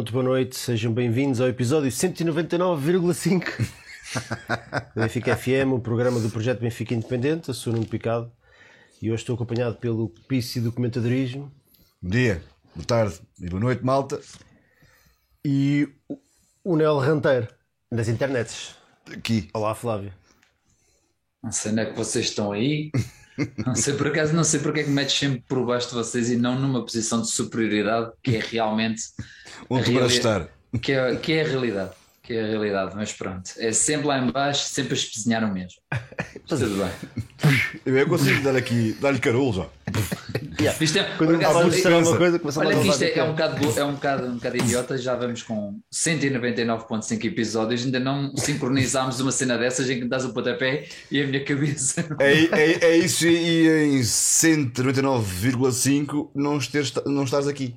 muito boa noite, sejam bem-vindos ao episódio 199,5 do Benfica FM, o programa do projeto Benfica Independente. Eu sou o Nuno Picado e hoje estou acompanhado pelo Pici do Comentadorismo Bom dia, boa tarde e boa noite, malta. e o- o Nel Ranteiro das internets. Aqui. Olá, Flávio. Não sei onde é que vocês estão aí. Não sei por acaso, não sei porque é que me metes sempre por baixo de vocês e não numa posição de superioridade que é realmente Onde a tu vais reali- estar? que é, que é a realidade. Que é a realidade, mas pronto. É sempre lá em baixo, sempre a espezinhar o mesmo. Tudo bem. Eu consigo dar aqui, dar-lhe carolo já. Isto é, Quando por acaso, mostrar uma coisa, começa a Olha dar que isto é, é um bocado, bo- é um bocado, um bocado idiota, já vamos com 199.5 episódios, ainda não sincronizámos uma cena dessas em que me dás o pontapé e a minha cabeça. É, é, é isso e em 199,5 não, esteres- não estás aqui.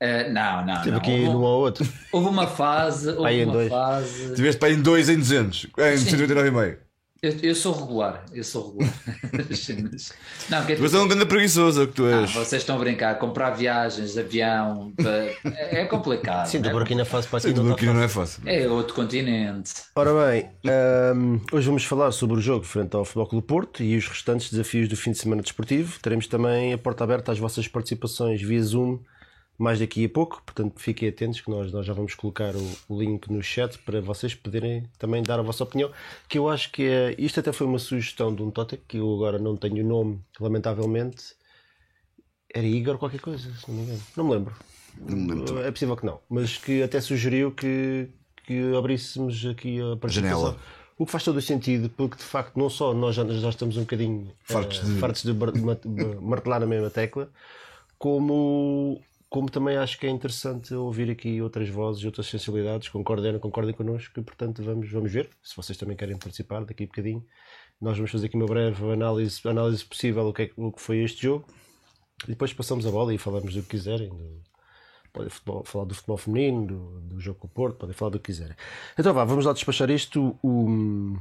Eh, não, não, Estive não. aqui Houve, num ou outro. houve uma fase, houve Aí em uma dois. fase. Tiveste para em 2 em 200, em Sim. 199,5. Eu, eu sou regular, eu sou regular. não, que é Tu um grande preguiçoso, é o que tu Ah, és. vocês estão a brincar, comprar viagens, avião, é é complicado. Sim, estou né? por aqui na fase para aqui. Sim, está aqui não é fácil. É outro continente. Ora bem, ahm, hoje vamos falar sobre o jogo frente ao Futebol Clube do Porto e os restantes desafios do fim de semana desportivo. Teremos também a porta aberta às vossas participações via Zoom mais daqui a pouco, portanto fiquem atentos que nós, nós já vamos colocar o, o link no chat para vocês poderem também dar a vossa opinião, que eu acho que é, isto até foi uma sugestão de um Totek, que eu agora não tenho o nome, lamentavelmente, era Igor qualquer coisa, se não me engano, não me lembro. Não me lembro. É possível que não, mas que até sugeriu que, que abríssemos aqui a. Janela. O que faz todo o sentido, porque de facto não só nós já, já estamos um bocadinho Fartos eh, de- fartos de martelar na mesma tecla, como, como também acho que é interessante ouvir aqui outras vozes, outras sensibilidades, concordem ou concordem connosco, e portanto vamos, vamos ver, se vocês também querem participar daqui a bocadinho. Nós vamos fazer aqui uma breve análise, análise possível do que, é, o que foi este jogo, e depois passamos a bola e falamos do que quiserem. do- podem futebol- falar do futebol feminino, do, do jogo com o Porto, podem falar do que quiserem. Então vá, vamos lá despachar isto. O...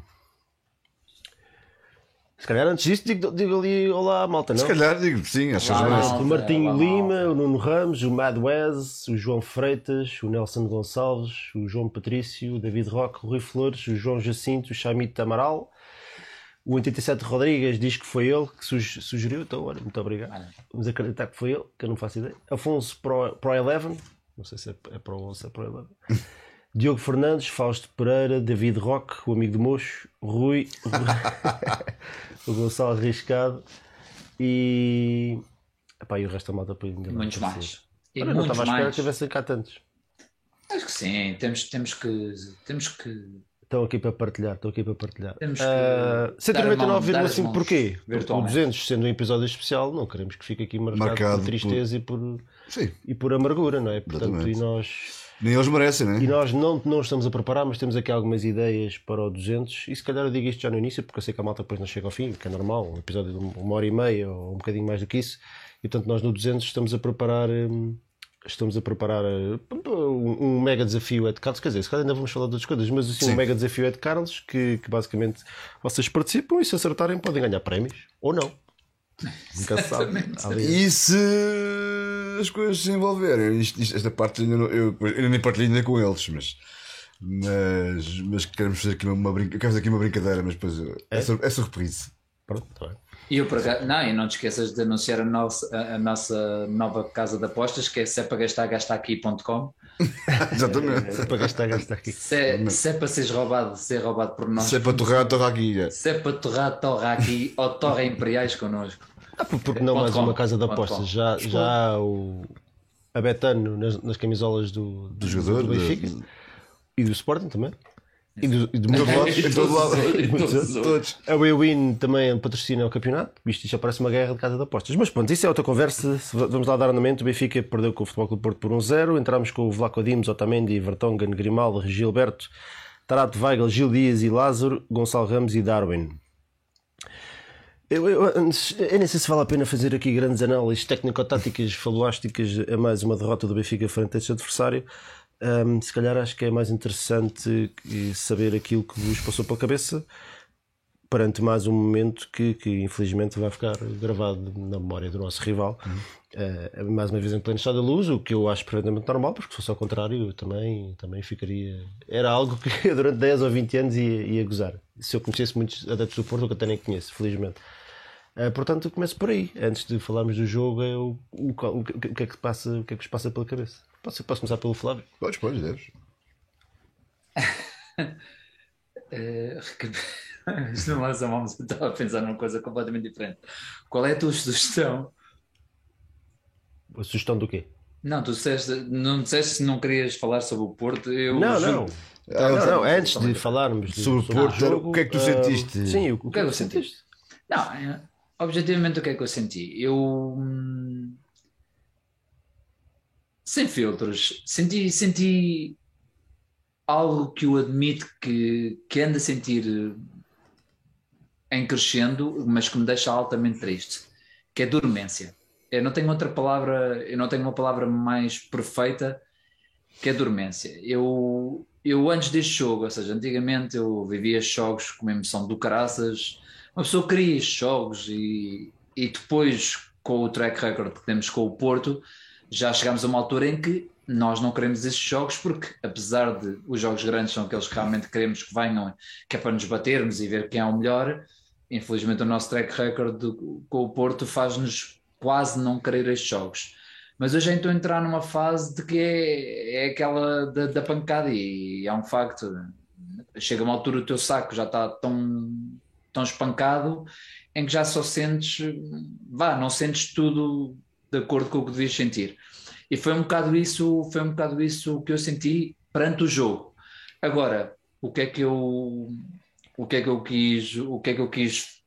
Se calhar antes disso digo, digo ali olá malta, não? Se calhar digo sim, acho que Olá, é mais. malta. O Martinho Olá, Lima, malta. o Nuno Ramos, o Mad Wes, o João Freitas, o Nelson Gonçalves, o João Patrício, o David Roque, o Rui Flores, o João Jacinto, o Chamito Amaral. O 87 Rodrigues diz que foi ele que suge- sugeriu, então olha, muito obrigado. Olha. Vamos acreditar que foi ele, que eu não faço ideia. Afonso Pro, Pro 11, não sei se é, é Pro 11 ou é Pro 11. Diogo Fernandes, Fausto Pereira, David Roque, o amigo do Mocho, Rui, o Gonçalo Arriscado e. Epá, e o resto da malta depois ainda muitos mais. E Olha, não estava à espera que tivessem cá tantos. Acho que sim, temos, temos que. Temos que. Estão aqui para partilhar, estão aqui para partilhar. Temos que Ah, dar as 199,5 mãos porquê? Porque o virtualmente. 200 sendo um episódio especial, não queremos que fique aqui marcado, Marcado por tristeza e, por, Sim, e por amargura, não é? Portanto, Exatamente. e nós, nem eles merecem, e né? nós não, não estamos a preparar, mas temos aqui algumas ideias para o 200. E se calhar eu digo isto já no início, porque eu sei que a malta depois não chega ao fim, que é normal, um episódio de uma hora e meia ou um bocadinho mais do que isso. E portanto, nós no 200 estamos a preparar. hum, Estamos a preparar uh, um, um mega desafio é de Carlos, quer dizer, se calhar ainda vamos falar de outras coisas, mas assim, um Sim. mega desafio é de Carlos que, que basicamente vocês participam e se acertarem podem ganhar prémios ou não. Nunca se sabe. E se as coisas se envolverem? Isto- isto- esta parte ainda não, eu, eu ainda nem partilho ainda com eles, mas. Mas, mas queremos fazer aqui uma, uma brinca, quero fazer aqui uma brincadeira, mas depois é, sur- é surpresa. Pronto, tá bem. E eu para não, e não te esqueças de anunciar a nossa, a, a nossa nova casa de apostas, que é se é para gastar, gasta aqui.com. Exatamente. Para gastar, gastar aqui. Se é, se é para seres roubado, ser roubado por nós. Se é para torrar, torra aqui. é. Se é para torrar, torra aqui ou torra imperiais connosco. Ah, por- porque não mais com, uma casa de apostas? Já, já há o a Betano nas, nas camisolas do, Do jogador, do Benfica de- e do Sporting também. E, do, e de muitos lados. Em todo lado. E todos. A WeWin também patrocina o campeonato. Isto já parece uma guerra de casa de apostas. Mas pronto, isso é outra conversa. Vamos lá dar andamento. O Benfica perdeu com o Futebol Clube Porto por 1-0. Entramos com o Vlaco Dimos, Otamendi, Vertonghen, Grimaldo, Gilberto, Tarato Weigl, Gil Dias e Lázaro, Gonçalo Ramos e Darwin. Eu, eu, eu nem sei se vale a pena fazer aqui grandes análises técnico-táticas falústicas a mais uma derrota do Benfica frente a este adversário. Ahm, se calhar acho que é mais interessante saber aquilo que vos passou pela cabeça perante mais um momento que, que infelizmente vai ficar gravado na memória do nosso rival. Uh, mais uma vez em pleno estado de luz, o que eu acho perfeitamente normal, porque se fosse ao contrário, também, também ficaria. Era algo que durante 10 ou 20 anos ia, ia gozar. Se eu conhecesse muitos adeptos do Porto, que até nem conheço, felizmente. Uh, portanto, eu começo por aí. Antes de falarmos do jogo, é o, o, o, o, que é que passa, o que é que vos passa pela cabeça? Posso, posso começar pelo Flávio? Podes, podes, deves. isto não lança mãos, eu estava a pensar numa coisa completamente diferente. Qual é a tua sugestão? A sugestão do quê? Não, tu disseste, não disseste se não querias falar sobre o Porto. Eu não, não. Não, não, não, antes de falarmos de, sobre o Porto, jogo, o que é que tu uh, sentiste? Sim, o, o que é que tu sentiste? Não, é, objetivamente o que é que eu senti? Eu. Hum, sem filtros, senti, senti algo que eu admito que, que ando a sentir em crescendo, mas que me deixa altamente triste, que é dormência. Eu não tenho outra palavra, eu não tenho uma palavra mais perfeita que é dormência. Eu, eu antes deste jogo, ou seja, antigamente eu vivia jogos com emoção do caraças, uma pessoa estes jogos e, e depois com o track record que temos com o Porto, já chegámos a uma altura em que nós não queremos esses jogos porque, apesar de os jogos grandes são aqueles que realmente queremos que venham, que é para nos batermos e ver quem é o melhor, infelizmente o nosso track record com o Porto faz-nos quase não querer estes jogos. Mas hoje a entrar numa fase de que é, é aquela da, da pancada e é um facto. Chega uma altura o teu saco já está tão, tão espancado em que já só sentes, vá, não sentes tudo de acordo com o que devias sentir. E foi um bocado isso, foi um bocado isso que eu senti perante o jogo. Agora, o que é que eu o que é que eu quis, o que é que eu quis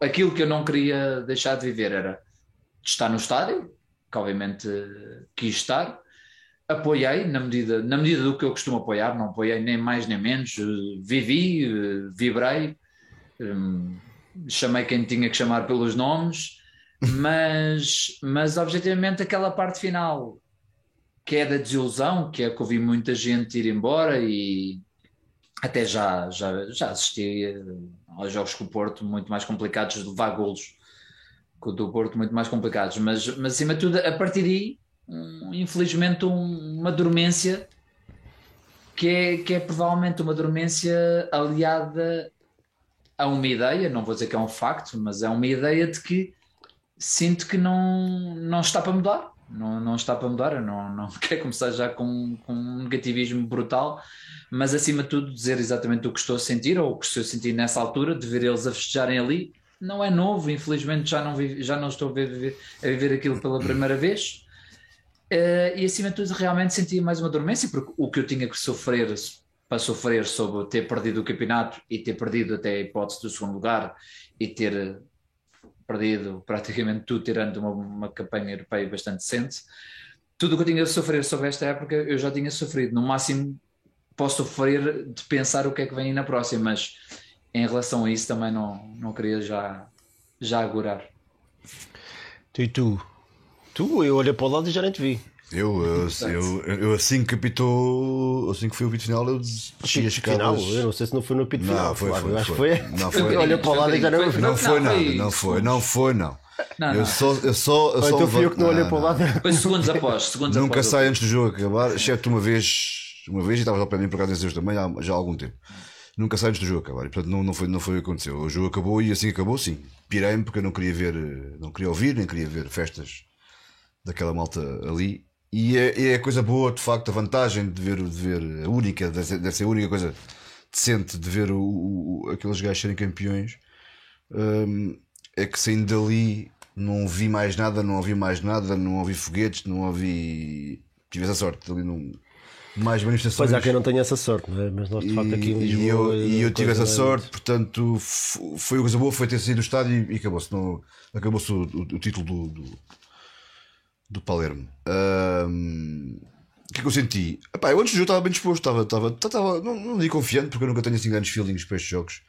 aquilo que eu não queria deixar de viver era estar no estádio, que obviamente quis estar, apoiei na medida, na medida do que eu costumo apoiar, não apoiei nem mais nem menos, vivi, vibrei, hum, chamei quem tinha que chamar pelos nomes, mas, mas objetivamente aquela parte final que é da desilusão, que é que eu vi muita gente ir embora e até já, já, já assisti eh, aos jogos com o Porto muito mais complicados, de levar golos com o do Porto muito mais complicados, mas, mas acima de tudo, a partir daí, um, infelizmente, um, uma dormência que é, que é provavelmente uma dormência aliada a uma ideia, não vou dizer que é um facto, mas é uma ideia de que sinto que não, não está para mudar. Não, não está para mudar, eu não, não quero começar já com, com um negativismo brutal, mas acima de tudo dizer exatamente o que estou a sentir ou o que estou a sentir nessa altura, de ver eles a festejarem ali, não é novo, infelizmente já não, já não estou a viver, a viver aquilo pela primeira vez. Uh, e acima de tudo, realmente senti mais uma dormência, porque o que eu tinha que sofrer para sofrer sobre ter perdido o campeonato e ter perdido até a hipótese do segundo lugar e ter perdido praticamente tudo, tirando uma, uma campanha europeia bastante decente. Tudo o que eu tinha de sofrer sobre esta época, eu já tinha sofrido. No máximo, posso sofrer de pensar o que é que vem na próxima, mas em relação a isso também não, não queria já, já agurar. E tu? Tu, eu olhei para o lado e já nem te vi. Eu, eu, eu, eu, assim que apitou, assim que foi o pito final, eu desci as final, eu não sei se não foi no final. Não, foi, foi, foi, acho foi. foi. Não foi. Olha para o lado e já não vi. Não foi nada, não foi, não foi, não. Não, eu não. só, eu só, eu só Então fui eu que não olhei não, para o lado. Foi segundos após, segundos Nunca após. sai antes do jogo acabar, exceto uma vez, uma vez, e estava ao pé de mim por causa desses também, há, já há algum tempo. Nunca sai antes do jogo acabar, e portanto não, não, foi, não foi o que aconteceu. O jogo acabou e assim acabou, sim. Pirei-me porque eu não queria ver, não queria ouvir, nem queria ver festas daquela malta ali. E é, é a coisa boa, de facto, a vantagem de ver, de ver a única, deve ser a única coisa decente de ver o, o, aqueles gajos serem campeões, hum, é que saindo dali não vi mais nada, não ouvi mais nada, não ouvi foguetes, não ouvi. Tive essa sorte ali não. Mais manifestações. Pois há quem não tenha essa sorte, é? mas nós de facto aqui em E- Lisboa. E eu, e eu tive essa é sorte, portanto, foi uma coisa boa, foi ter saído do estádio e, acabou-se. Acabou-se o, o- o título do, do, do Palermo. Ahm, o que é que eu senti? Epá, eu antes do jogo estava bem disposto, estava, estava, estava não, não digo confiante, porque eu nunca tenho assim grandes feelings para estes jogos.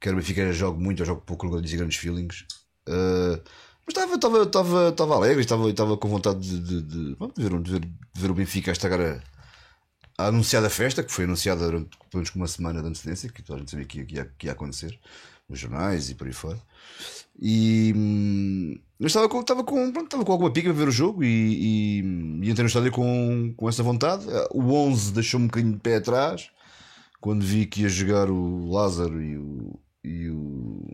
Quero Benfica, jogo muito, eu jogo pouco, nunca tenho grandes feelings. Ah, mas estava, estava, estava, estava alegre, estava, estava com vontade de, de, de, de ver, de, ver, de ver o Benfica a estagar a, a anunciada festa, que foi anunciada durante pelo menos uma semana de antecedência, que toda a gente sabia que ia, que ia, acontecer. nos jornais e por aí fora. E eu estava com, estava, com, pronto, estava com alguma pica para ver o jogo e, e, e entrei no estádio com, com essa vontade. O 11 deixou-me um bocadinho de pé atrás quando vi que ia jogar o Lázaro e o, e o,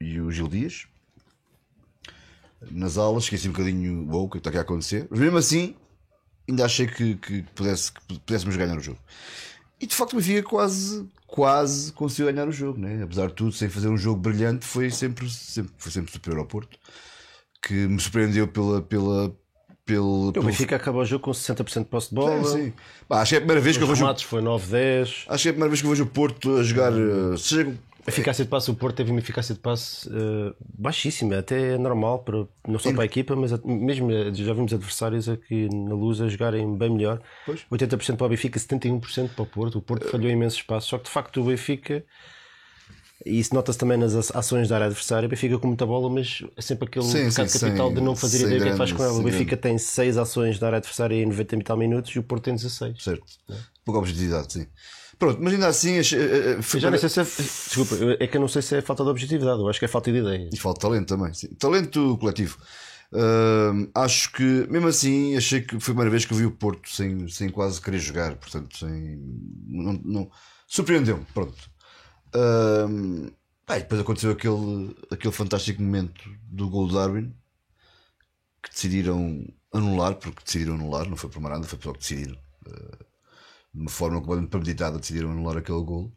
e o Gil Dias nas aulas, esqueci um bocadinho o que está aqui a acontecer, mas mesmo assim ainda achei que, que, pudesse, que pudéssemos ganhar o jogo. E de facto o Benfica quase, quase conseguiu ganhar o jogo, né? apesar de tudo, sem fazer um jogo brilhante, foi sempre, sempre, foi sempre superior ao Porto, que me surpreendeu pela. pela pelo, o Benfica acabou o jogo com 60% de posse de bola. Sim, sim. Bah, acho que é a primeira vez Os que eu vejo. foi 9-10. Acho que é a primeira vez que eu vejo o Porto a jogar. eh, seja A eficácia de passe, o Porto teve uma eficácia de passe eh, baixíssima, até é normal, para, não só para a equipa, mas a- mesmo eh, já vimos adversários aqui na luz a jogarem bem melhor. Pois. 80% para o Benfica, 71% para o Porto. O Porto falhou imensos espaços, só que de facto o Benfica, e isso nota-se também nas ações da área adversária, o Benfica com muita bola, mas é sempre aquele Sim, pecado sim, capital sem- de não fazer ideia do que é que faz grande- com ela. O Benfica tem 6 ações da área adversária em 90 e tal minutos e o Porto tem 16. certo. Pouca objetividade, sim. Pronto, mas ainda assim. eh, eh, Eu já nem sei se é, desculpa, é que eu não sei se é falta de objetividade, eu acho que é falta de ideias. E falta talento também. Sim. Talento coletivo. Ahm, acho que, mesmo assim, achei que foi a primeira vez que eu vi o Porto sem, sem quase querer jogar. Portanto, sem. Não, não- Surpreendeu-me. Pronto. Pá, e depois aconteceu aquele, aquele fantástico momento do gol do Darwin que decidiram anular, porque decidiram anular, não foi por nada, foi só que decidiram. ah, de uma forma completamente premeditada, decidiram anular aquele gol.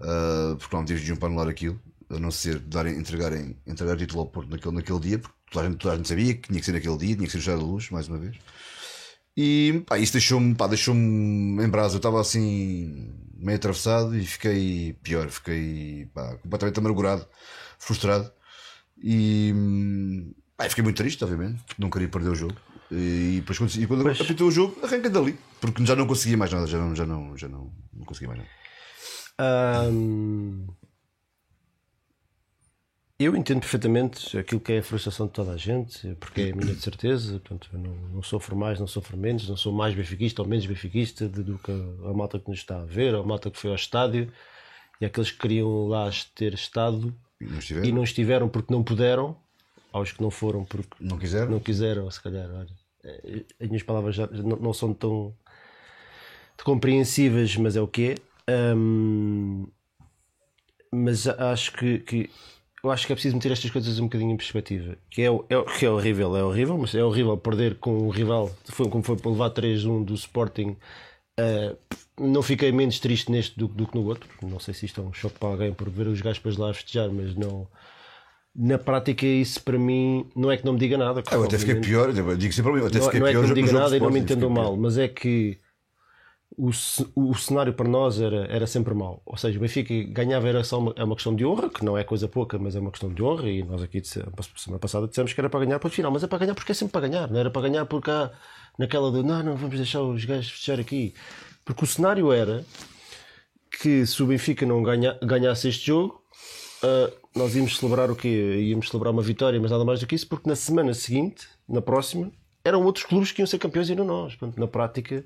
Uh, porque não tive nenhum para anular aquilo, a não ser darem, entregarem, entregar o título ao Porto naquele, naquele dia, porque toda a, gente, toda a gente sabia que tinha que ser naquele dia, tinha que ser o Estado da Luz, mais uma vez. E pá, isso deixou-me pá, deixou-me em brasa. Eu estava assim, meio atravessado e fiquei pior, fiquei pá, completamente amargurado, frustrado. E pá, fiquei muito triste, obviamente, não queria perder o jogo. E depois quando, e quando apitou o jogo, arranquei dali, porque já não conseguia mais nada, já não, já não, já não, não conseguia mais nada. Eu entendo perfeitamente aquilo que é a frustração de toda a gente, porque é a minha de certeza. Portanto, eu não, não sofro mais, não sofro menos, não sou mais benfiquista ou menos benfiquista do que a, a malta que nos está a ver, ou a malta que foi ao estádio e aqueles que queriam lá ter estado E não estiveram, e não estiveram porque não puderam, aos que não foram porque não quiseram. não quiseram, se calhar. Olha, eh, as minhas palavras já não, não são tão compreensíveis, mas é o que é. Ahm, mas acho que, que eu acho que é preciso meter estas coisas um bocadinho em perspectiva. Que é, é, que é horrível, é horrível, mas é horrível perder com um rival, foi como foi para levar 3-1 do Sporting. ah, não fiquei menos triste neste do, do que no outro. Não sei se isto é um choque para alguém por ver os gajos depois lá a festejar, mas não. Na prática, isso para mim não é que não me diga nada. Eu até fiquei pior, digo sempre eu até Não, fiquei não é que pior não no me diga nada e não me entendam mal, mas é que o, o cenário para nós era, era sempre mau. Ou seja, o Benfica ganhava era só uma, é uma questão de honra, que não é coisa pouca, mas é uma questão de honra. E nós aqui, disse- a semana passada, dissemos que era para ganhar para o final, mas é para ganhar porque é sempre para ganhar, não era para ganhar porque há naquela de não, não vamos deixar os gajos fechar aqui. Porque o cenário era que se o Benfica não ganha, ganhasse este jogo, ah, nós íamos celebrar o quê? Íamos celebrar uma vitória, mas nada mais do que isso, porque na semana seguinte, na próxima, eram outros clubes que iam ser campeões e não nós. Portanto, na prática,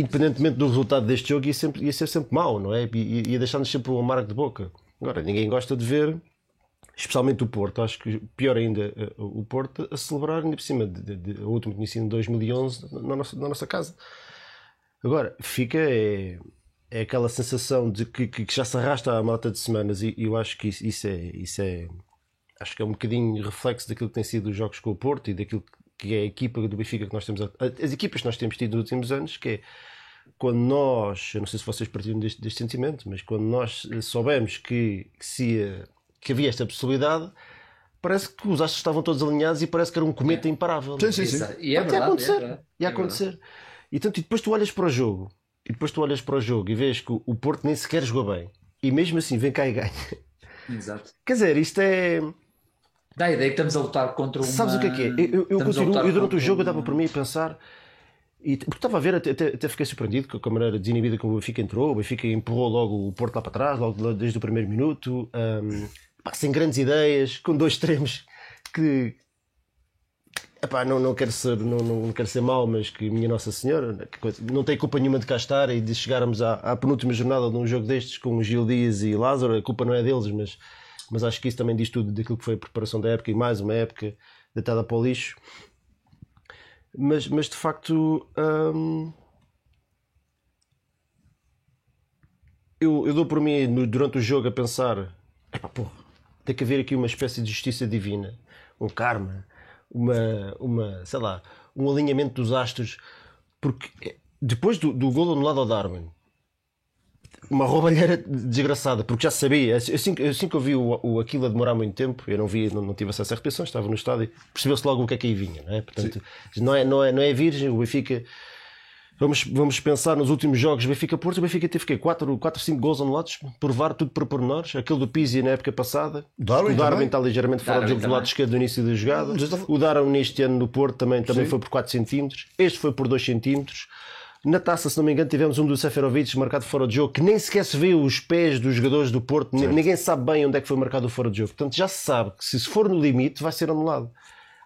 independentemente do resultado deste jogo, ia, sempre, ia ser sempre mau, não é? Ia, ia deixar-nos sempre um amargo de boca. Agora, ninguém gosta de ver, especialmente o Porto, acho que pior ainda eh, o Porto, a celebrar ainda por cima de, de, de, o último conhecido em 2011 na nossa, na nossa casa. Agora, fica é, é aquela sensação de que, que já se arrasta há malta de semanas e, e eu acho que isso, isso é, isso é acho que é um bocadinho reflexo daquilo que tem sido os jogos com o Porto e daquilo que é a equipa do Benfica que nós temos, a- as equipas que nós temos tido nos últimos anos, que é quando nós, eu não sei se vocês partilham deste, deste sentimento, mas quando nós eh, soubemos que, que, se que havia esta possibilidade, parece que os astros estavam todos alinhados e parece que era um cometa imparável. Sim, sim, sim. E é Até verdade, acontecer. é verdade. Ia É acontecer. E, tanto, e depois tu olhas para o jogo e depois tu olhas para o jogo e vês que o- Porto nem sequer jogou bem. E mesmo assim vem cá e ganha. verdade. Exato. Quer dizer, isto é. Dá a ideia que estamos a lutar contra uma. Sabes o que é que é? Eu, eu, eu continuo, eu durante o jogo eu uma- dava por mim a pensar. E, porque estava a ver, até, até, fiquei surpreendido com a maneira desinibida como o Benfica entrou. O Benfica empurrou logo o Porto lá para trás, logo desde o primeiro minuto, hum, pá, sem grandes ideias, com dois extremos que Epá, não, não, quero ser, não, não quero ser mau, mas que minha Nossa Senhora que coisa- não tem culpa nenhuma de cá estar e de chegarmos à, à penúltima jornada de um jogo destes com o Gil Dias e Lázaro. A culpa não é deles, mas, mas acho que isso também diz tudo daquilo que foi a preparação da época e mais uma época deitada para o lixo. Mas, mas de facto, hum, eu, eu dou por mim durante o jogo a pensar: epá, tem que haver aqui uma espécie de justiça divina, um karma, uma, uma sei lá, um alinhamento dos astros, porque eh, depois do, do gol anulado ao Darwin, uma roubalheira desgraçada, porque já sabia, assim, que- assim que eu vi o, o, aquilo a demorar muito tempo, eu não vi, não, não tive acesso à repetição, estava no estádio, percebeu-se logo o que é que aí vinha, não é? Portanto, não é, não, é, não é virgem, o Benfica. Vamos, vamos pensar nos últimos jogos Benfica-Porto. O Benfica teve 4, 4 5 gols anulados por VAR, tudo por pormenores. Aquele do Pizzi na época passada. Darwin o Darwin está ligeiramente fora Darwin jogo do lado também. esquerdo do início da jogada. O Darwin neste ano no Porto também, também Sim. foi por 4 cm. Este foi por 2 cm. Na taça, se não me engano, tivemos um do Seferovic marcado fora de jogo, que nem sequer se vê os pés dos jogadores do Porto, Ni- ninguém sabe bem onde é que foi marcado o fora de jogo. Portanto, já se sabe que se for no limite, vai ser anulado.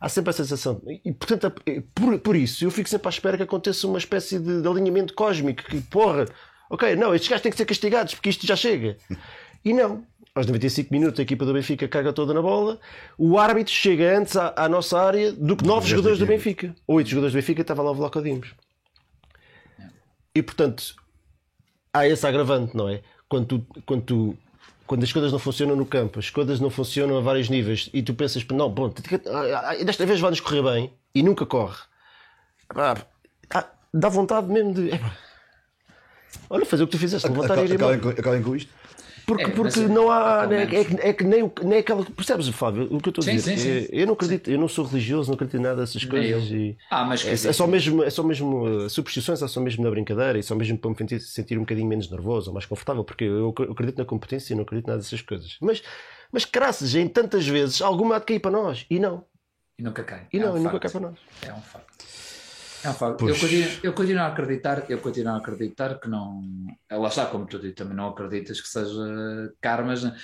Há sempre a sensação. E, portanto, por, por isso, eu fico sempre à espera que aconteça uma espécie de, de alinhamento cósmico. Que, porra, ok, não, estes gajos têm que ser castigados porque isto já chega. E não. Aos 95 minutos, a equipa do Benfica caga toda na bola. O árbitro chega antes à, à nossa área do que nove jogadores do. Benfica. Oito jogadores do Benfica estava lá o Vlaco Dimos. E portanto, há esse agravante, não é? Quando, tu, quando, tu- quando as coisas não funcionam no campo, as coisas não funcionam a vários níveis e tu pensas, não, bom, ah, ah, desta vez vai-nos correr bem e nunca corre. Ah, dá vontade mesmo de. Olha, fazer o que tu fizeste, levantar e ir acabem com isto. Porque, É, porque mas, não há. né. É, que, é que nem, nem aquela. Percebes, Fábio? O que eu estou a Sim, dizer? sim, sim. É, Eu não acredito, eu não sou religioso, não acredito em nada dessas coisas. E Ah, mas é, é só mesmo, é só mesmo uh, superstições, é só mesmo na brincadeira e só mesmo para me sentir, sentir um bocadinho menos nervoso ou mais confortável, porque eu, eu acredito na competência e não acredito em nada dessas coisas. Mas, mas graças em tantas vezes, alguma há de cair para nós e não. E nunca cai. E É não, um e nunca cai para nós. É um facto. É um facto. Pois. Eu, continuo, eu continuo a acreditar, eu continuo a acreditar que não. é, Lá está, como tu dizes, também não acreditas que seja karmas. né?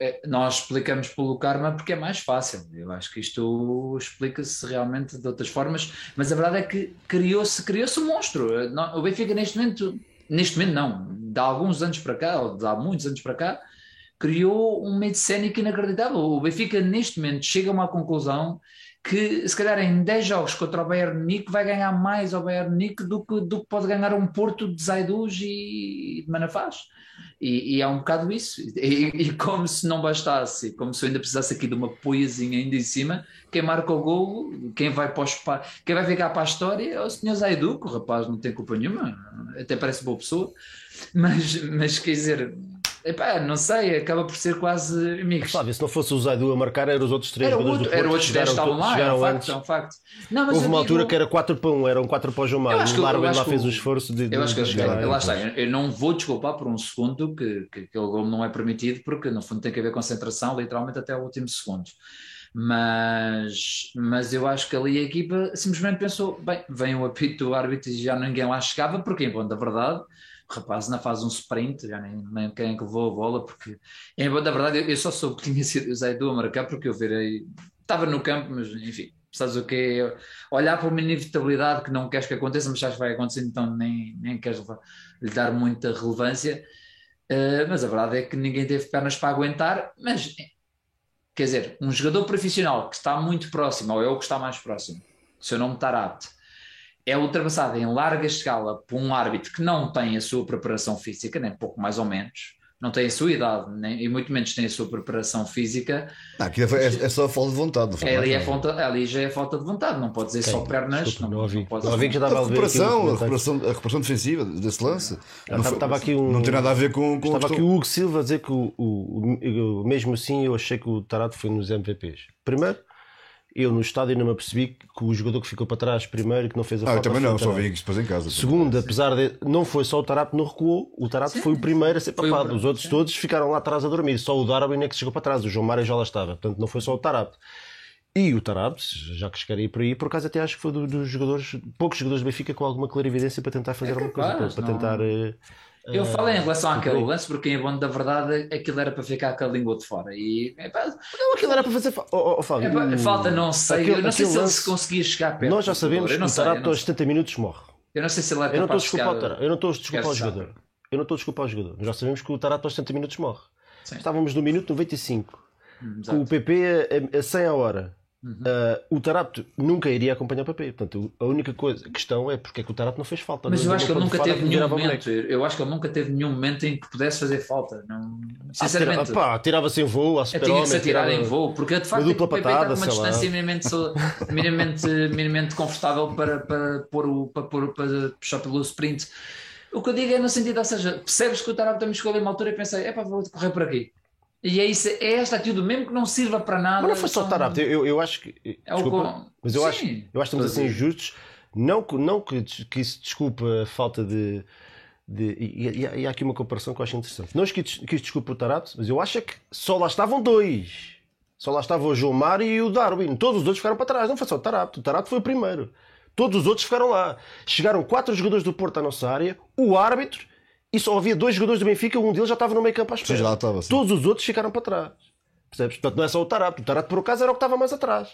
É, Nós explicamos pelo karma porque é mais fácil. Eu acho que isto explica-se realmente de outras formas, mas a verdade é que criou-se criou um monstro. Não- O Benfica, neste momento, neste momento, não, de há alguns anos para cá, ou de há muitos anos para cá, criou um meio cénico inacreditável. O Benfica, neste momento, chega a uma conclusão que, se calhar, em 10 jogos contra o Bayern Munique, vai ganhar mais ao Bayern Munique do que, do que pode ganhar um Porto de Zaidus e de Manafaz. E, e é um bocado isso. E, e como se não bastasse, como se eu ainda precisasse aqui de uma poesinha ainda em cima, quem marca o golo, quem vai, para quem vai ficar para a história é o Sr. Zaidu, que o rapaz não tem culpa nenhuma, até parece boa pessoa, mas, mas quer dizer, epá, não sei, acaba por ser quase amigos. Flávio, se não fosse o Zaidu a marcar, eram os outros três Era jogadores outro, do Porto. era outros 10 chegaram estavam lá, é um facto, antes. é um facto. Não, mas Houve uma altura que era 4 para 1, eram 4 para o João Mário. que- o eu Darwin lá que fez o o- esforço de. Eu acho que de eu, lá. está, eu não vou desculpar por um segundo que, que aquele gol não é permitido, porque no fundo tem que haver concentração, literalmente até o último segundo. Mas, mas eu acho que ali a equipa simplesmente pensou: bem, vem o apito do árbitro e já ninguém lá chegava, porque em bom da verdade, rapaz ainda faz um sprint, já nem, nem quem é que levou a bola, porque bom da verdade eu, só soube que tinha sido o Zaidu a marcar, porque eu virei, estava no campo, mas enfim. Sabes o que é? Olhar para uma inevitabilidade que não queres que aconteça, mas sabes que vai acontecer, então nem, nem queres lhe dar muita relevância. Uh, mas a verdade é que ninguém teve pernas para aguentar. Mas quer dizer, um jogador profissional que está muito próximo, ou é o que está mais próximo, se eu não me estar apto, é ultrapassado em larga escala por um árbitro que não tem a sua preparação física, nem pouco mais ou menos, não tem a sua idade, nem, e muito menos tem a sua preparação física. Não, aqui é, é, é só falta de vontade. não foi É, ali, é falta, ali já é falta de vontade, não pode dizer só Quem? pernas. Desculpa, não ouvi. pode- Não ouvi que já A estava a nos recuperação, a recuperação, a recuperação defensiva desse lance. Não, foi- estava aqui um- não tem nada a ver com, com a Estava aqui o Hugo Silva a dizer que o, o- o- mesmo assim eu achei que o Tarado foi nos MVPs. Primeiro, eu no estádio não me apercebi que o jogador que ficou para trás primeiro que não fez a Ah, eu falta também foi não, só vi depois em casa. Segundo, apesar de não foi só o Tarap que não recuou, o Tarap Sim, foi o primeiro a ser papado. Os outros todos ficaram lá atrás a dormir. Só o Darwin é que chegou para trás. O João Mário já lá estava. Portanto, não foi só o Tarap. E o Tarap, já que chegarei por aí, por acaso até acho que foi do- dos jogadores, poucos jogadores do Benfica com alguma clarividência para tentar fazer É alguma coisa, para, tentar eh, Eu falei em relação àquele ok. lance, porque em bom da verdade aquilo era para ficar com a língua de fora. E epá, Não, aquilo era para fazer. fa- Oh, oh, Fábio, epá, o- falta, não sei. eu não sei se aquele ele lance- se conseguia chegar perto. Nós já sabemos que o não aos sei. 70 minutos morre. Eu não sei se ele era Eu não estou a capaz de desculpar o chegar-. Eu não estou a desculpar o Quer saber. jogador. Eu não estou a desculpar o jogador. Já sabemos que o Tarapto aos 70 minutos morre. Sim. Estávamos no minuto 95. Hum, Com exato. o PP a, a 100 a hora. Uhum. Ah, o Tarapto nunca iria acompanhar o PP. Portanto, a única coisa, a questão é porque é que o Tarapto não fez falta. Mas eu acho que ele nunca teve nenhum momento. Eu acho que ele nunca teve nenhum momento em que pudesse fazer falta. Não... Ah, Sinceramente. tira- pá, tirava-se em voo, a Eu tinha que se atirar em voo, porque de facto o PP está com uma distância minimamente, minimamente, minimamente confortável para, para, pôr o, para, pôr, para puxar pelo sprint. O que eu digo é no sentido, ou seja, percebes que o Tarapto também chegou ali uma altura e pensei, é pá, vou correr por aqui. E é, isso, é esta atitude, mesmo que não sirva para nada. Mas não foi só Tarapto. Eu, eu acho que. É o desculpa, com- mas eu Sim. acho, eu acho que estamos a ser Fazer. injustos. Não que, não que, que isso desculpa a falta de. de e, e há- e há aqui uma comparação que eu acho interessante. Não que, isso- que isso desculpa o Tarapto, mas eu acho é que só lá estavam dois. Só lá estava o João Mário e o Darwin. Todos os outros ficaram para trás. Não foi só o Tarapto. O Tarapto foi o primeiro. Todos os outros ficaram lá. Chegaram quatro jogadores do Porto à nossa área, o árbitro, e só havia dois jogadores do Benfica. Um deles já estava no meio campo à espera. Seja, lá estava, sim. Todos os outros ficaram para trás. Percebes? Portanto, não é só o Tarapto. O Tarapto, por acaso, era o que estava mais atrás.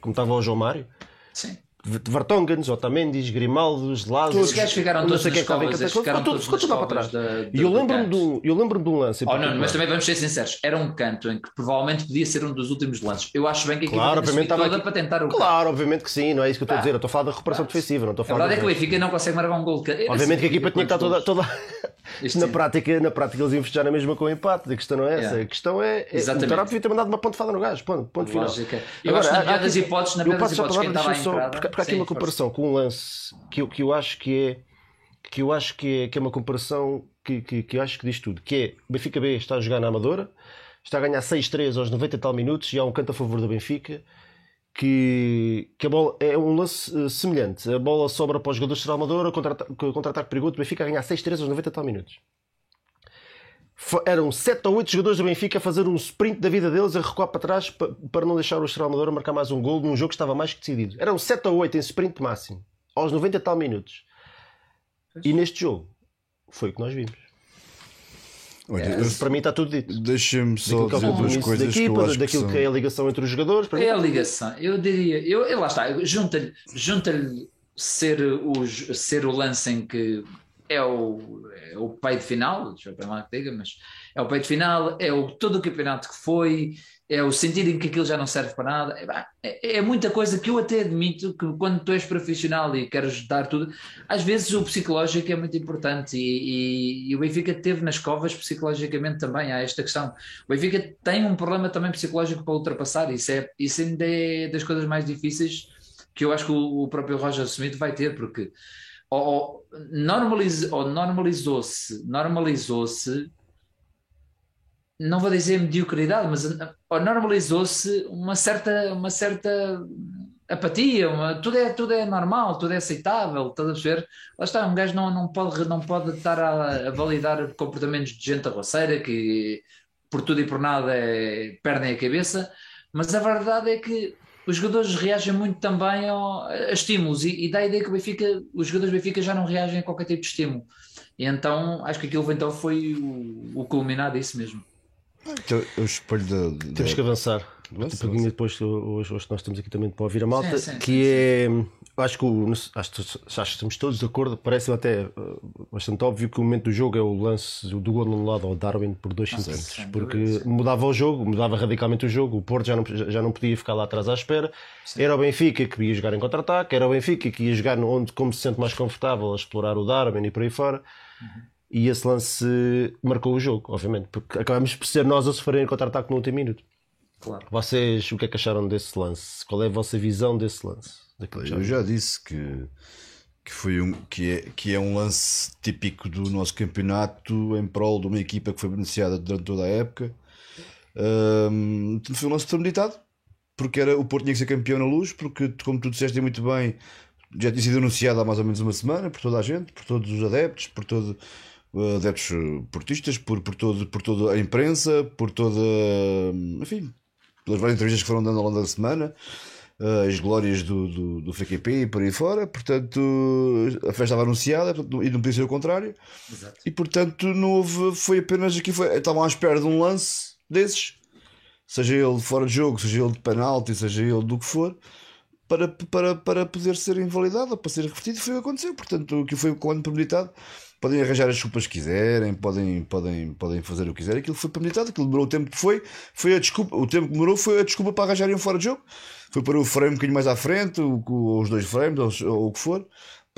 Como estava o João Mário. Sim. Vertongans, Otamendi, Grimaldos, Lázaro. Os gajos ficaram todos nas em covas, campo. eles ficaram todos para trás. E eu lembro-me de um- lance. em Oh, não, mas também vamos ser sinceros, era um canto em que provavelmente podia ser um dos últimos lances. Eu acho bem que a equipa Claro, obviamente toda estava aqui- para tentar o Claro, obviamente que sim, não é isso que eu estou a Ah, dizer. Eu estou a falar da recuperação ah, defensiva, não estou a A falar verdade é que o. Benfica não consegue marcar um gol. Obviamente que a equipa tinha que estar toda. na, prática, na prática eles iam festejar na mesma com o empate. A questão não é essa. A questão é. é o. Tarapto devia ter mandado uma pontifada no gajo. Ponto, ponto final. Eu acho que na pior das hipóteses, na pior das a hipóteses, quem palavra, estava entrada. Porque, há aqui uma comparação com um lance que eu, que eu acho que é que eu acho que é, que é uma comparação que, que, que eu acho que diz tudo, que é o Benfica B está a jogar na Amadora, está a ganhar 6-3 aos 90 e tal minutos e há um canto a favor do Benfica que, que a bola é um lance eh, semelhante. A bola sobra para os jogadores da Amadora, contra-ataque contra perigoso, o Benfica a ganhar 6-3 aos 90 e tal minutos. Eram 7 ou 8 jogadores do Benfica a fazer um sprint da vida deles, a recuar para trás pa- para não deixar o Estrela Amadora marcar mais um gol num jogo que estava mais que decidido. Eram 7 ou 8 em sprint máximo, aos 90 e tal minutos. E neste jogo foi o que nós vimos. Olha, É, eu- para mim está tudo dito. Deixa-me só Daquilo que é dizer duas compromisso da coisas que eu equipa, que daquilo são... que é a ligação entre os jogadores. Para mim, É a ligação. Eu diria, eu, eu lá está, junta-lhe junta-lhe ser, o, ser o lance em que é o, é o peito final, deixa eu lá que diga, mas é o peito final, é o, todo o campeonato que foi, é o sentido em que aquilo já não serve para nada. É, é, é muita coisa que eu até admito que quando tu és profissional e queres dar tudo, às vezes o psicológico é muito importante e, e- e o Benfica teve nas covas psicologicamente também. Há esta questão. O Benfica tem um problema também psicológico para ultrapassar. Isso, é, isso ainda é das coisas mais difíceis que eu acho que o, o próprio Roger Smith vai ter, porque ou, normaliz- ou normalizou-se, normalizou-se, não vou dizer mediocridade, mas ou normalizou-se uma certa, uma certa apatia, uma- tudo, é, tudo é normal, tudo é aceitável, estás a perceber? Lá está, um gajo não, não, pode, não pode estar a, a validar comportamentos de gente arroceira que por tudo e por nada é, perdem a cabeça, mas a verdade é que os jogadores reagem muito também ao- a estímulos e, e dá a ideia que o Benfica, os jogadores do Benfica já não reagem a qualquer tipo de estímulo. E então acho que aquilo então foi o, o culminar disso mesmo. Então, eu espelho da, da- Temos que avançar. Um pouquinho depois, hoje, hoje nós estamos aqui também para ouvir a malta, Sim, sim, que sim, é. Acho que, o- acho, que- acho que estamos todos de acordo. Parece até uh, bastante óbvio que o momento do jogo é o lance do gol anulado ao Darwin por 2 Nossa, centímetros. Porque mudava o jogo, mudava radicalmente o jogo. O Porto já não, já não podia ficar lá atrás à espera. Era o Benfica que ia jogar em contra-ataque, era o Benfica que ia jogar onde, como se sente mais confortável, a explorar o Darwin e por aí fora. Uhum. E esse lance marcou o jogo, obviamente, porque acabamos por ser nós a sofrer em contra-ataque no último minuto. Claro. Vocês, o que é que acharam desse lance? Qual é a vossa visão desse lance? Eu já disse que, que, foi um, que, é, que é um lance típico do nosso campeonato em prol de uma equipa que foi beneficiada durante toda a época. Ahm, foi um lance premeditado, porque era, o Porto tinha que ser campeão na luz, porque, como tu disseste muito bem, já tinha sido anunciado há mais ou menos uma semana por toda a gente, por todos os adeptos, por todo uh, adeptos portistas, por, por, todo, por toda a imprensa, por toda, enfim, pelas várias entrevistas que foram dando ao longo da semana. as glórias do, do, do FQP e por aí fora, portanto a festa estava anunciada e não podia ser o contrário, Exato. e portanto não houve, foi apenas aqui, foi, estavam à espera de um lance desses, seja ele fora de jogo, seja ele de penalti, seja ele do que for, para, para, para poder ser invalidado, para ser repetido, foi o que aconteceu, portanto o que foi quando premeditado. Podem arranjar as desculpas que quiserem, podem, podem, podem fazer o que quiserem. Aquilo foi premeditado, aquilo demorou o tempo que foi, foi a desculpa, o tempo que demorou foi a desculpa para arranjarem um fora de jogo foi para o frame um bocadinho mais à frente, ou, os dois frames, ou, ou o que for,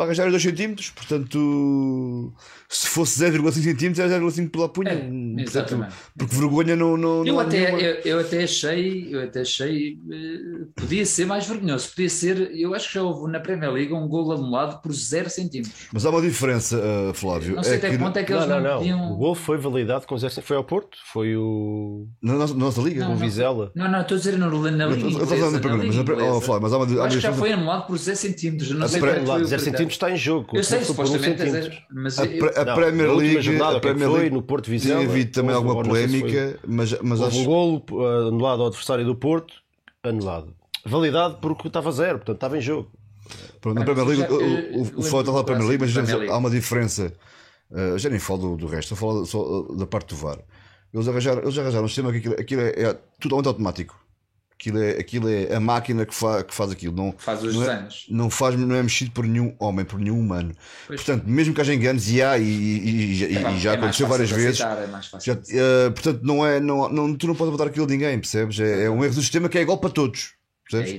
para arranjar os 2 centímetros. Portanto, se fosse 0,5 centímetros, era 0,5 pela punha. É, exatamente. Porque vergonha não. não, eu, não até, eu, eu, até achei, eu até achei, eh, podia ser mais vergonhoso. Podia ser, eu acho que já houve na Premier League um gol anulado por 0 centímetros. Mas há uma diferença, uh, Flávio. Não sei é até que... quanto é que eles não, não, não, podiam. O gol foi validado com 0 Foi ao Porto? Foi o. Na nossa, na nossa liga? Com não. Vizela? Não, não, estou a dizer na Eu Liga estou- eu estou falando Inglesa. da Premier na League, Liga mas a- oh, Flávio, mas há uma- há uma acho que já diferença- foi anulado por 0 centímetros. Não A sei quanto foi o 0 critério. centímetros está em jogo. Eu sei, Foi por um supostamente, é mas A, eu- a Não, Premier na League. jornada, a é Premier foi? League No Porto tinha Vizela, havido também houve- alguma se foi- polémica, mas, mas Houve um acho. golo uh, anulado ao adversário do Porto, anulado. Validado porque estava zero, portanto estava em jogo. Pronto, na Premier League, o- eu- o, eu o, lembro Flávio está a falar da Premier League, mas há uma diferença. Uh, já nem falo do, do resto, estou a falar só uh, da parte do VAR. Eles arranjaram, eles arranjaram um sistema que aquilo, aquilo é, é totalmente automático. Aquilo é, aquilo é a máquina que, fa, que faz aquilo. Não, Faz os não é- desenhos. não, faz, não é mexido por nenhum homem, por nenhum humano. Pois. Portanto, mesmo que haja enganos, e há, e, e- e- É, e já é aconteceu várias vezes. é Já, eh, portanto, não é, não, não, tu não podes botar aquilo de ninguém, percebes? É, é um erro do sistema que é igual para todos. Percebes? É.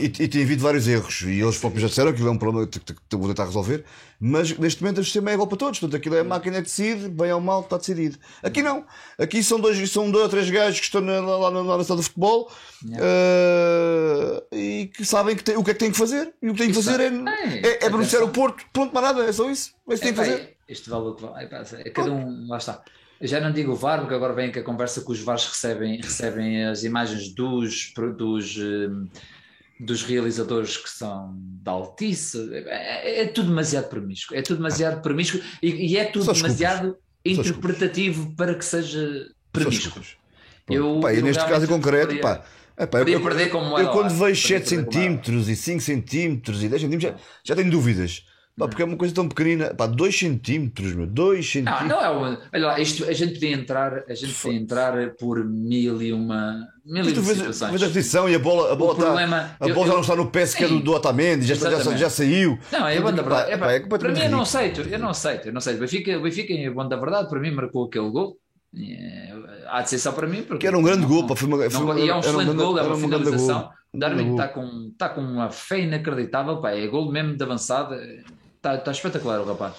E, e, e tem havido vários erros, e eles próprios já disseram que aquilo é um problema que, que, que vou tentar resolver, mas neste momento o sistema é igual para todos, portanto aquilo é a máquina que decide, bem ou mal, está decidido. Aqui não, aqui são dois, são dois ou três gajos que estão na, lá, na- na sala de futebol eh, e que sabem que tem- o que é que têm que fazer, e o que têm que fazer é, é- é, é beneficiar atenção. o Porto, pronto, mais nada, é só isso, é isso que tem que Epá, fazer. Este vale o que é cada um, lá está. Eu já não digo o VAR, porque agora vem que a conversa que os VARs recebem, recebem as imagens dos, dos, hum, dos realizadores que são da Altice. É, é tudo demasiado promíscuo. É tudo demasiado promíscuo e, e é tudo demasiado interpretativo para que seja promíscuo. Eu- Pá, e eu neste caso em concreto, poderia- pá, epá, podia eu, eu moeda quando vejo Podia 7 perder como moeda. centímetros e 5 centímetros e 10 centímetros já, já tenho dúvidas. Pá, porque é uma coisa tão pequenina, pá, 2 centímetros, meu, 2 Não, centímetros. não é uma. Olha lá, isto, a gente podia entrar, a gente podia entrar por mil e uma. Mil e tu vês, situações. vês a repetição e a bola, a bola, O está, problema- a eu- bola já eu- não está no pé sequer do, do Otamendi, já, já, já saiu. Não, é bom da Pá, verdade. É, pá, é para mim eu não aceito, eu não aceito, eu não aceito. O Benfica, Benfica em bom da verdade, para mim marcou aquele gol. É, Há de ser só para mim, porque Que era um grande não- gol, pá, foi uma, foi não- uma, e é um excelente grande- gol, é uma um finalização. gol. Darwin Um está com, está com uma fé inacreditável, pá, é gol mesmo de avançada, está, está espetacular o rapaz.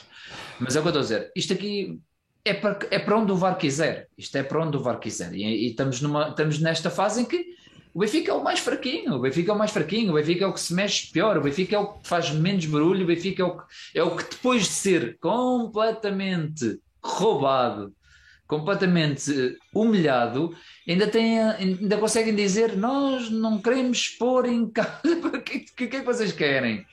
Mas é o que eu estou a dizer, isto aqui é para, é para onde o VAR quiser, isto é para onde o VAR quiser, e, e estamos, numa, estamos nesta fase em que o Benfica é o mais fraquinho, o Benfica é o mais fraquinho, o Benfica é o que se mexe pior, o Benfica é o que faz menos barulho, o Benfica é o que, é o que depois de ser completamente roubado, completamente eh, humilhado, ainda, tem, ainda conseguem dizer nós não queremos expor em casa. O que, que, que é que vocês querem?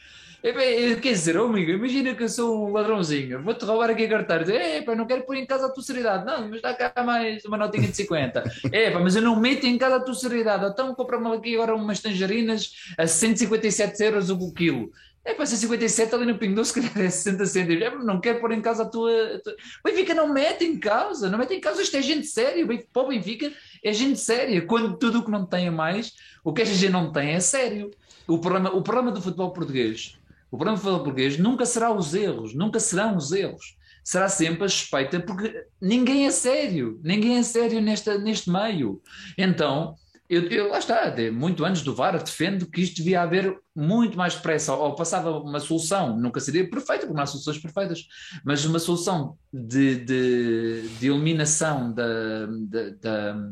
É, bem, Quer dizer, oh, amigo, imagina que eu sou um ladrãozinho, vou-te roubar aqui a carteira, é, pá, não quero pôr em casa a tua seriedade, não, mas dá cá mais uma notinha de 50, é, pá, mas eu não meto em casa a tua seriedade, então compra-me aqui agora umas tangerinas a 157 euros o quilo, é para 157 ali no Pingo Doce, se calhar é 60 cêntimos. É, não quero pôr em casa a tua. A tua... O Benfica não mete em causa, não mete em causa. Isto é gente séria. Para o Benfica é gente séria. Quando tudo o que não tem a mais, o que esta gente não tem é sério. O problema, o problema do futebol português, o problema do futebol português nunca será os erros, nunca serão os erros. Será sempre a suspeita, porque ninguém é sério, ninguém é sério neste meio. Então, eu, eu, lá está, de, muito antes do VAR, defendo que isto devia haver muito mais depressa, ou passava uma solução, nunca seria perfeita, porque não há soluções perfeitas, mas uma solução de, de, de eliminação da, da, da,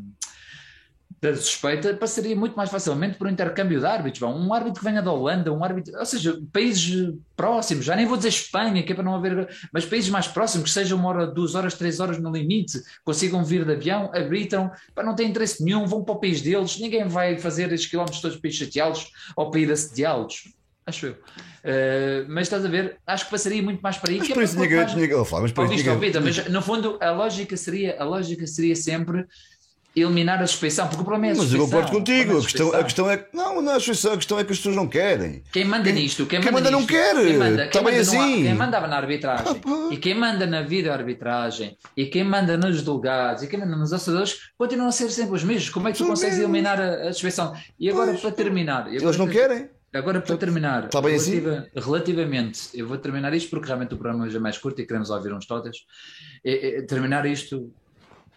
da suspeita passaria muito mais facilmente por um intercâmbio de árbitros. Bom, um árbitro que venha da Holanda, um árbitro, ou seja, países próximos, já nem vou dizer Espanha, que é para não haver, mas países mais próximos, que sejam uma hora, duas horas, três horas no limite, consigam vir de avião, arbitram, para não ter interesse nenhum, vão para o país deles, ninguém vai fazer estes quilómetros todos para ir chateá-los ou para ir assediá-los. Acho eu. Uh, mas estás a ver, acho que passaria muito mais para aí. Mas que por é isso que- oh, Flávio, Mas por isso mas no fundo a lógica seria, a lógica seria sempre eliminar a suspeição, porque o problema é a Mas suspeição. eu concordo contigo. é A questão, a questão é que. Não, não é a suspeição, a questão é que as pessoas não querem. Quem manda nisto, quem, quem manda não nisto, quer. Quem manda, Tá quem manda no- assim. quem manda na arbitragem, Ah, e quem manda na vídeo-arbitragem, e quem manda nos delegados, e quem manda nos assadores, continuam a ser sempre os mesmos. Como é que tu São consegues mesmos. eliminar a, a suspeição? E agora, Pois. para terminar, eu Eles não querem. Agora, para terminar, Tá bem assim? relativa- relativamente, eu vou terminar isto porque realmente o programa hoje é mais curto e queremos ouvir uns todas. É- é- terminar isto,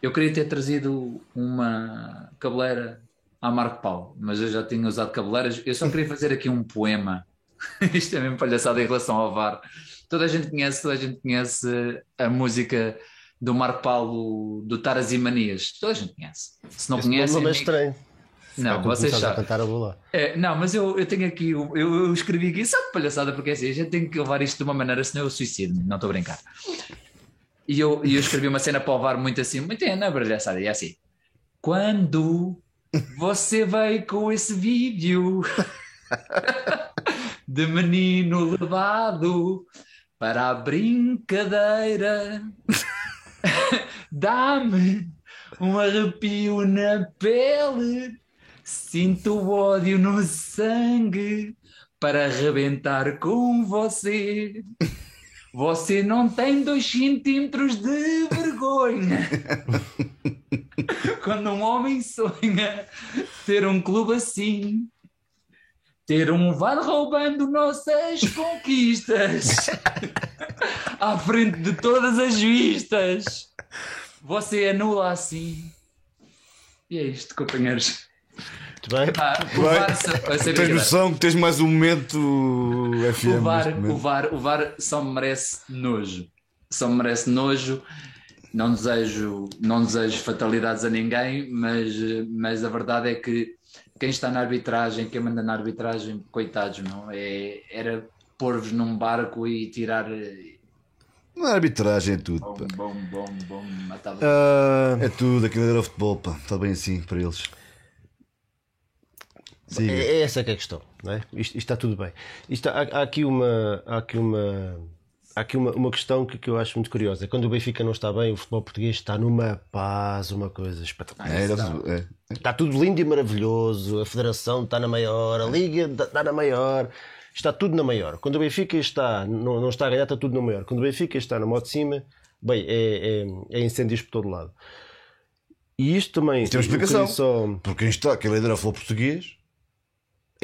eu queria ter trazido uma cabeleira a Marco Paulo, mas eu já tinha usado cabeleiras. Eu só queria fazer aqui um poema. isto é mesmo palhaçada em relação ao VAR. Toda a gente conhece, toda a gente conhece a música do Marco Paulo do Taras e Manias. Toda a gente conhece. Se não conhece, nome é estranho. não, vocês sabem. lá. É, não, mas eu, eu tenho aqui, eu, eu escrevi aqui só de palhaçada, porque é assim, a gente tem que levar isto de uma maneira, senão eu suicido, não estou a brincar. E eu, eu escrevi uma cena para o VAR muito assim, muito na brilhaçada, e é assim: Quando você veio com esse vídeo de menino levado para a brincadeira, dá-me um arrepio na pele. Sinto o ódio no sangue para arrebentar com você. Você não tem dois centímetros de vergonha. Quando um homem sonha ter um clube assim, ter um VAR roubando nossas conquistas à frente de todas as vistas, você anula assim. E é isto, companheiros. Muito bem? O. VAR, a Tens noção que tens mais um momento FM. o VAR, neste o momento. VAR, o VAR só me merece nojo. Só me merece nojo. Não desejo, não desejo fatalidades a ninguém, mas, mas a verdade é que quem está na arbitragem, quem manda na arbitragem, coitados, não é? Era pôr-vos num barco e tirar é arbitragem, é tudo. bom, pá. bom, bom, bom. Ah, É tudo, aquilo era futebol, pá. Está bem assim para eles. Siga. É, é essa que é a questão, não é? Isto, isto está tudo bem. Isto, há, há aqui uma, há aqui uma, há aqui uma, uma questão que, que eu acho muito curiosa. Quando o Benfica não está bem, o futebol português está numa paz, uma coisa espetacular. É, era- é. Está tudo lindo e maravilhoso, a Federação está na maior, a Liga está na maior, está tudo na maior. Quando o Benfica está, não, não está a ganhar, está tudo na maior. Quando o Benfica está na moto de cima, bem, é, é, é incêndios por todo lado. E isto também. Tem uma explicação. Só, Porque quem está, quem lidera o futebol português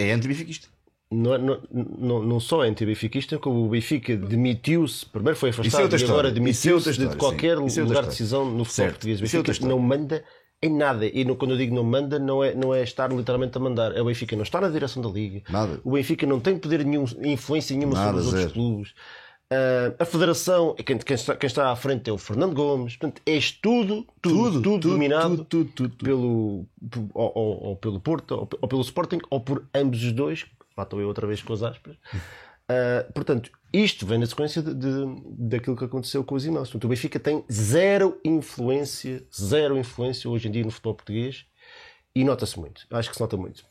é anti-benfiquista. não, é- não, não, não só é anti-benfiquista, como o Benfica demitiu-se, primeiro foi é afastado outra e agora é demitiu-se de qualquer sim. É lugar de decisão no futebol português. O é Benfica não manda em nada. E no- quando eu digo não manda, não é, não é estar literalmente a mandar. É o Benfica não está na direção da Liga. Nada. O Benfica não tem poder nenhum, influência nenhuma Nada, sobre os outros zero. clubes. Ah, a Federação, quem, quem está, quem está à frente é o Fernando Gomes. Portanto, é tudo, tudo, tudo, dominado tudo, tudo, tudo, tudo. pelo, ou, ou- ou pelo Porto, ou, ou pelo Sporting, ou por ambos os dois. Lá estou eu outra vez com as aspas. Ah, portanto, isto vem na sequência de, de- daquilo que aconteceu com os irmãos. Portanto, o Benfica tem zero influência, zero influência hoje em dia no futebol português e nota-se muito. Acho que se nota muito.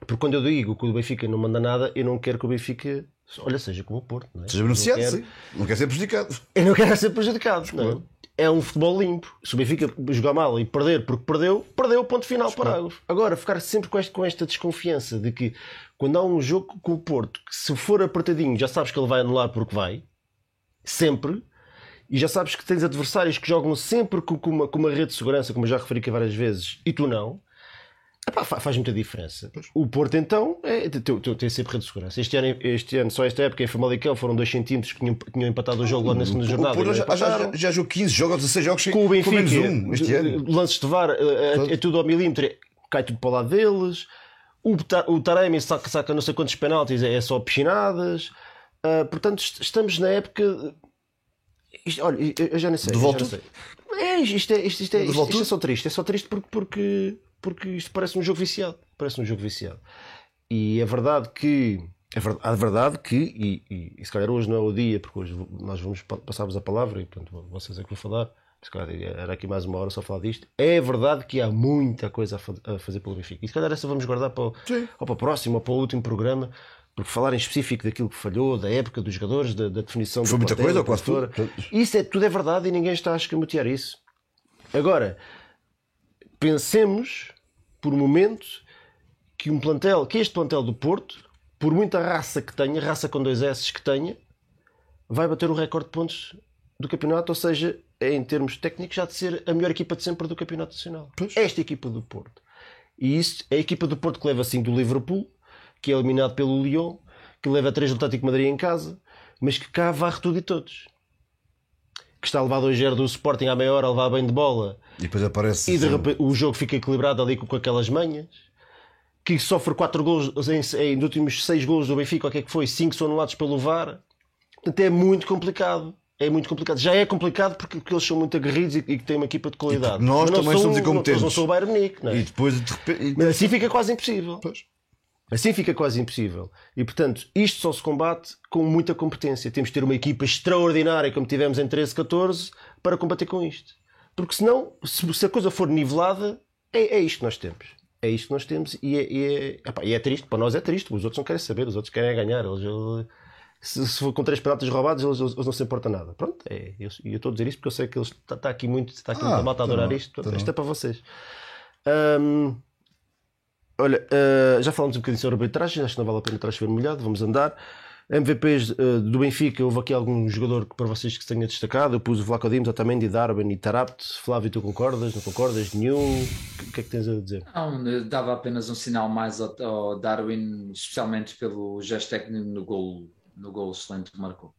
Porque quando eu digo que o Benfica não manda nada, eu não quero que o Benfica, olha, seja como o Porto. Não é? Seja beneficiado, quero- sim. Não quer ser prejudicado. eu não quero ser prejudicado. Não é? é um futebol limpo. Se o Benfica jogar mal e perder porque perdeu, perdeu, ponto final, parágrafo. Agora, ficar sempre com, este- com esta desconfiança de que quando há um jogo com o Porto, que se for apertadinho, já sabes que ele vai anular porque vai, sempre, e já sabes que tens adversários que jogam sempre com, com uma, com uma rede de segurança, como eu já referi aqui várias vezes, e tu não. Epá, fa- faz muita diferença. O Porto, então, é, tem, tem- sempre rede de segurança. Este ano, este ano, só esta época, em Famalicão, foram 2 centímetros que tinham, tinham empatado o jogo lá na segunda O jornada. Porto e já, já, já jogou 15 jogos, 16 jogos com o Benfica, menos um este ano. lances de VAR, é, é tudo ao milímetro, cai tudo para o lado deles. O, o Taremi saca, saca não sei quantos penaltis, é só piscinadas. Ah, portanto, est- estamos na época. Isto- olha, eu já nem sei. De volta? É, isto, é, isto, isto, é, isto, isto é só triste. É só triste porque, porque, porque isto parece um jogo viciado. Parece um jogo viciado. E é verdade que. É verdade, a verdade que, e, e, e se calhar hoje não é o dia, porque hoje nós vamos pa- passar-vos a palavra e portanto vocês é que vão falar. Se calhar era aqui mais uma hora só falar disto. É verdade que há muita coisa a, fa- a fazer pelo Benfica. E se calhar essa vamos guardar para o, Sim. ou para o próximo ou para o último programa, porque falar em específico daquilo que falhou, da época dos jogadores, da, da definição Foi do muita coisa, quase tudo. Isso é, tudo é verdade e ninguém está a escamotear isso. Agora, pensemos por um momento que um plantel, que este plantel do Porto, por muita raça que tenha, raça com dois S que tenha, vai bater o recorde de pontos do campeonato, ou seja, é, em termos técnicos, já de ser a melhor equipa de sempre do campeonato nacional. Pois. Esta equipa do Porto. E isso é a equipa do Porto que leva 5 do Liverpool, que é eliminado pelo Lyon, que leva 3 do Atlético de Madrid em casa, mas que cá varre tudo e todos. Que está a levar 2-0 do Sporting à meia hora, a levar bem de bola, E depois aparece. e de repente o jogo fica equilibrado ali com, com aquelas manhas. Que sofre 4 gols em, em, nos últimos 6 gols do Benfica, o que é que foi? 5 são anulados pelo VAR. Portanto, é muito complicado. É muito complicado. Já é complicado porque, porque eles são muito aguerridos e, e que têm uma equipa de qualidade. porque nós não também somos não- incompetentes. Eles não são o Bayern Munique, não é? E depois de repente. e- Mas assim fica quase impossível. Pois. Assim fica quase impossível. E portanto, isto só se combate com muita competência. Temos de ter uma equipa extraordinária, como tivemos em 13, 14, para combater com isto. Porque senão, se, a coisa for nivelada, é, é isto que nós temos. É isto que nós temos e é, e é, epá, e é triste. Para nós é triste. Os outros não querem saber, os outros querem ganhar. Eles, eles- se, se for com três penaltis roubados, eles, eles- não se importam nada. Pronto, é, eu, eu estou a dizer isto porque eu sei que eles está tá aqui muito, está aqui Ah, muita malta a adorar bom, isto. tá isto é para vocês. Hum, Olha, uh, já falamos um bocadinho sobre arbitragem, acho que não vale a pena estar a chover molhado, vamos andar. MVPs uh, do Benfica, houve aqui algum jogador que para vocês que se tenha destacado. Eu pus o Vlaco Dimos, Otamendi, Darwin e Tarapt. Flávio, tu concordas? Não concordas? Nenhum? O que é que tens a dizer? Não, eu dava apenas um sinal mais ao, ao Darwin, especialmente pelo gesto técnico no gol, no gol excelente que marcou.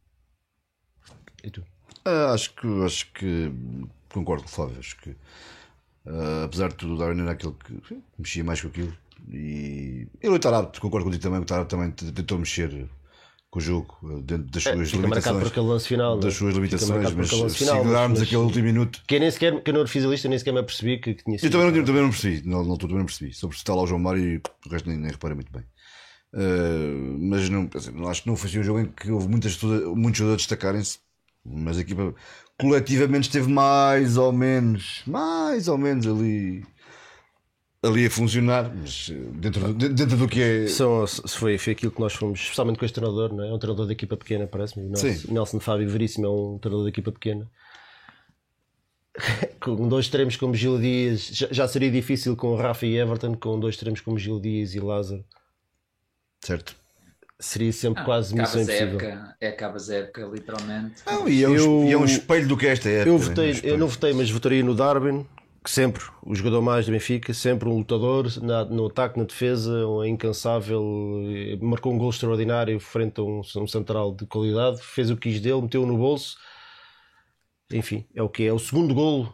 E tu? Ah, acho que acho que concordo com o Flávio. Acho que ah, apesar de tudo, o Darwin era aquele que mexia mais com aquilo. E, e o Tarab, concordo contigo também. O Tarab também tentou mexer com o jogo ah, dentro das suas É, marcado por limitações. aquele lance final. não é? Das suas limitações, mas aquele lance se final, mas- ignorarmos aquele último minuto. Que eu nem sequer, que eu não era fisilista, nem sequer me apercebi que, que tinha sido. Eu também não, também não percebi, não, não, também não percebi. Só percebi está lá o João Mário e o resto nem, nem reparei muito bem. Ah, mas não, não acho que não foi assim um jogo em que houve muitas, muitos jogadores a destacarem-se, mas a equipa coletivamente esteve mais ou menos, mais ou menos ali, ali a funcionar, mas eh, dentro, do- dentro do que é. São, se foi, foi aquilo que nós fomos, especialmente com este treinador, não é? É um treinador de equipa pequena, parece-me. Nelson, Fábio Veríssimo é um treinador de equipa pequena. com dois extremos como Gil Dias, já, já seria difícil com Rafa e Everton, com dois extremos como Gil Dias e Lázaro. Certo. Seria sempre Ah, quase missão impossível. época, é acabas a época, literalmente. Não, e, é um, Eu- e é um espelho do que é esta época. Eu votei, Um eu não votei, mas votaria no Darwin, sempre, o jogador mais do Benfica, sempre um lutador na- no ataque, na defesa, um incansável, marcou um gol extraordinário frente a um, um central de qualidade, fez o que quis dele, meteu no bolso. Enfim, é o que é. O segundo gol,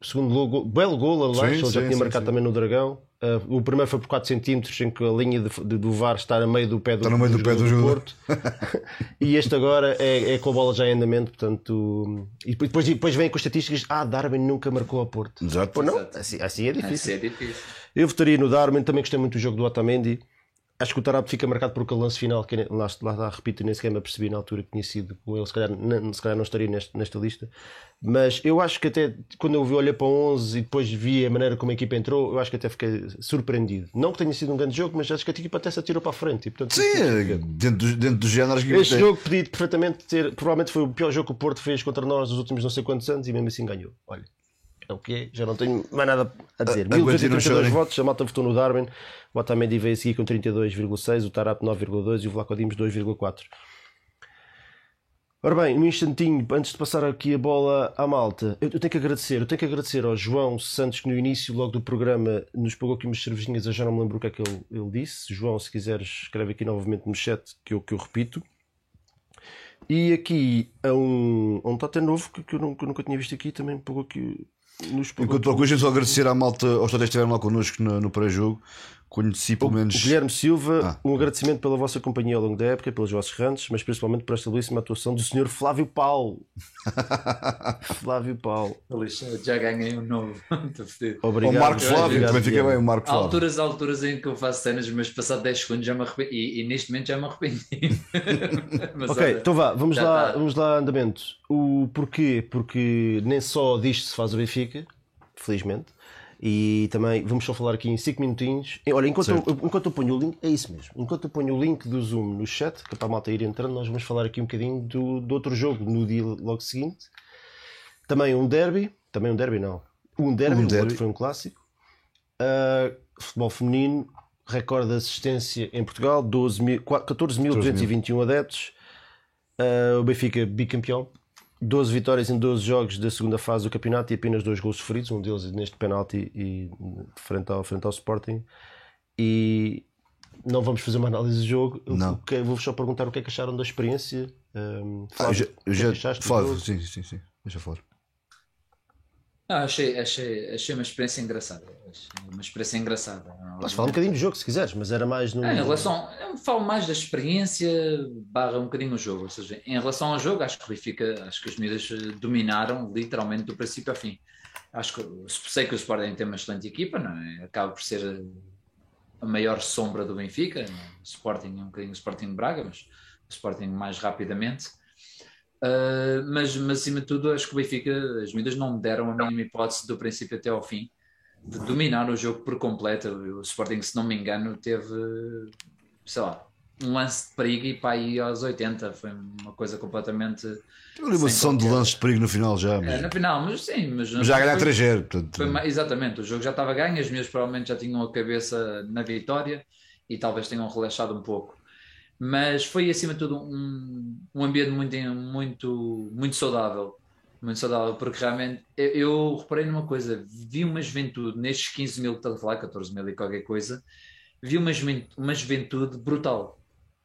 o segundo gol, gol- belo gol, aliás, ele já tinha sim, marcado sim. também no Dragão. Ah, o primeiro foi por 4 cm, em que a linha de- de- do VAR está no meio do pé do, Está no meio do pé do jogador. Porto. e este agora é, é com a bola já em andamento, portanto. E depois, depois vem com as estatísticas: ah, Darwin nunca marcou a Porto. Exato. Pô, não, Exato. assim, assim é difícil. é difícil. Eu votaria no Darwin, também gostei muito do jogo do Otamendi. Acho que o Tarap fica marcado por aquele lance final que lá, lá, lá repito, nem sequer me apercebi na altura que tinha sido com ele, se calhar, não, se calhar não estaria neste- nesta lista. Mas eu acho que até quando eu vi, olhei para o 11 e depois vi a maneira como a equipa entrou, eu acho que até fiquei surpreendido. Não que tenha sido um grande jogo, mas acho que a equipa até se atirou para a frente. E, portanto, Sim, é, dentro, dos- dentro dos géneros que este jogo podia perfeitamente ter, provavelmente foi o pior jogo que o Porto fez contra nós nos últimos não sei quantos anos e mesmo assim ganhou. Olha, é o que é, já não tenho mais nada a dizer. A- aguentem, não 1232 chorem. votos, a malta votou no Darwin, o Otamendi veio a seguir com 32,6, o Tarap 9,2 e o Vlaco Dimos 2,4. Ora bem, um instantinho, antes de passar aqui a bola à malta, eu, eu tenho que agradecer, eu tenho que agradecer ao João Santos que no início logo do programa nos pagou aqui umas cervejinhas, eu já não me lembro o que é que ele, ele disse. João, se quiseres, escreve aqui novamente no chat que eu, que eu repito. E aqui a um, a um Tata novo que, que eu, nunca, nunca tinha visto aqui, também pagou aqui nos. Enquanto deixa-me só agradecer à malta, aos que estiveram lá connosco no, no pré-jogo. Conheci pelo menos. O Guilherme Silva, Ah. um agradecimento pela vossa companhia ao longo da época, pelos vossos rantes, mas principalmente por esta belíssima atuação do Sr. Flávio Paulo. Flávio Paulo. Já ganhei um novo. Fedido. O Obrigado. Marco Flávio, Obrigado, também fica bem, o Marco Há Flávio. alturas, há alturas em que eu faço cenas, mas passado 10 segundos já me arrependi. E, e neste momento já me arrependi. Mas Ok, olha, então vá, vamos lá, tá. vamos lá andamento. O porquê? Porque nem só disto se faz o Benfica, felizmente. E também vamos só falar aqui em 5 minutinhos. Olha, enquanto eu, enquanto eu ponho o link, é isso mesmo. Enquanto eu ponho o link do Zoom no chat, que é para a malta ir entrando, nós vamos falar aqui um bocadinho do, do outro jogo no dia logo seguinte. Também um derby, também um derby não. Um derby, Um o derby. outro foi um clássico. Uh, futebol feminino, recorde de assistência em Portugal, 12 mil- qua- 14.221 adeptos. Uh, o Benfica bicampeão, 12 vitórias em 12 jogos da segunda fase do campeonato e apenas dois gols sofridos, um deles neste penalti e frente ao, frente ao Sporting. E não vamos fazer uma análise do jogo. Vou-vos só perguntar o que é que acharam da experiência. Um, Ah, já, Flávio, o que é já Flávio, sim, sim, sim. Deixa falar. Ah, achei, achei, achei uma experiência engraçada. Achei uma experiência engraçada. Podes falar um bocadinho do jogo se quiseres, mas era mais no. É, em relação, eu falo mais da experiência barra um bocadinho o jogo, ou seja, em relação ao jogo, acho que o Benfica, acho que os miúdas eh, dominaram literalmente do princípio ao fim. Acho que sei que o Sporting tem uma excelente equipa, não é? acaba por ser eh, a maior sombra do Benfica, é? o Sporting é um bocadinho o Sporting de Braga, mas o Sporting mais rapidamente. Uh, mas, mas acima de tudo, acho que o Benfica, as miúdas não me deram a mínima hipótese do princípio até ao fim de dominar o jogo por completo. O Sporting, se não me engano, teve, sei lá, um lance de perigo e para aí aos 80. Foi uma coisa completamente. Ali uma sessão de lances de perigo no final já, É, mas, na final, mas sim, mas, mas já a ganhar foi- 3-0. Portanto, exatamente, o jogo já estava ganho, as minhas provavelmente já tinham a cabeça na vitória e talvez tenham relaxado um pouco. Mas foi acima de tudo um, um ambiente muito, muito, muito saudável. Muito saudável, porque realmente eu, eu reparei numa coisa: vi uma juventude nestes 15 mil que estás a falar, 14 mil e qualquer coisa, vi uma, juven- uma juventude brutal.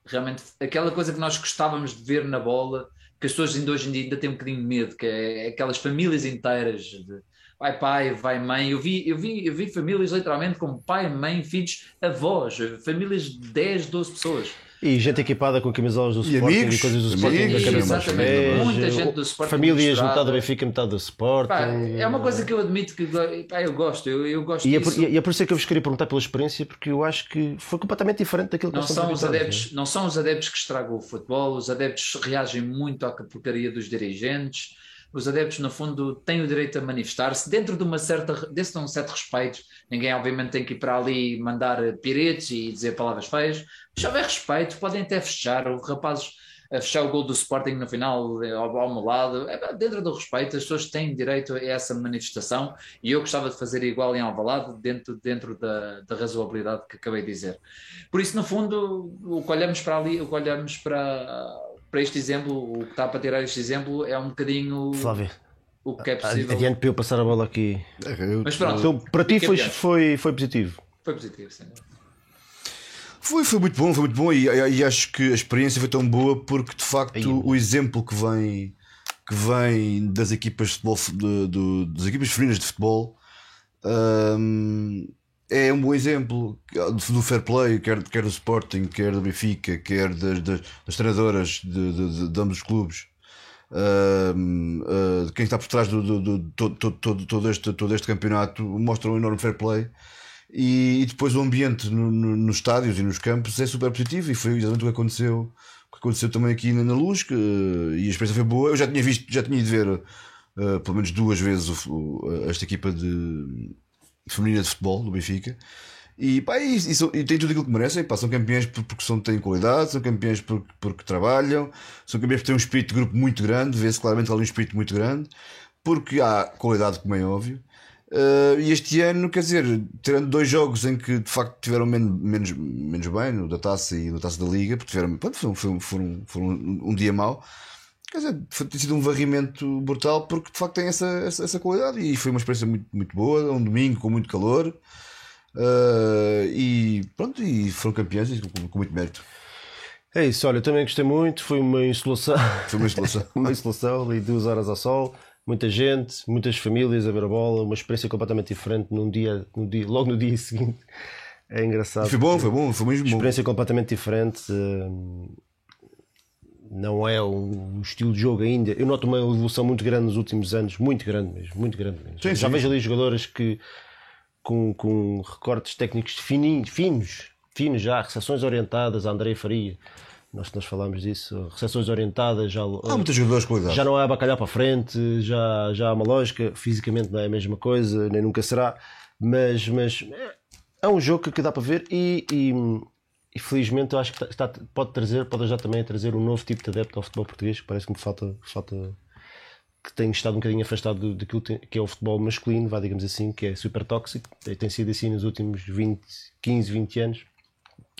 Realmente, aquela coisa que nós gostávamos de ver na bola, que as pessoas ainda hoje em dia ainda têm um bocadinho de medo, que é aquelas famílias inteiras de vai pai, vai mãe. Eu vi, eu vi, eu vi famílias literalmente com pai, mãe, filhos, avós, famílias de 10, 12 pessoas. E gente equipada com camisolas do E Sporting amigos, e coisas do amigos, Sporting na cabeça aos exatamente. Muita gente do Sporting Famílias, misturada. metade do Benfica, metade do Sporting. Pá, é uma coisa que eu admito que pá, eu gosto, eu, eu gosto E é, por, disso. e é por isso que eu vos queria perguntar pela experiência, porque eu acho que foi completamente diferente daquilo que Não são, os adeptos, não são os adeptos que estragam o futebol, os adeptos reagem muito à porcaria dos dirigentes, os adeptos, no fundo, têm o direito a manifestar-se dentro de uma certa, desse de um certo respeito. Ninguém, obviamente, tem que ir para ali mandar piretes e dizer palavras feias. Se houver respeito, podem até fechar. O rapazes a fechar o gol do Sporting no final, eh, ao, ao meu lado, é, dentro do respeito, as pessoas têm direito a essa manifestação e eu gostava de fazer igual em Alvalade, dentro, dentro da, da razoabilidade que acabei de dizer. Por isso, no fundo, o que olhamos para ali, o que olhamos para, para este exemplo, o que está para tirar este exemplo é um bocadinho? Flávio, o que é possível. adiante para eu passar a bola aqui. eu- Mas pronto, Então, para ti foi, foi, foi positivo. foi positivo, sim. Foi, foi muito bom, foi muito bom e, e acho que a experiência foi tão boa porque de facto Aí. o exemplo que vem que vem das equipas de futebol de- do- das equipas femininas de futebol hum, é um bom exemplo do fair play, quer, quer do Sporting, quer do Benfica, quer das, das, das treinadoras de, de, de- de ambos os clubes. Hum, uh, quem está por trás do- todo, todo, todo, este, todo este campeonato mostra um enorme fair play e, e depois o ambiente no- no- nos estádios e nos campos é super positivo e foi exatamente o que aconteceu o que aconteceu também aqui na, na Luz que, eh, e a experiência foi boa eu já tinha visto já tinha ido ver eh, pelo menos duas vezes o- esta equipa de feminina de futebol do Benfica. E, pá, e, e e tem tudo aquilo que merecem pá, são campeões por- porque são, têm qualidade são campeões porque, porque trabalham são campeões porque têm um espírito de grupo muito grande vê-se claramente ali um espírito muito grande porque há qualidade como é óbvio. Uh, e este ano, quer dizer, tirando dois jogos em que de facto tiveram men menos, menos bem, no da taça e no taça da liga, porque tiveram, pronto, foi, foram, foram um, um dia mau, quer dizer, foi, tem sido um varrimento brutal porque de facto tem essa, essa, essa qualidade e foi uma experiência muito, muito boa, um domingo com muito calor. uh, e pronto, e foram campeões e com, com muito mérito. É isso, olha, também gostei muito. Foi uma insolação, Foi uma instalação. uma insolação ali, duas horas ao sol, muita gente, muitas famílias a ver a bola, uma experiência completamente diferente num dia, no dia, logo no dia seguinte. É engraçado. foi bom, foi bom, foi mesmo bom. experiência completamente diferente. hum, Não é um estilo de jogo ainda. Eu noto uma evolução muito grande nos últimos anos, muito grande mesmo, muito grande mesmo. Sim, Já sim. vejo ali jogadoras que com, com recortes técnicos fininhos, finos, finos já, recepções orientadas, a André Faria. Nós, nós falámos disso, recepções orientadas, já, Há muitos jogadores qualidade. já não há bacalhau para frente, já, já há uma lógica, fisicamente não é a mesma coisa, nem nunca será, mas, mas é- é um jogo que, que dá para ver e, e, e felizmente eu acho que está- está- pode trazer, pode ajudar também a trazer um novo tipo de adepto ao futebol português, que parece que me falta, falta que tem estado um bocadinho afastado daquilo que é o futebol masculino, vá, digamos assim, que é super tóxico. Tem sido assim nos últimos 20, 15, 20 anos.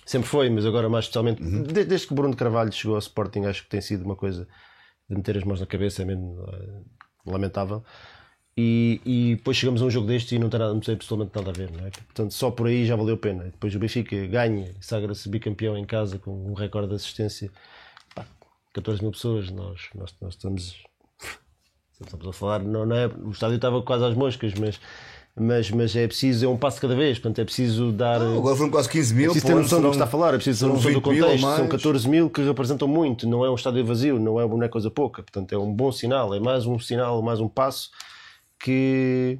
Sempre foi, mas agora mais especialmente, uhum. desde que o Bruno Carvalho chegou ao Sporting, acho que tem sido uma coisa de meter as mãos na cabeça, é mesmo uh, lamentável. E, e, depois chegamos a um jogo deste e não não tem absolutamente nada a ver, não é? Portanto, só por aí já valeu a pena. Depois o Benfica ganha, sagra-se bicampeão em casa com um recorde de assistência. Pá, 14 mil pessoas, nós, nós, nós estamos, estamos a falar, não, não é? O estádio estava quase às moscas, mas mas, mas é preciso, é um passo cada vez, portanto é preciso dar. Não, agora foram quase 15 mil. É preciso ter noção do que está a falar, é preciso ter noção do contexto. São 14 mil que representam muito, não é um estádio vazio, não é, não é coisa pouca, portanto é um bom sinal, é mais um sinal, mais um passo que.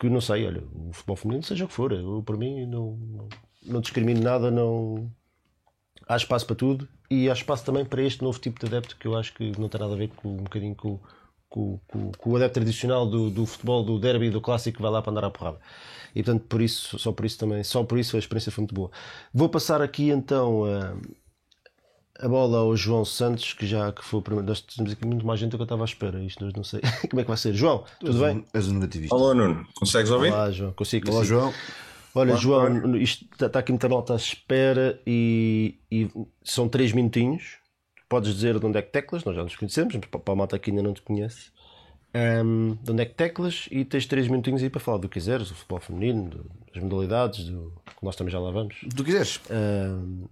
que não sei, olha, o futebol feminino, seja o que for, eu, para mim não, não, discrimino nada, não. Há espaço para tudo e há espaço também para este novo tipo de adepto que eu acho que não tem nada a ver com um bocadinho com com, com, com, o adepto tradicional do, do futebol, do derby, do clássico que vai lá para andar à porrada. E portanto, por isso, só por isso também, só por isso a experiência foi muito boa. Vou passar aqui então a, a bola ao João Santos, que já que foi o primeiro. Nós temos aqui muito mais gente do que eu estava à espera. Isto não sei como é que vai ser. João, tudo bem? És um negativista. Olá, Nuno. Consegues ouvir? Olá, João. Consigo. Olá. João. Olha, Olá, João, isto está, está aqui muita malta à espera e, e são três minutinhos podes dizer de onde é que teclas, nós já nos conhecemos, mas para a malta que ainda não te conhece, um, de onde é que teclas e tens 3 minutinhos aí para falar do que quiseres, do futebol feminino, das modalidades, do que nós também já lá vamos. Do que quiseres. Um,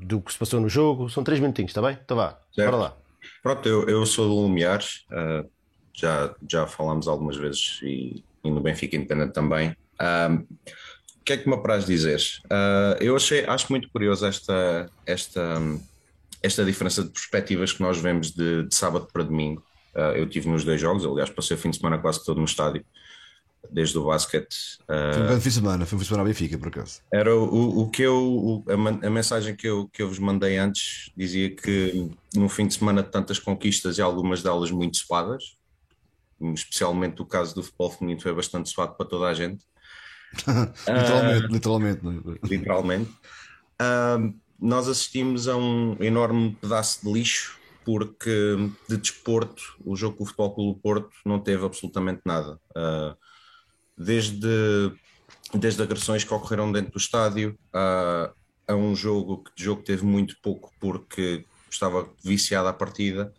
do que se passou no jogo, são 3 minutinhos, está bem? Então vá, certo. bora lá. Pronto, eu, eu sou do Lumiares, uh, já, já falámos algumas vezes e, e no Benfica Independente também. Um, o que é que me apraz dizer? Uh, eu achei, acho muito curioso esta, esta, esta diferença de perspectivas que nós vemos de, de sábado para domingo. Uh, eu tive nos dois jogos, aliás, passei o fim de semana quase todo no estádio, desde o basquete. Uh, foi um fim de semana, foi um fim de semana à Benfica, por acaso. Era o, o que eu, a, a, mensagem que eu, que eu vos mandei antes dizia que num fim de semana de tantas conquistas e algumas delas muito suadas, especialmente o caso do futebol feminino foi bastante suado para toda a gente. literalmente, uh, literalmente. É? Literalmente. Uh, nós assistimos a um enorme pedaço de lixo porque de desporto, o jogo com o Futebol Clube Porto não teve absolutamente nada. Uh, desde, desde agressões que ocorreram dentro do estádio uh, a um jogo que de jogo teve muito pouco porque estava viciado à partida,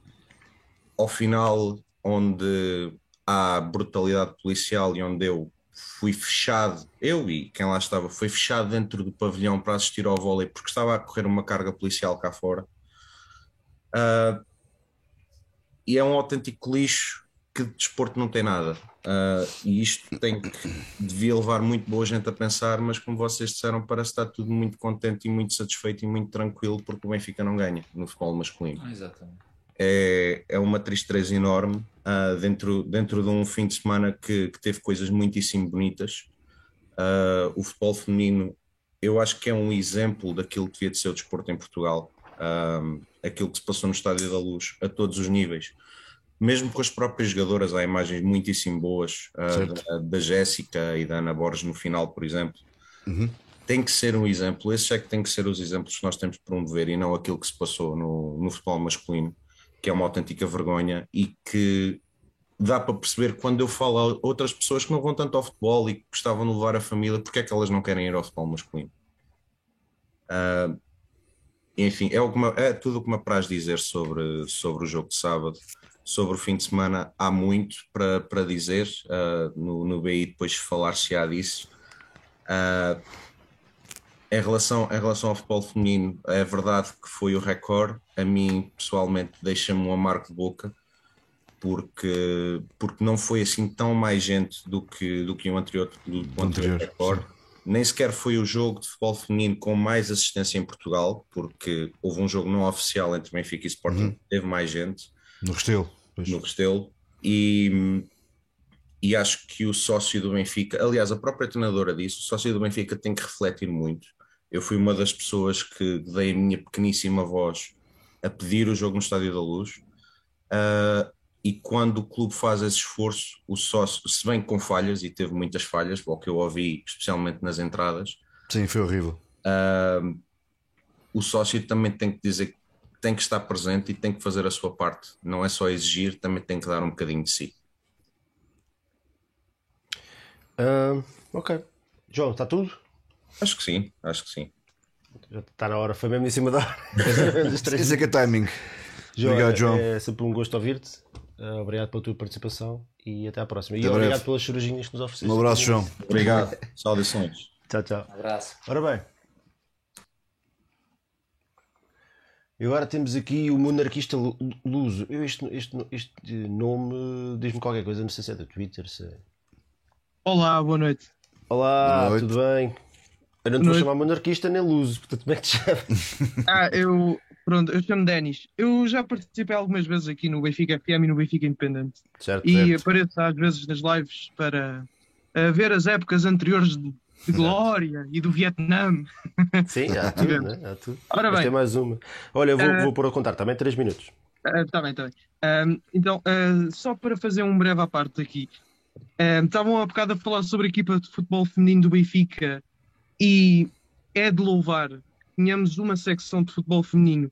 ao final, onde há brutalidade policial e onde eu fui fechado, eu e quem lá estava, foi fechado dentro do pavilhão para assistir ao vôlei porque estava a correr uma carga policial cá fora. Uh, e é um autêntico lixo que de desporto não tem nada. Uh, e isto tem que, devia levar muito boa gente a pensar, mas como vocês disseram, parece estar tudo muito contente e muito satisfeito e muito tranquilo porque o Benfica não ganha no futebol masculino. Ah, exatamente. É, é uma tristeza enorme uh, dentro, dentro de um fim de semana que, que teve coisas muitíssimo bonitas. Uh, o futebol feminino, eu acho que é um exemplo daquilo que devia de ser o desporto em Portugal um, aquilo que se passou no Estádio da Luz a todos os níveis. Mesmo com as próprias jogadoras, há imagens muitíssimo boas uh, da, da Jéssica e da Ana Borges no final, por exemplo. Uhum. Tem que ser um exemplo, esses é que tem que ser os exemplos que nós temos de promover e não aquilo que se passou no, no futebol masculino, que é uma autêntica vergonha e que dá para perceber quando eu falo a outras pessoas que não vão tanto ao futebol e que gostavam de levar a família, porque é que elas não querem ir ao futebol masculino. Uh, enfim, é, alguma, é tudo o que me apraz dizer sobre, sobre o jogo de sábado. Sobre o fim de semana, há muito para, para dizer. Uh, no, no BI, depois falar-se-á disso. Uh, em, relação, em relação ao futebol feminino, é verdade que foi o recorde. A mim, pessoalmente, deixa-me um amargo de boca, porque, porque não foi assim tão mais gente do que, do que o anterior, do, do anterior recorde. Sim nem sequer foi o jogo de futebol feminino com mais assistência em Portugal, porque houve um jogo não oficial entre Benfica e Sporting, uhum. teve mais gente. No Restelo. Pois. No Restelo. E, e acho que o sócio do Benfica, aliás, a própria treinadora disse, o sócio do Benfica tem que refletir muito. Eu fui uma das pessoas que dei a minha pequeníssima voz a pedir o jogo no Estádio da Luz. Uh, e quando o clube faz esse esforço, o sócio, se bem com falhas, e teve muitas falhas, o que eu ouvi, especialmente nas entradas. Sim, foi horrível. Uh, o sócio também tem que dizer tem que estar presente e tem que fazer a sua parte. Não é só exigir, também tem que dar um bocadinho de si. Ah, ok. João, está tudo? Acho que sim, acho que sim. Já está na hora, foi mesmo em cima da hora. Dos três. Esse é que é timing. João, Obrigado, é- João. É sempre um gosto ouvir-te. Ah, obrigado pela tua participação e até à próxima. E Até obrigado breve. pelas cervejinhas que nos ofereceste. Um abraço, João. Obrigado. Saudações. Tchau, tchau. Um abraço. Ora bem. E agora temos aqui o monarquista Lu- Luso. Eu este, este, este nome diz-me qualquer coisa, não sei se é do Twitter. Se... é- Olá, boa noite. Olá, Boa noite. tudo bem? Eu não te vou chamar monarquista nem Luso, portanto, como é que te chamas? Ah, eu. Pronto, eu chamo Denis. Eu já participei algumas vezes aqui no Benfica FM e no Benfica Independente. Certo, E certo. apareço às vezes nas lives para ah, ver as épocas anteriores de, de glória e do Vietnã. Sim, há tudo, né? Há tudo. Ora bem, tem mais uma. Olha, eu vou, Ah. vou pôr a contar também 3 minutos. Está bem, está bem. Ahm, então, ah, só para fazer um breve à parte aqui. Ahm, Estavam há bocado a falar sobre a equipa de futebol feminino do Benfica e é de louvar tenhamos uma secção de futebol feminino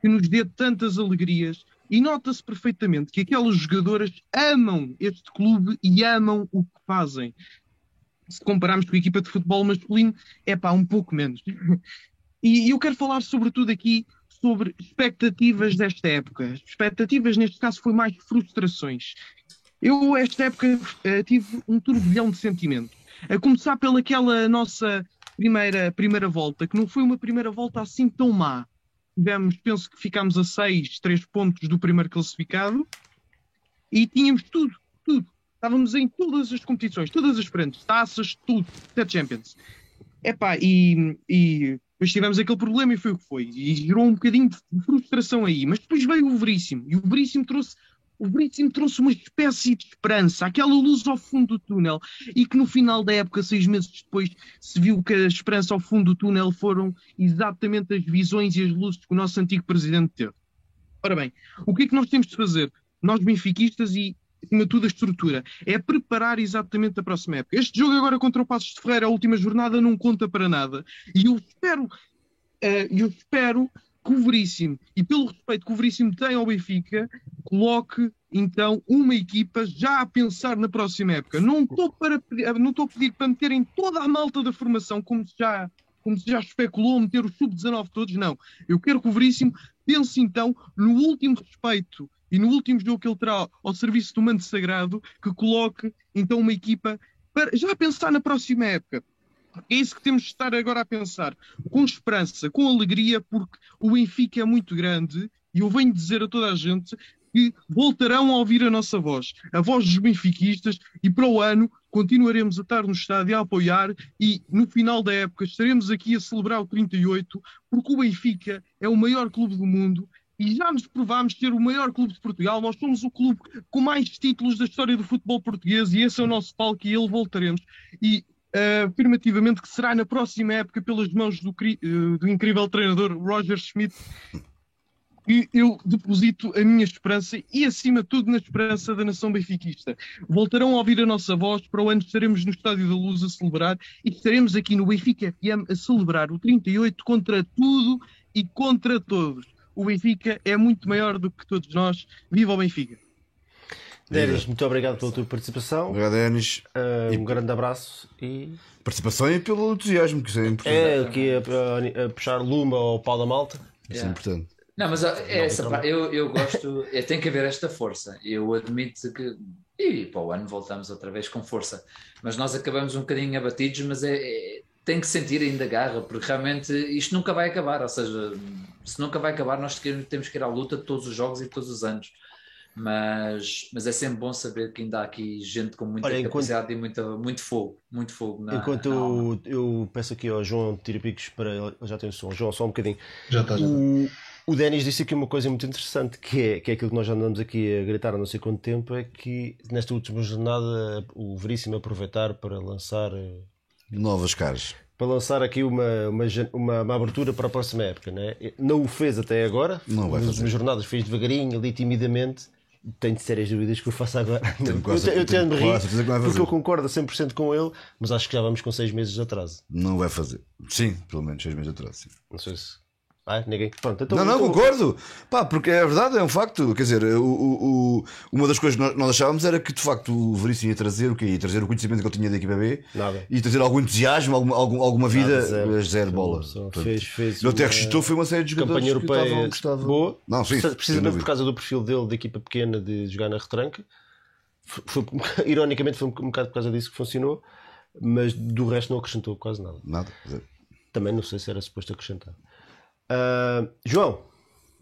que nos dê tantas alegrias e nota-se perfeitamente que aquelas jogadoras amam este clube e amam o que fazem. Se compararmos com a equipa de futebol masculino, é pá, um pouco menos. E eu quero falar sobretudo aqui sobre expectativas desta época. Expectativas, neste caso, foi mais frustrações. Eu, esta época, eh, tive um turbilhão de sentimentos. A começar pelaquela nossa primeira, primeira volta, que não foi uma primeira volta assim tão má. Tivemos, penso que ficámos a 6, 3 pontos do primeiro classificado e tínhamos tudo, tudo. Estávamos em todas as competições, todas as frentes, taças, tudo, até Champions. Epá, e, e depois tivemos aquele problema e foi o que foi. E gerou um bocadinho de frustração aí. Mas depois veio o Veríssimo. E o Veríssimo trouxe, o Veríssimo trouxe uma espécie de esperança, aquela luz ao fundo do túnel. E que no final da época, seis meses depois, se viu que a esperança ao fundo do túnel foram exatamente as visões e as luzes que o nosso antigo presidente teve. Ora bem, o que é que nós temos de fazer? Nós benfiquistas e, acima de tudo, a estrutura. É preparar exatamente a próxima época. Este jogo agora contra o Passos de Ferreira, a última jornada, não conta para nada. E eu espero, eh, eu espero que o Veríssimo, e pelo respeito que o Veríssimo tem ao Benfica, coloque então uma equipa já a pensar na próxima época. Não estou para pedir- não estou a pedir para meterem toda a malta da formação, como se já, como se já especulou, meter os sub-19 todos, não. Eu quero que o Veríssimo pense então no último respeito e no último jogo que ele terá ao serviço do manto sagrado, que coloque então uma equipa para já pensar na próxima época. É isso que temos de estar agora a pensar, com esperança, com alegria, porque o Benfica é muito grande e eu venho dizer a toda a gente que voltarão a ouvir a nossa voz, a voz dos benfiquistas, e para o ano continuaremos a estar no estádio a apoiar e no final da época estaremos aqui a celebrar o 38, porque o Benfica é o maior clube do mundo e já nos provámos ser o maior clube de Portugal. Nós somos o clube com mais títulos da história do futebol português e esse é o nosso palco e ele voltaremos. E afirmativamente que será na próxima época pelas mãos do, uh, do incrível treinador Roger Schmidt que eu deposito a minha esperança e, acima de tudo, na esperança da nação benfiquista. Voltarão a ouvir a nossa voz, para o ano estaremos no Estádio da Luz a celebrar e estaremos aqui no Benfica FM a celebrar o 38 contra tudo e contra todos. O Benfica é muito maior do que todos nós. Viva o Benfica! Denis, muito obrigado pela tua participação. Obrigado, Denis. Ah, um grande abraço e Participação e pelo entusiasmo, que isso é importante. é aqui a, a- a puxar lumba ao pau da malta. Isso é importante. Não, mas é essa então- parte, eu, eu gosto, é, tem que haver esta força. Eu admito que. E para o ano voltamos outra vez com força. Mas nós acabamos um bocadinho abatidos, mas é, é- tem que sentir ainda garra, porque realmente isto nunca vai acabar. Ou seja, se nunca vai acabar, nós temos que ir à luta de todos os jogos e todos os anos. Mas, mas é sempre bom saber que ainda há aqui gente com muita Olha, enquanto- capacidade e muita, muito fogo, muito fogo na, Enquanto na eu, eu peço aqui ao João Tirapicos para. Já tem o som. João, só um bocadinho. Já está, já está. O, o Denis disse aqui uma coisa muito interessante, que é, que é aquilo que nós já andamos aqui a gritar há não sei quanto tempo, é que nesta última jornada o Veríssimo aproveitar para lançar eh, Novas caras. para lançar aqui uma, uma, uma, uma abertura para a próxima época. Né? Não o fez até agora, Não vai nas fazer. últimas jornadas fez devagarinho, ali timidamente. Tenho sérias dúvidas que o faça agora. Tenho eu quase- eu tenho quase rir, porque fazer. eu concordo a 100% com ele, mas acho que já vamos com seis meses de atraso. Não vai fazer. Sim, pelo menos seis meses atrás. Sim. Não sei se. Ah, ninguém. Pronto, então, Não, não, então- concordo. Pá, porque é verdade, é um facto. Quer dizer, o, o- o- uma das coisas que nós- achávamos era que de facto o Veríssimo ia trazer o quê? Ia trazer o conhecimento que ele tinha da equipa B Nada. e trazer algum entusiasmo, alguma, algum- alguma vida, Nada, zero. zero bola. Portanto, fez, fez Ele até ressuscitou foi uma série de jogadores campanha que europeia estavam, que estavam- boa. Não, sim, precisamente por causa do perfil dele de equipa pequena de jogar na retranca. Foi, foi- ironicamente foi um bocado por causa disso que funcionou, mas do resto não acrescentou quase nada. Nada. Também não sei se era suposto acrescentar. Ah, João,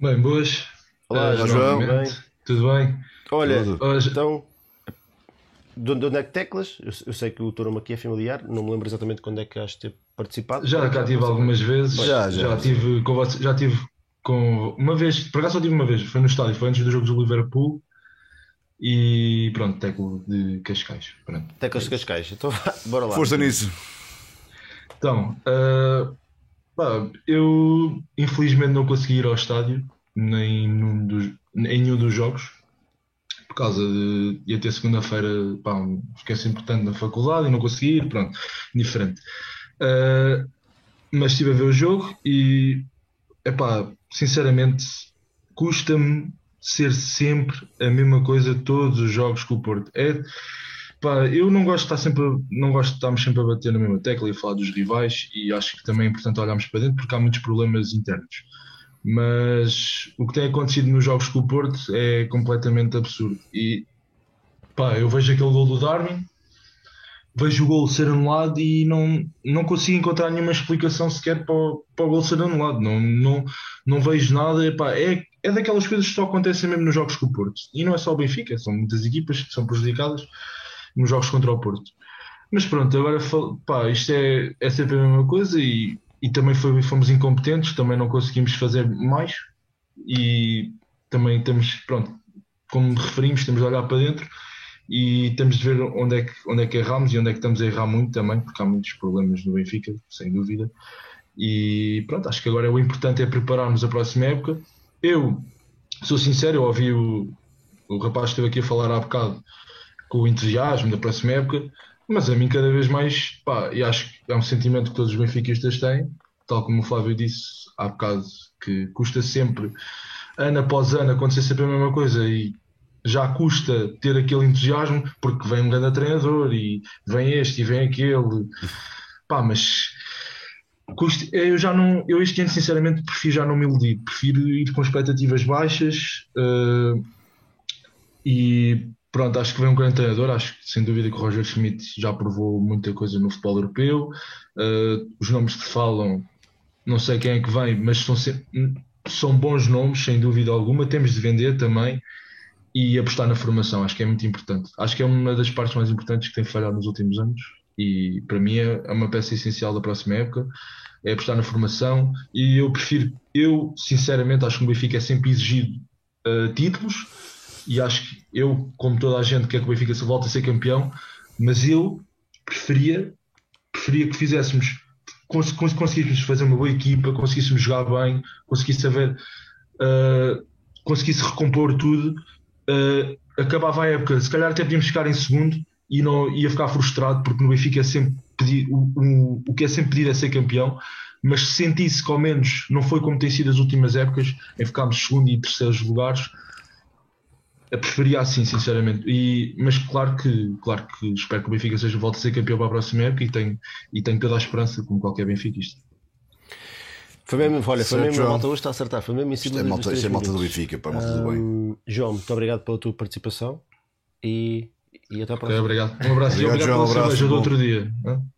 Bem, boas. Olá, Eh, João. novamente. Tudo bem? olha, Tudo. Hoje, então de onde de onde é que teclas? Eu, eu sei que o nome aqui é familiar, não me lembro exatamente quando é que has de ter participado. já cá tive algumas vezes. Já, já. tive com você- já tive com uma vez, por acaso só tive uma vez, foi no estádio, foi antes do jogo do Liverpool. E pronto, teclo de Cascais. Pronto. Teclas de Cascais. Então bora lá. Força nisso. Então, ah, pá, eu infelizmente não consegui ir ao estádio nem num dos, em nenhum dos jogos por causa de ia ter segunda-feira, pá, um esquece importante na faculdade e não consegui ir, pronto, diferente. Ah, mas estive a ver o jogo e, epá, sinceramente, custa-me ser sempre a mesma coisa todos os jogos com o Porto. É, Pá, eu não gosto de estar sempre, não gosto de estarmos sempre a bater na mesma tecla e a falar dos rivais e acho que também é importante olharmos para dentro porque há muitos problemas internos. Mas o que tem acontecido nos jogos com o Porto é completamente absurdo. E pá, eu vejo aquele gol do Darwin, vejo o gol ser anulado e não, não consigo encontrar nenhuma explicação sequer para o, para o gol ser anulado. Não, não, não vejo nada. Epá, é, é daquelas coisas que só acontecem mesmo nos jogos com o Porto. E não é só o Benfica, são muitas equipas que são prejudicadas nos jogos contra o Porto. Mas pronto, agora pá, isto é, é sempre a mesma coisa e, e também foi- fomos incompetentes, também não conseguimos fazer mais e também temos, pronto, como referimos, temos de olhar para dentro e temos de ver onde é, que, onde é que erramos e onde é que estamos a errar muito também, porque há muitos problemas no Benfica, sem dúvida. E pronto, acho que agora o importante é prepararmos a próxima época. Eu sou sincero, eu ouvi o, o rapaz que esteve aqui a falar há bocado com o entusiasmo da próxima época, mas a mim cada vez mais, pá, e acho que é um sentimento que todos os benfiquistas têm, tal como o Flávio disse há bocado, que custa sempre, ano após ano, acontecer sempre a mesma coisa e já custa ter aquele entusiasmo porque vem um grande treinador e vem este e vem aquele, pá, mas eu já não, eu este ano sinceramente prefiro já não me iludir, prefiro ir com expectativas baixas eh, e pronto, acho que vem um grande treinador, acho que sem dúvida que o Roger Schmidt já provou muita coisa no futebol europeu, Eh, os nomes que falam, não sei quem é que vem, mas são, sempre- são bons nomes, sem dúvida alguma, temos de vender também e apostar na formação, acho que é muito importante. Acho que é uma das partes mais importantes que tem falhado nos últimos anos e para mim é é uma peça essencial da próxima época, é apostar na formação. E eu prefiro, eu sinceramente acho que o Benfica é sempre exigido eh, títulos e acho que eu, como toda a gente, quer que o Benfica se volte a ser campeão, mas eu preferia, preferia que fizéssemos, cons cons- conseguíssemos fazer uma boa equipa, conseguíssemos jogar bem, conseguisse haver, uh, conseguisse recompor tudo, uh, acabava a época, se calhar até podíamos ficar em segundo e não ia ficar frustrado porque no Benfica é sempre pedi- o, o, o que é sempre pedido é ser campeão, mas se sentisse que ao menos não foi como tem sido as últimas épocas, em ficarmos segundo e terceiros lugares, eu preferia assim, sinceramente. E, mas claro que, claro que espero que o Benfica seja volte a ser campeão para a próxima época e tenho, e tenho toda a esperança, como qualquer benfiquista. Foi mesmo, olha, foi mesmo a malta hoje está a acertar, foi mesmo em cima Isto é dos malta, três isto é malta do. Benfica, pá, malta do bem. João, muito obrigado pela tua participação e, e até à Ok, próxima. obrigado. Um abraço e Obrigado, obrigado João, pela um abraço, cerveja do outro dia.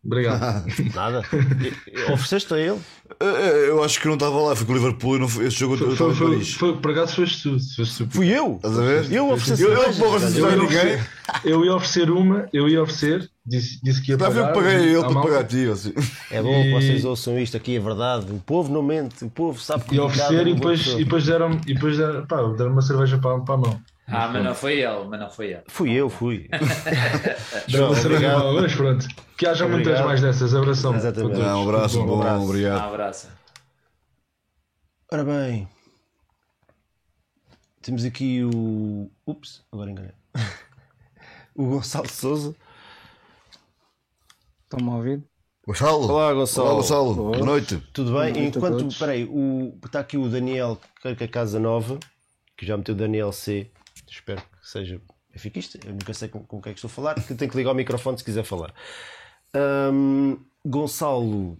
Obrigado. Nada. Ofereceste a ele? Eh, Eu acho que não estava lá, fui com o Liverpool e não foi, esse jogo eu Foi, estava foi, foi, Paris. foi, por acaso foste tu. foste tu. Fui eu? Estás a ver? Eu ofereci Eu, eu, Eu ia, ninguém. oferecer, eu ia oferecer uma, eu ia oferecer, disse, disse que ia a pagar. eu paguei a ele à para pagar a ti. assim. É bom que vocês ouçam isto aqui, é verdade. O povo não mente, o povo sabe que E o oferecer é e depois, e depois deram, e depois deram, pá, deram uma cerveja para, para a mão. Ah, mas não foi ele, mas não foi ele. Fui eu, fui. João, obrigado. mas pronto. Que haja muitas Obrigado. mais dessas. Abração. Exatamente. Ah, Um abraço, bom, abraço. Um obrigado. abraço. Ora bem, temos aqui o. Ups, agora enganei. o Gonçalo Souza. Estão-me a ouvir? Gonçalo. Olá, Gonçalo. Olá, Gonçalo. Boa noite. Tudo bem? noite Enquanto, todos. peraí, o, está aqui o Daniel que a Casa Nova, que já meteu Daniel C. Espero que seja benfiquista. Eu nunca sei com, com quem é que estou a falar, que tem que ligar o microfone se quiser falar. Ahm, Gonçalo,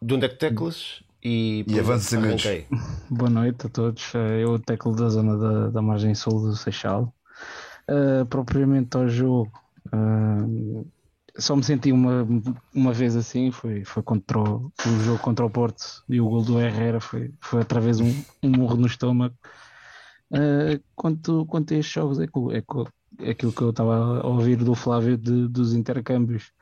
de onde é que teclas? E, E avança sem medos. arranquei. Boa noite a todos. Eh, Eu teclo da zona da, da margem sul do Seixal. Eh, propriamente ao jogo, eh, só me senti uma, uma vez assim, foi, foi contra o, o jogo contra o Porto e o gol do Herrera foi, foi outra vez um, um murro no estômago. Eh, quanto, quanto a estes jogos, é, é, é aquilo que eu estava a ouvir do Flávio de- dos intercâmbios.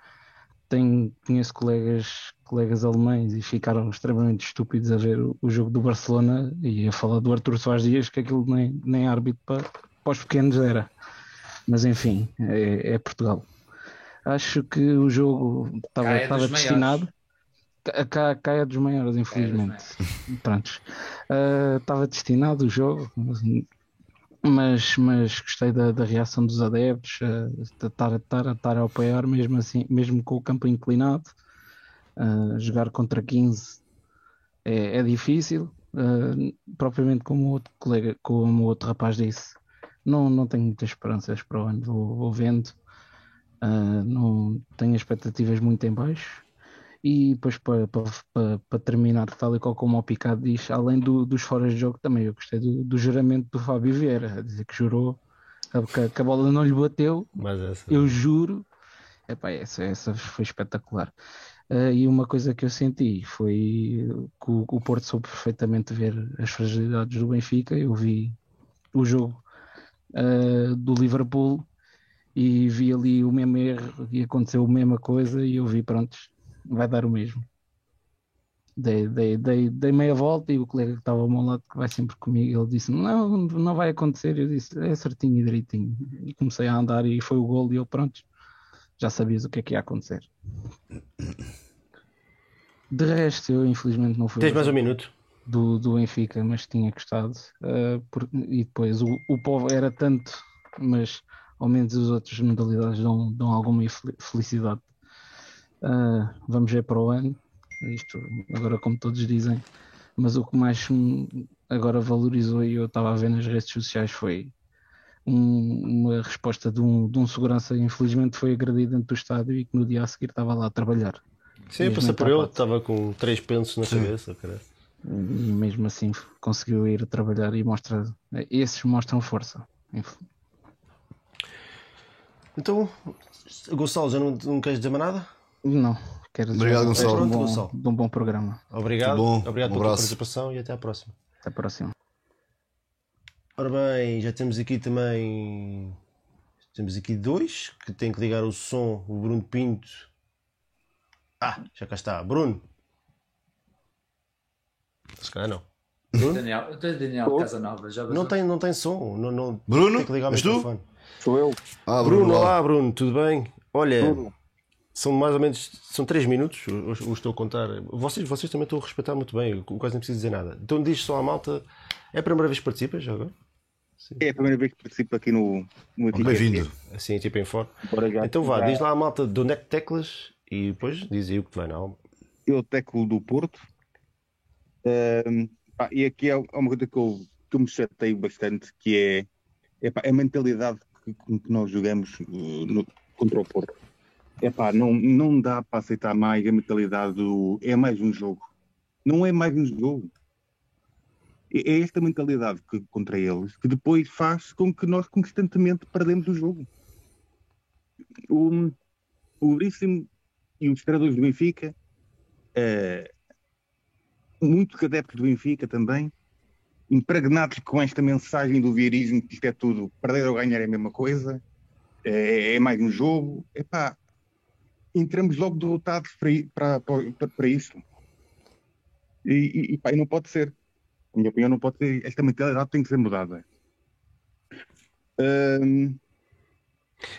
Tenho, conheço colegas, colegas alemães e ficaram extremamente estúpidos a ver o, o jogo do Barcelona e a falar do Artur Soares Dias que aquilo nem, nem árbitro para, para os pequenos era. Mas enfim, é, é Portugal. Acho que o jogo estava, Caia estava destinado. Ca- ca- Caia dos maiores, infelizmente. Prontos. Ah, estava destinado o jogo, mas, mas gostei da, da reação dos adeptos, ah, estar, estar, estar a apoiar mesmo assim, mesmo com o campo inclinado. Ah, jogar contra 15 é, é difícil, ah, propriamente como o outro colega, como o outro rapaz disse. Não, não tenho muitas esperanças para o ano, vou, vou vendo. Ah, não tenho expectativas muito em baixo. E depois para, para, para, terminar, tal e qual como o Picado diz, além do- dos foras de jogo também, eu gostei do, do juramento do Fábio Vieira, a dizer que jurou que, que a bola não lhe bateu, essa. eu juro, epá, essa, essa foi espetacular. Ah, e uma coisa que eu senti foi que o, o Porto soube perfeitamente ver as fragilidades do Benfica. Eu vi o jogo ah, do Liverpool e vi ali o mesmo erro e aconteceu a mesma coisa e eu vi, prontos, vai dar o mesmo. Dei, dei, dei, dei meia volta e o colega que estava ao meu lado, que vai sempre comigo, ele disse: Não, não vai acontecer. Eu disse: É certinho e direitinho. E comecei a andar e foi o gol. E eu, pronto, já sabias o que é que ia acontecer. De resto, eu infelizmente não fui Tens mais um minuto. do, do Benfica, mas tinha gostado. ah, por- e depois o, o povo era tanto, mas ao menos as outras modalidades dão, dão alguma fel- felicidade. Ah, vamos ver para o ano, isto agora como todos dizem, mas o que mais agora valorizou e eu estava a ver nas redes sociais foi um- uma resposta de um, de um segurança, infelizmente foi agredido dentro do estádio e que no dia a seguir estava lá a trabalhar. Sim, passei por ele, estava com três pensos na cabeça. cara. E mesmo assim conseguiu ir trabalhar e mostra, esses mostram força. Então, Gonçalo, já não, não queres dizer mais nada? Não, quero dizer Obrigado, um- Gonçalo. de um bom, Gonçalo. de um bom programa. Obrigado. Bom. Obrigado Um pela tua participação e até à próxima. Até a próxima. Ora bem, já temos aqui também. Temos aqui dois que têm que ligar o som. O Bruno Pinto. Ah, já cá está. Bruno. Se calhar não. Daniel, Daniel Casanova, já Não tem, não tem som. Não, não... Bruno? Tem que ligar o És tu? microfone. Sou eu. Ah, Bruno, olá. olá Bruno, tudo bem? Olha, Tudo. São mais ou menos são 3 minutos, eu, eu estou a contar. Vocês, vocês também estão a respeitar muito bem, eu quase nem preciso dizer nada. Então diz só à malta, é a primeira vez que participas já agora? É a primeira vez que participo aqui no, no Bem-vindo. Assim, tipo em fora. Então vá, já- diz lá à malta de onde é que teclas e depois diz aí o que te vai na alma. Eu teclo do Porto. Ahm, pá, e aqui é uma coisa que eu, que eu me chateio bastante, que é, é pá, a mentalidade que, com que nós jogamos uh, no- contra o Porto. É pá, não, não dá para aceitar mais a mentalidade do é mais um jogo. Não é mais um jogo. É é esta mentalidade que, contra eles que depois faz com que nós constantemente perdemos o jogo. O, o e os treinadores do Benfica, eh, muitos adeptos do Benfica também, impregnados com esta mensagem do vierismo que isto é tudo, perder ou ganhar é a mesma coisa, é, é mais um jogo, epá, entramos logo derrotados para, para, para, isso. E, e, pá, não pode ser. Na minha opinião, não pode ser. Esta mentalidade tem que ser mudada. Ahm,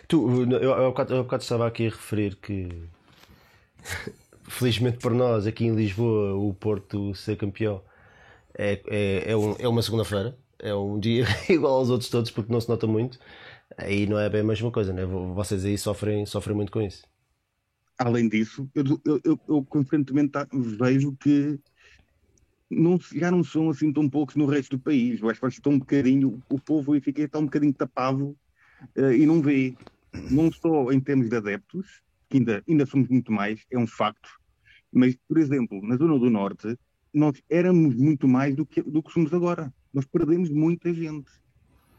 Tu, eu, há bocado, eu bocado estava aqui a referir que felizmente para nós aqui em Lisboa o Porto ser campeão é, é, é, um- é uma segunda-feira, é um dia igual aos outros todos porque não se nota muito. Aí não é bem a mesma coisa, né? Vocês aí sofrem, sofrem muito com isso. Além disso, eu, eu, eu, eu constantemente tá- vejo que não, já não são assim tão poucos no resto do país. Eu acho que estão um bocadinho, o povo e fica está um bocadinho tapado eh, e não vê. Não só em termos de adeptos, que ainda, ainda somos muito mais, é um facto, mas, por exemplo, na Zona do Norte, nós éramos muito mais do que, do que somos agora. Nós perdemos muita gente.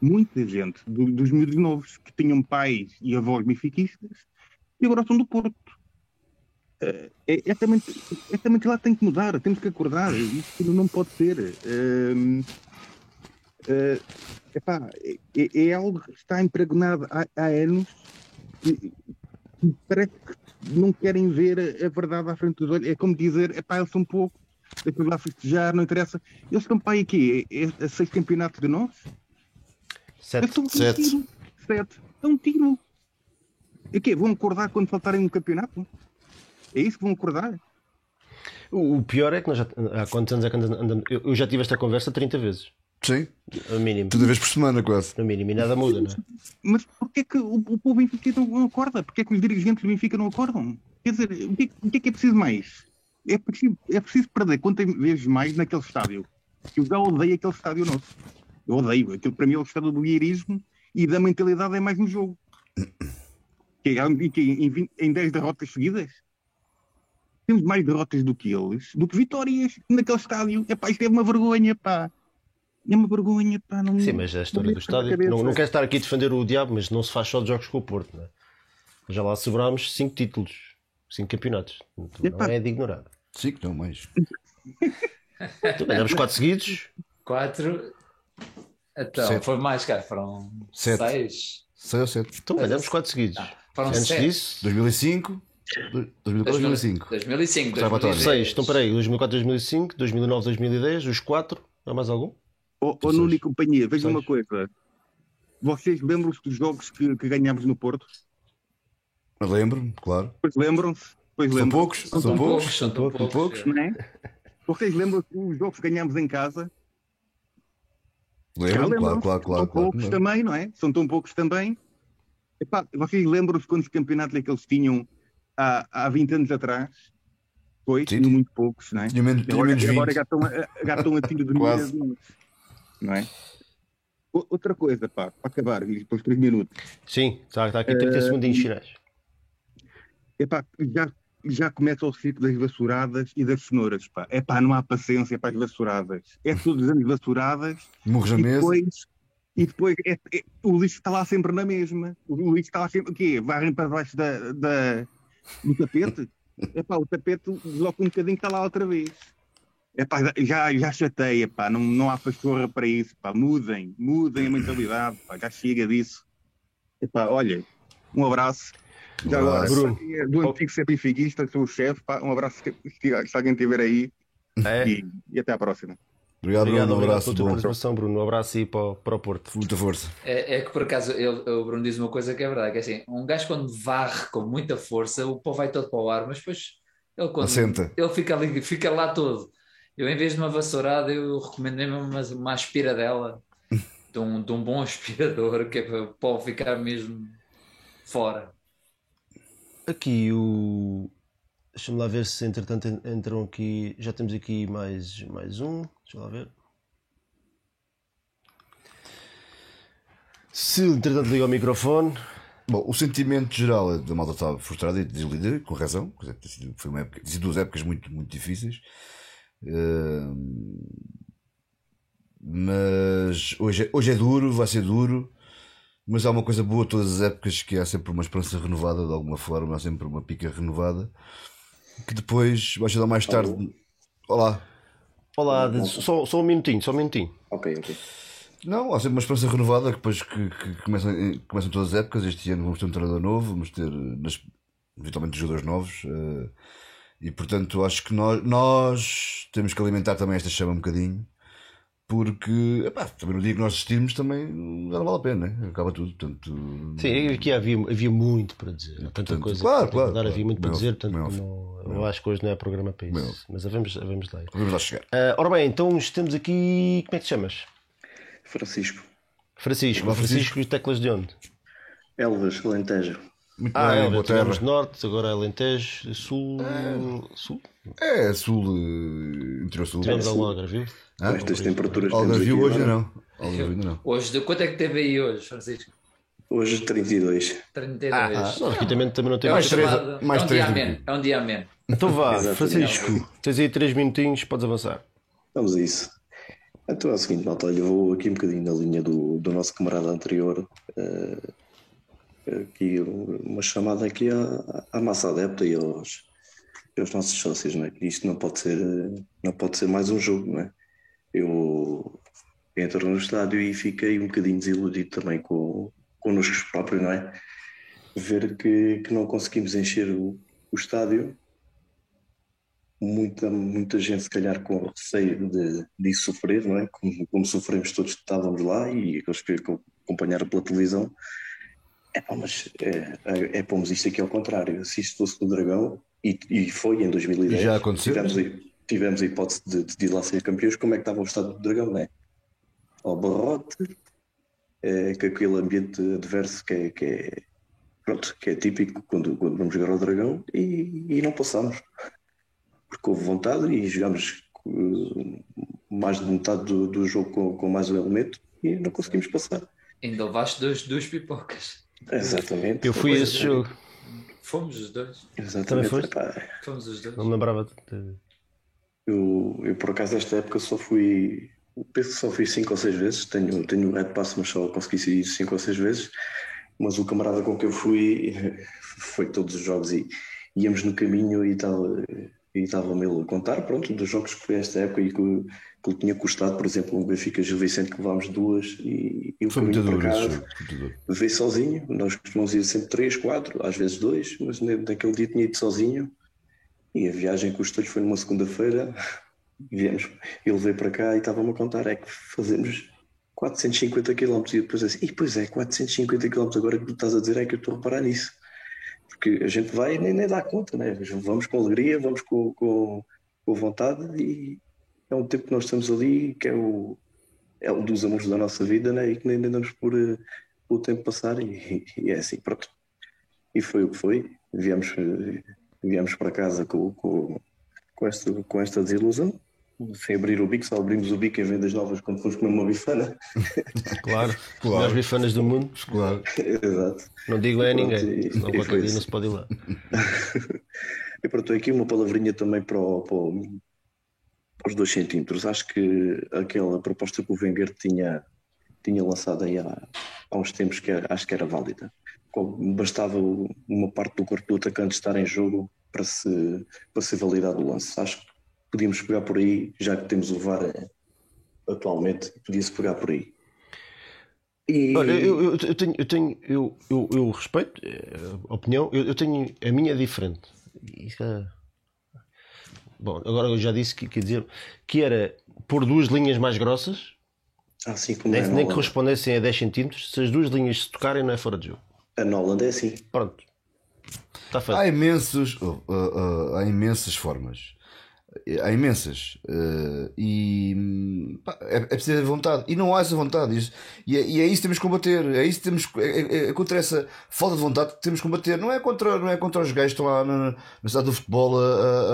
Muita gente do- dos miúdos novos que tinham pais e avós benfiquistas e agora são do Porto. É, é, também, é também que lá tem que mudar, temos que acordar, isto não pode ser. Eh, epá, é, é- algo que está impregnado há, há anos e, e parece que não querem ver a, a verdade à frente dos olhos. É como dizer, epá, eles são pouco, deixa lá festejar, não interessa. Eles estão para aí aqui, é, é seis campeonatos de nós? Sete. Um Sete. tiro. Sete. É um tiro. E quê? Vão acordar quando faltarem um campeonato? É isso que vão acordar? O, pior é que nós já, há quantos anos é que andamos. andamos- eu, eu já tive esta conversa 30 vezes, Sim, no mínimo. toda vez por semana quase. No mínimo, e nada muda, não é? Mas porquê que o, o povo Benfica não acorda? Porquê que os dirigentes do Benfica não acordam? Quer dizer, o que, o que é que é preciso mais? É preciso, é preciso perder quantas vezes mais naquele estádio? Eu já odeio aquele estádio nosso. Eu odeio. Aquilo para mim é o estádio do guiarismo e da mentalidade é mais no jogo. Que, é- que em, 20 em 10 derrotas seguidas temos mais derrotas do que eles, do que vitórias naquele estádio. Epá, isto é uma vergonha, pá. É uma vergonha, pá. Não, Sim, mas a história não do estádio. Não, não quero estar aqui a defender o diabo, mas não se faz só de jogos com o Porto, não é? Já lá sobrámos 5 títulos, 5 campeonatos. Não Epá. é de ignorar. Sim, não mais. Então, ganhamos 4 seguidos. Quatro. Então, Sete. foi mais, cara. Foram Sete. seis. 6 ou 7. Então ganhamos 4 seguidos. Ah, foram Antes sete. disso, 2005, 2004, 2005. 2005. Observatório. 2006. 6. Então peraí, 2004, 2005, 2009, 2010, os 4. Há mais algum? Ó oh. Nuno e companhia, veja Seis. uma coisa. Vocês lembram-se dos jogos que, que ganhámos no Porto? Lembro-me, claro. Pois lembram-se? Pois São poucos, São são poucos. poucos, são tão São poucos. poucos. não é? Vocês lembram-se dos jogos que ganhámos em casa? Já Lembro-me, claro, claro, claro. São claro. poucos também, não é? São tão poucos também. Epá, vocês lembram-se quantos campeonatos é que eles tinham há, há 20 anos atrás? Pois, Sim. tinham muito poucos, não é? Tinha menos, tinha agora, menos agora 20. já estão, a, já estão a tiro de Quase. milhas, não é? Outra coisa, pá, para acabar, depois 3 minutos. Sim, está, está aqui 30 Eh, segundinhos finais. Epá, já, já começa o ciclo das vassouradas e das cenouras, pá. Epá, não há paciência para as vassouradas. É todos os anos vassouradas Murros na e mesa. depois, e depois é- é- o lixo está lá sempre na mesma. O lixo está lá sempre, o quê? Varrem para baixo da, da- do tapete? Epá, o tapete desloca um bocadinho está lá outra vez. Epá, já, já chateia, pá. Não, não há pastorra para isso, pá. Mudem, mudem a mentalidade, pá. Já chega disso. Epá, olha, um abraço. Já agora, abraço. Bruno. do antigo ser benfiquista, sou o chefe, pá. Um abraço se, se- se alguém estiver aí É. e, e até à próxima. Obrigado, Obrigado, Bruno. Um obrigado abraço. Bom. participação, Bruno. Um abraço aí para, o- para o Porto. Muita força. É, é que por acaso ele, o Bruno diz uma coisa que é verdade, que é assim, um gajo quando varre com muita força, o pó vai todo para o ar, mas depois ele quando Assenta. ele fica ali, fica lá todo. Eu em vez de uma vassourada, eu recomendo mesmo uma, uma aspiradela de um, de um bom aspirador, que é para o pó ficar mesmo fora. Aqui o. Deixa-me lá ver se entretanto en- entram aqui. Já temos aqui mais, mais um. Deixa lá ver. Se entretanto liga o microfone. Bom, o sentimento geral é da malta estava frustrada e desiludida, com razão. Foi uma época, duas épocas muito, muito difíceis. Mas hoje é, hoje é duro, vai ser duro. Mas há uma coisa boa todas as épocas que há sempre uma esperança renovada de alguma forma, há sempre uma pica renovada que depois, cedo ou mais tarde. Olá, Olá, de- só, só um minutinho, só um minutinho. Ok, ok. Não, há sempre uma esperança renovada que depois que, que começam, começam todas as épocas. Este ano vamos ter um treinador novo, vamos ter eh, nas- eventualmente jogadores novos. eh, e portanto acho que nós, nós temos que alimentar também esta chama um bocadinho. Porque epá, também no dia que nós desistirmos também já não vale a pena, né? acaba tudo. Portanto, Sim, aqui havia, havia muito para dizer. Tanta portanto, coisa claro, para claro, recordar, havia claro. muito para Bem dizer. Portanto, não- bem eu acho que hoje não é programa para Bem isso. Mas vamos, vamos lá. vamos lá chegar. Ah, ora bem, então temos aqui. Como é que te chamas? Francisco. Francisco. Francisco, Francisco. e teclas de onde? Elvas, Alentejo. Muito Ah, bem, é, boa tivemos terra. norte, agora é Alentejo, sul. Sul? É, sul, eh, interior sul. Tivemos algum algarvio? Ah, estas temperaturas Algarvio hoje agora. não. Algarvio não. Hoje, de quanto é que teve aí hoje, Francisco? Hoje 32. 32. Ah, não, aqui também, também não tem é, mais três- chamado- mais é um três dia a do que- menos. É um dia a menos. Então vá, Exatamente. Francisco, tens aí três minutinhos, podes avançar. Vamos a isso. Então é o seguinte, malta, olha, vou aqui um bocadinho na linha do, do nosso camarada anterior. eh, aqui uma chamada aqui à, à massa adepta e aos, aos nossos sócios, não é? Que isto não pode ser, não pode ser mais um jogo, não é? Eu entro no estádio e fiquei um bocadinho desiludido também com, connosco próprios, não é? Ver que, que não conseguimos encher o, o estádio muita, muita gente, se calhar, com receio de, de sofrer, não é? Como, como sofremos todos que estávamos lá e aqueles que acompanharam pela televisão. É mas é, é, é pomos isto aqui ao contrário. Se isto fosse no Dragão, e, e foi em 2010, E já aconteceu? tivemos, a- tivemos a hipótese de, de ir lá ser campeões, como é que estava o estado do Dragão, não é? Ao barrote, é, com aquele ambiente adverso que é, que é, pronto, que é típico quando, quando vamos jogar ao Dragão e, e não passamos porque houve vontade e jogámos eh, mais de metade do, do jogo com, com mais um elemento e não conseguimos passar. Ainda levaste dois, duas pipocas. Exatamente. Eu fui a esse jogo, Fomos os dois. Exatamente. Também foste? Epá, Fomos os dois. não me lembrava. De... eu, eu, por acaso, esta época só fui. Penso que só fui cinco ou seis vezes. Tenho, tenho o Red Pass, mas só consegui ir cinco ou seis vezes. Mas o camarada com que eu fui foi todos os jogos e íamos no caminho e estava e estava-me a contar, pronto, dos jogos que foi esta época e que, que lhe tinha custado, por exemplo, um Benfica Gil Vicente que levámos duas e, e Foi muito duro duro. veio sozinho. Nós costumamos ir sempre três, quatro, às vezes dois, mas naquele dia tinha ido sozinho. E a viagem custou-lhe foi numa segunda-feira. Viemos, ele veio para cá e estava-me a contar: é que fazemos 450 km. E depois assim, e pois é, 450 km. Agora que tu estás a dizer é que eu estou a reparar nisso. Porque a gente vai e nem, nem dá conta, né? Vamos com alegria, vamos com, com, com vontade e é um tempo que nós estamos ali que é o, é um dos amores da nossa vida, né? E que nem nem damos por, eh, o tempo passar e, e é assim, pronto. E foi o que foi. Viemos, eh, viemos para casa com, com, com, esta, com esta desilusão. Sem abrir o bico, só abrimos o bico em vendas novas quando fomos comer uma bifana. Claro, Claro. melhores bifanas do mundo. Claro. Exato. Não digo é a ninguém, e- e foi dia não se pode ir lá. E pronto, aqui uma palavrinha também para, o- para, o- para os dois centímetros. Acho que aquela proposta que o Wenger tinha, tinha lançado aí há, há uns tempos que acho que era válida. Bastava uma parte do corpo do atacante estar em jogo para, se, para ser validado o lance. Acho que podíamos pegar por aí, já que temos o VAR eh, atualmente, podia-se pegar por aí. E- Olha, eu, eu- eu tenho, eu, tenho eu, eu, eu respeito eh, a opinião, eu, eu tenho, a minha é diferente. Isso é- Bom, agora eu já disse que, quer dizer, que era pôr duas linhas mais grossas, assim como nem, é nem que correspondessem a 10 centímetros, se as duas linhas se tocarem não é fora de jogo. A na Holanda é assim. Pronto. Está feito. Há imensos, oh, oh, oh, há imensas formas. Há imensas. Eh, e pá, é, é preciso ter vontade. E não há essa vontade. Isso- E é, e é isso que temos que combater. É isso que temos é, é- é contra essa falta de vontade que temos que combater. Não é contra, não é contra os gajos que estão lá na, na cidade do futebol a,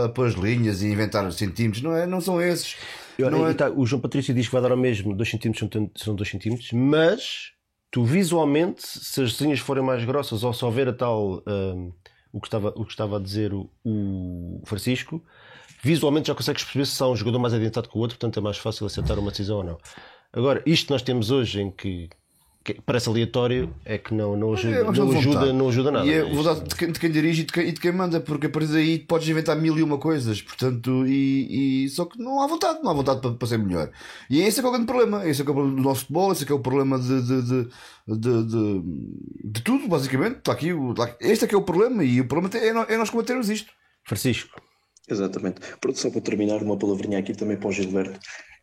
a, a pôr as linhas e inventar centímetros. Não, é, não são esses. E olha, Não é- tá, o João Patrício diz que vai dar ao mesmo 2 cm são, tanto- são 2 cm, mas tu visualmente, se as linhas forem mais grossas ou se houver a tal hum, o, que estava, o que estava a dizer o, o Francisco, visualmente já consegues perceber se há um jogador mais adiantado que o outro, portanto é mais fácil acertar uma decisão ou não. Agora, isto nós temos hoje em que, parece aleatório é que não, não ajuda, É não, ajuda, não ajuda nada. E é Isto- vontade de quem, de quem dirige e de quem, e de quem manda, porque a partir daí podes inventar mil e uma coisas, portanto, e, e- só que não há vontade, não há vontade para, para ser melhor. E esse é que é o grande problema, esse é que é o problema do nosso futebol, esse é que é o problema de, de, de, de, de, tudo, basicamente. Está aqui, este é que é o problema, e o problema é, nós- é nós combatermos isto. Francisco, Exatamente. Pronto, só para terminar, uma palavrinha aqui também para o Gilberto,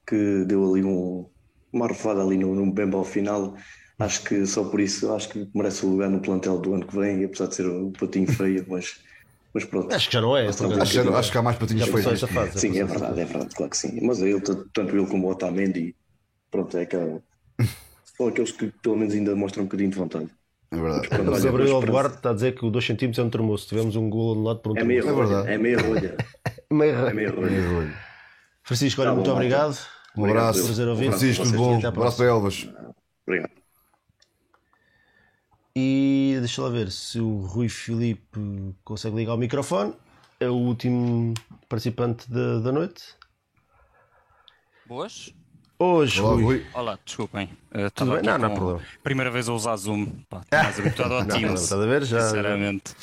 que deu ali um, uma arrefada ali no, no Bemba ao final. Acho que só por isso, acho que merece o lugar no plantel do ano que vem, apesar de ser um patinho feio, mas, mas pronto. acho que já não é. Acho, que- acho que há mais patinhos Já feios. fase. Sim, é verdade, é verdade, claro que sim. Mas ele, tanto tanto ele como o Otamendi, pronto, é que são aqueles que pelo menos ainda mostram um bocadinho de vontade. É verdade. O Gabriel. Duarte está a dizer que o 2 cm é um termoço. Tivemos um gol anulado por um É meia. É rolha. verdade. É meia rolha. Meio É meia rolha. É. Francisco, olha, Tá bom, muito malta. obrigado. Um abraço. Prazer ouvir. Francisco, tudo bom? À abraço para Elvas. Obrigado. E deixa lá ver se o Rui Filipe consegue ligar o microfone. É o último participante da, da noite. Boas? Hoje, Olá, Rui. Rui. Olá, desculpem. Uh, Tudo estava bem? Não, não há problema. Primeira vez a usar Zoom. Pá, mais habituado ao Não, não, Teams. estás a ver? Já- Sinceramente.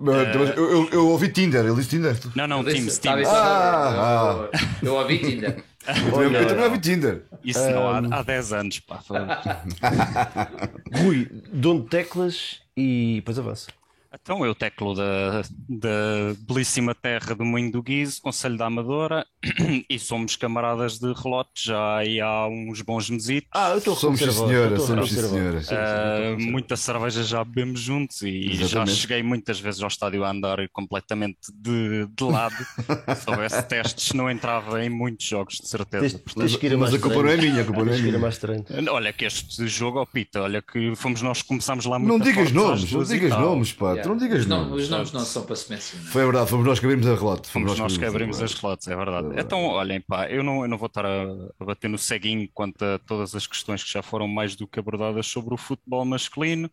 Mas, mas eu, eu, eu ouvi Tinder, ele disse Tinder. Não, não, Teams, estava Teams. Ah, Eu ouvi Tinder. Eu, eu também ouvi Tinder. Isso não há, há 10 anos, pá. Rui, dono de teclas e depois avança. Então, eu teclo da, da belíssima terra do Moinho do Guizo, Conselho da Amadora, e somos camaradas de relotes já há uns bons mesitos. Ah, eu estou a Somos sim, senhora, somos sim, senhora. Sim, sim, eu estou a Uh, muita cerveja já bebemos juntos e já Exatamente. cheguei muitas vezes ao estádio a andar completamente de, de lado. Se houvesse testes, não entrava em muitos jogos, de certeza. Tens, tens que ir a Mas a culpa não é minha, a culpa não é minha. Olha que este jogo, ó Pita, olha que fomos nós que começámos lá muito Não digas nomes, não digas nomes, pá. Yeah. Tu não digas Os nomes- nomes. Os nomes não são para se mencionar. Foi verdade, fomos nós que abrimos a relato. Fomos nós que abrimos as relatos, é verdade. É. Então, olhem, pá, eu não, eu não vou estar a, a bater no ceguinho quanto a todas as questões que já foram mais do que abordadas sobre o futebol masculino.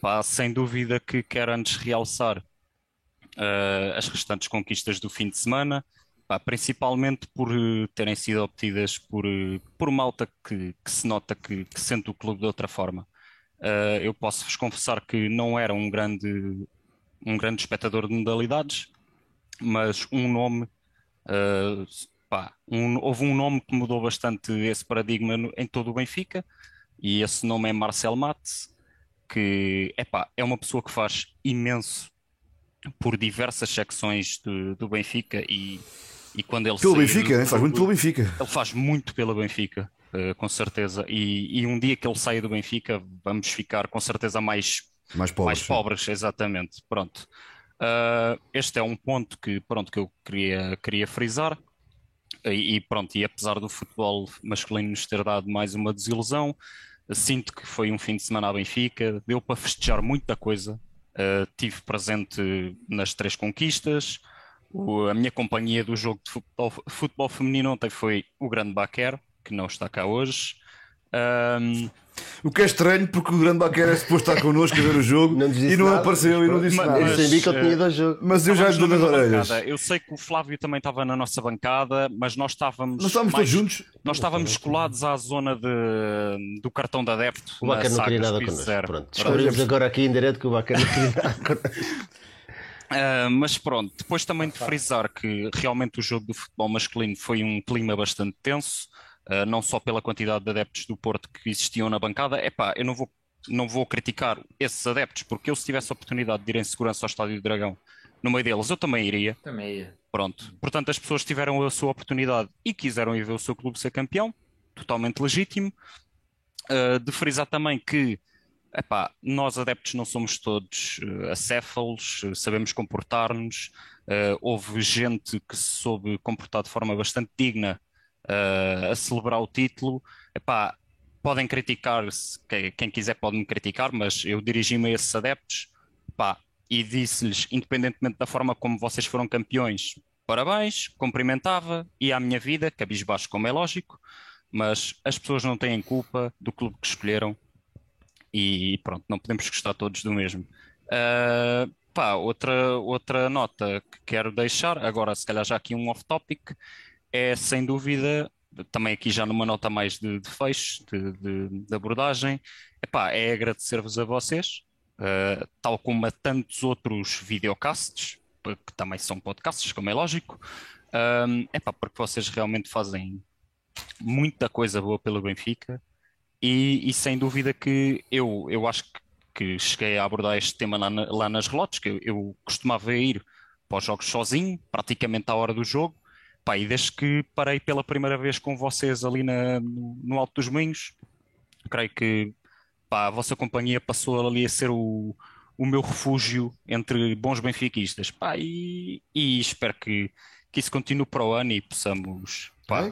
Pá, sem dúvida que quero antes realçar eh, as restantes conquistas do fim de semana, pá, principalmente por eh, terem sido obtidas por, eh, por malta que, que se nota que, que sente o clube de outra forma. Eh, eu posso-vos confessar que não era um grande, um grande espectador de modalidades, mas um nome, uh, pá, um- houve um nome que mudou bastante esse paradigma no- em todo o Benfica, e esse nome é Marcel Matos, que epá, é uma pessoa que faz imenso por diversas secções do, do Benfica e, e quando ele Pelo Benfica, do né? faz muito pelo Benfica. ele faz muito pela Benfica, com certeza. E, e um dia que ele saia do Benfica, vamos ficar com certeza mais, Mais pobres. mais pobres, exatamente. Pronto. Ah, este é um ponto que, pronto, que eu queria, queria frisar. E, e pronto, e apesar do futebol masculino nos ter dado mais uma desilusão, sinto que foi um fim de semana à Benfica, deu para festejar muita coisa. Uh, tive presente nas três conquistas. O- a minha companhia do jogo de futebol, futebol feminino ontem foi o grande Baquer, que não está cá hoje. Um, O que é estranho porque o grande Baquera é suposto estar connosco a ver o jogo Não e não nada, apareceu e não disse mas- nada. Mas- sabia que ele tinha ido ao jogo. Mas eu já lhe dou na nas orelhas. bancada. Eu sei que o Flávio também estava na nossa bancada, mas nós estávamos. Nós estávamos mais- todos juntos. Nós estávamos colados à zona de, do cartão de adepto. O na não queria nada connosco. Zero. Pronto, descobrimos agora aqui em direto que o Bacar não queria nada connosco. Ah, mas pronto, depois também de frisar que realmente o jogo do futebol masculino foi um clima bastante tenso, ah, não só pela quantidade de adeptos do Porto que existiam na bancada. Epá, eu não vou, não vou criticar esses adeptos, porque eu se tivesse a oportunidade de ir em segurança ao Estádio do Dragão, no meio deles, eu também iria. Também ia. Pronto. Portanto, as pessoas tiveram a sua oportunidade e quiseram ir ver o seu clube ser campeão, totalmente legítimo. Uh, de frisar também que epá, nós adeptos não somos todos uh, acéfalos, uh, sabemos comportar-nos. Uh, houve gente que se soube comportar de forma bastante digna uh, a celebrar o título. Epá, podem criticar, se- que- quem quiser pode me criticar, mas eu dirigi-me a esses adeptos epá, e disse-lhes, independentemente da forma como vocês foram campeões, parabéns, cumprimentava, e à minha vida, cabisbaixo como é lógico, mas as pessoas não têm culpa do clube que escolheram e pronto, não podemos gostar todos do mesmo. Ah, pá, outra, outra nota que quero deixar, agora se calhar já aqui um off-topic, é sem dúvida, também aqui já numa nota mais de, de fecho, de, de- de abordagem, epá, é agradecer-vos a vocês, ah, tal como a tantos outros videocasts, que também são podcasts, como é lógico, é epá, porque vocês realmente fazem muita coisa boa pelo Benfica e, e sem dúvida que eu, eu acho que, que cheguei a abordar este tema lá, lá nas relotes, que eu, eu costumava ir para os jogos sozinho, praticamente à hora do jogo, pá, e desde que parei pela primeira vez com vocês ali na- no, Alto dos Moinhos, creio que pá, a vossa companhia passou ali a ser o, o meu refúgio entre bons benfiquistas, pá, e, e espero que, que isso continue para o ano e possamos, pá,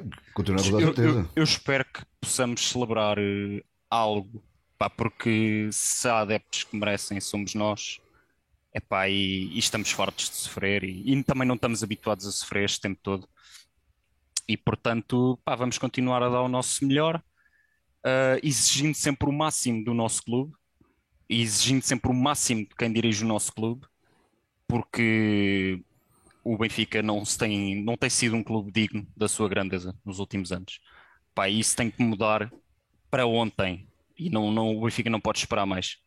a eu, eu- eu espero que possamos celebrar eh, algo Pá, porque se há adeptos que merecem, somos nós. Epá, e, e estamos fartos de sofrer e, e também não estamos habituados a sofrer este tempo todo. E portanto, pá, vamos continuar a dar o nosso melhor, uh, exigindo sempre o máximo do nosso clube e exigindo sempre o máximo de quem dirige o nosso clube, porque o Benfica não, tem, não tem sido um clube digno da sua grandeza nos últimos anos. Pá, isso tem que mudar para ontem e não, não, o Benfica não pode esperar mais.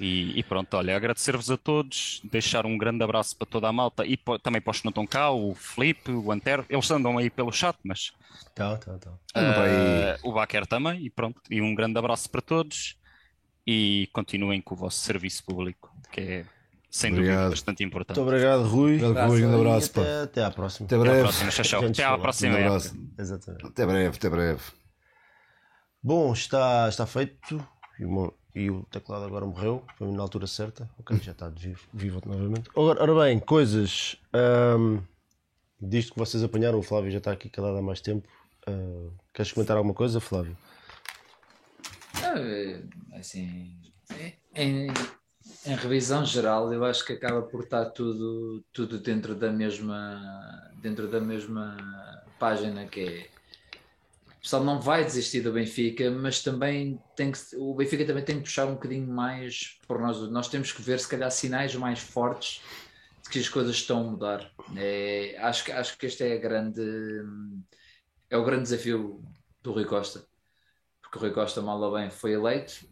E, e pronto, olha, agradecer-vos a todos, deixar um grande abraço para toda a malta e po- também para os que não estão cá, o Felipe, o Antero, eles andam aí pelo chat, mas Tá, tá, tá. ah, o Baquer também, e pronto, e um grande abraço para todos e continuem com o vosso serviço público, que é sem dúvida Obrigado. bastante importante. Muito obrigado, Rui. Obrigado, Rui, grande abraço, pá. Até, até à próxima. Até Até à breve. próxima, tchau, Até à próxima. Exatamente. Até breve, até breve. Bom, está, está feito. O, meu- e o teclado agora morreu. Foi na altura certa. Ok, já está vivo, vivo novamente. Ora, ora bem, coisas. ahm, disto que vocês apanharam, o Flávio já está aqui calado há mais tempo. Ah, queres comentar alguma coisa, Flávio? É, assim, em, em revisão geral, eu acho que acaba por estar tudo, tudo dentro da mesma dentro da mesma página que é pessoal não vai desistir do Benfica, mas também tem que, o Benfica também tem que puxar um bocadinho mais por nós. Nós temos que ver se calhar sinais mais fortes de que as coisas estão a mudar. É, acho, acho que este é grande é o grande desafio do Rui Costa porque o Rui Costa, mal ou bem, foi eleito.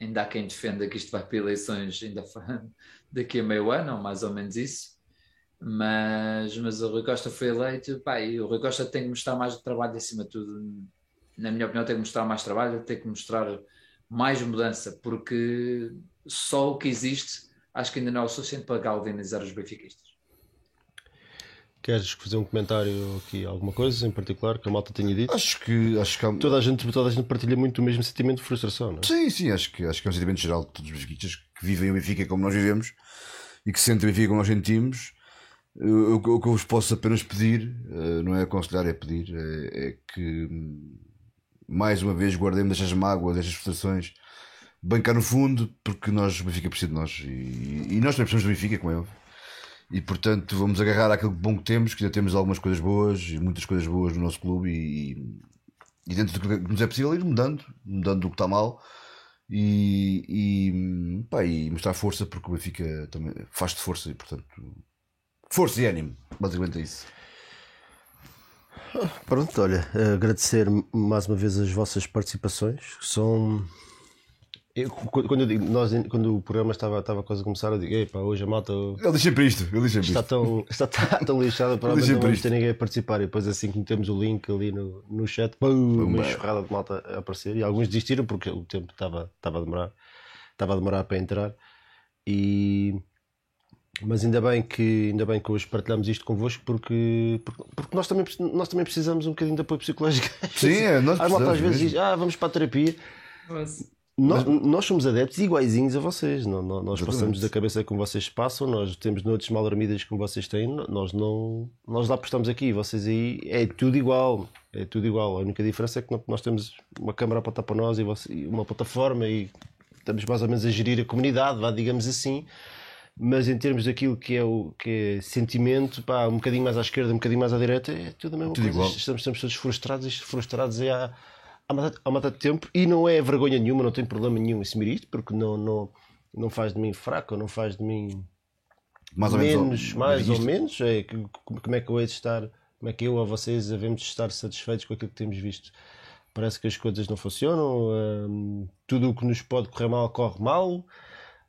Ainda há quem defenda que isto vai para eleições ainda daqui a meio ano, ou mais ou menos isso. Mas, mas o Rui Costa foi eleito, pá, e o Rui Costa tem que mostrar mais trabalho acima de tudo. Na minha opinião, tem que mostrar mais trabalho, tem que mostrar mais mudança, porque só o que existe acho que ainda não é o suficiente para galvanizar os benfiquistas. Queres fazer um comentário aqui, alguma coisa em particular que a malta tenha dito? Acho que, acho que há... Toda a gente, toda a gente partilha muito o mesmo sentimento de frustração, não é? Sim, sim, acho que, acho que é um sentimento geral de todos os benfiquistas que vivem o Benfica como nós vivemos e que sentem o Benfica como nós sentimos. O que eu vos posso apenas pedir, eh, não é aconselhar, é pedir, é, é que hum, mais uma vez guardemos estas mágoas, estas frustrações bem cá no fundo, porque nós, o Benfica precisa de nós e, e nós também precisamos do Benfica, como é óbvio. E portanto vamos agarrar aquilo bom que temos, que ainda temos algumas coisas boas e muitas coisas boas no nosso clube e, e dentro do que nos é possível ir mudando, mudando o que está mal e, e, pá, e mostrar força porque o Benfica também faz de força e portanto força e ânimo, basicamente é isso. Pronto, olha, agradecer mais uma vez as vossas participações, que são. Eu, quando, eu digo, nós, quando o programa estava, estava quase a começar, eu digo, Epá, hoje a malta Ele diz sempre isto, ele diz sempre está isto. tão, está tão, tão lixada para não vamos ter ninguém a participar. E depois, assim que metemos o link ali no, no chat, pum, uma enxurrada de malta a aparecer. E alguns desistiram porque o tempo estava, estava a demorar, estava a demorar para entrar. E. Mas ainda bem que ainda bem que hoje partilhamos isto convosco porque, porque, porque nós, também, nós também precisamos um bocadinho de apoio psicológico. Sim, é, nós A malta às precisamos vezes mesmo. diz, ah, vamos para a terapia. Nós, nós somos adeptos iguaizinhos a vocês. Não, não- nós Exatamente. passamos da cabeça como vocês passam, nós temos noites mal dormidas como vocês têm. Nós não. Nós lá estamos aqui, vocês aí é tudo igual. É tudo igual. A única diferença é que nós temos uma câmara a apontar para nós e você- e uma plataforma e estamos mais ou menos a gerir a comunidade, vá, digamos assim. Mas em termos daquilo que é o que é sentimento, pá, um bocadinho mais à esquerda, um bocadinho mais à direita, é tudo a mesma Tudo coisa. Estamos, estamos todos frustrados, e frustrados é há, há, uma, de tempo e não é vergonha nenhuma, não tem problema nenhum em assumir isto, porque não, não, não faz de mim fraco, não faz de mim Mais ou menos, menos. mais ou menos. É, como é que eu hei de estar, como é que eu ou vocês devemos estar satisfeitos com aquilo que temos visto? Parece que as coisas não funcionam, hum, tudo o que nos pode correr mal corre mal.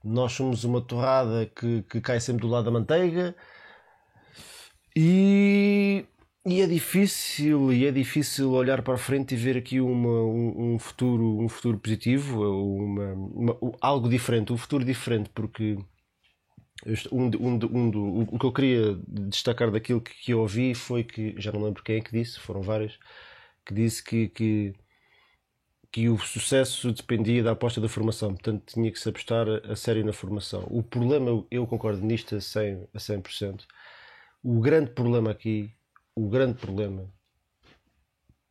Nós somos uma torrada que, que cai sempre do lado da manteiga. E, e é difícil e é difícil olhar para a frente e ver aqui uma, um, um futuro um futuro positivo uma, uma- algo diferente um futuro diferente porque um, um, um o que eu queria destacar daquilo que, que eu ouvi foi que já não lembro quem é que disse foram vários que disse que, que que o sucesso dependia da aposta da formação, portanto tinha que se apostar a, sério na formação. O problema, eu- eu concordo nisto a 100%, a 100%. O grande problema aqui, o grande problema,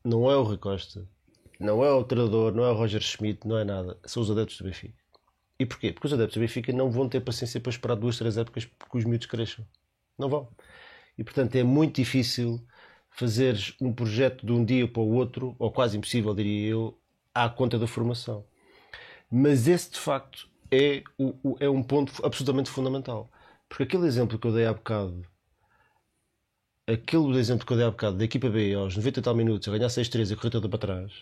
não é o Rui Costa, não é o treinador, não é o Roger Schmidt, não é nada, são os adeptos do Benfica. E porquê? Porque os adeptos do Benfica não vão ter paciência para esperar duas, três épocas que os miúdos cresçam. Não vão. E portanto é muito difícil fazeres um projeto de um dia para o outro, ou quase impossível, diria eu, à conta da formação. Mas esse de facto é, o, o- é um ponto absolutamente fundamental. Porque aquele exemplo que eu dei há bocado, aquele exemplo que eu dei há bocado da equipa B aos 90 e tal minutos a ganhar 6-3 e a correr toda para trás,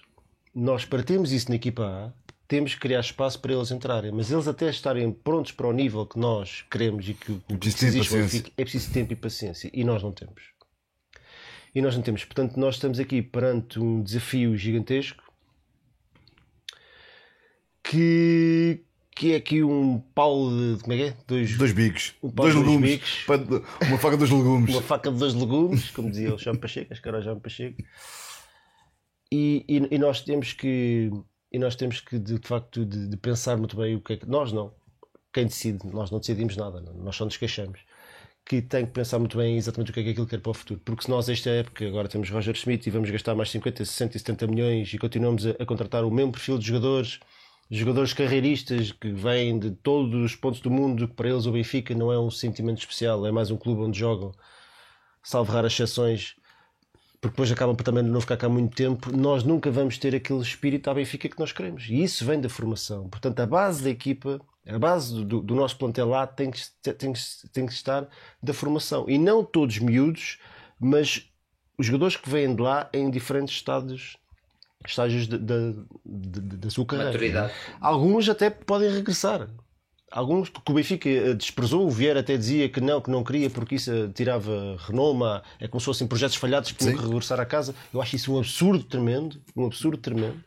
nós partimos isso na equipa A, temos que criar espaço para eles entrarem, mas eles até estarem prontos para o nível que nós queremos e que, o que preciso exige é preciso tempo e paciência e nós não temos. E nós não temos. Portanto, nós estamos aqui perante um desafio gigantesco que, que é aqui um pau de. Como é que é? Dois, Dois bicos. Um dois dois legumes. bicos. Uma faca dos legumes. uma faca de dois legumes, como dizia o Jean Pacheco, acho que era o Jean Pacheco. E, e, e nós temos que e nós temos que de, de facto de, de pensar muito bem o que é que nós não quem decide nós não decidimos nada não, nós só nos queixamos que tem que pensar muito bem exatamente o que é que aquilo quer para o futuro porque se nós esta época agora temos Roger Schmidt e vamos gastar mais 50, 60 e 70 milhões e continuamos a, a contratar o mesmo perfil de jogadores jogadores carreiristas que vêm de todos os pontos do mundo que para eles o Benfica não é um sentimento especial é mais um clube onde jogam salvo raras exceções porque depois acabam por também não ficar cá muito tempo, nós nunca vamos ter aquele espírito à Benfica que nós queremos. E isso vem da formação. Portanto, a base da equipa, a base do, do nosso plantel lá tem que, tem, que, tem que estar da formação. E não todos miúdos, mas os jogadores que vêm de lá em diferentes estádios, estágios da- sua carreira. Maturidade. Alguns até podem regressar. Alguns que o Benfica eh, desprezou, o Vieira até dizia que não, que não queria porque isso eh, tirava renoma, é como se fossem projetos falhados que tinham que regressar a casa. Eu acho isso um absurdo tremendo, um absurdo tremendo.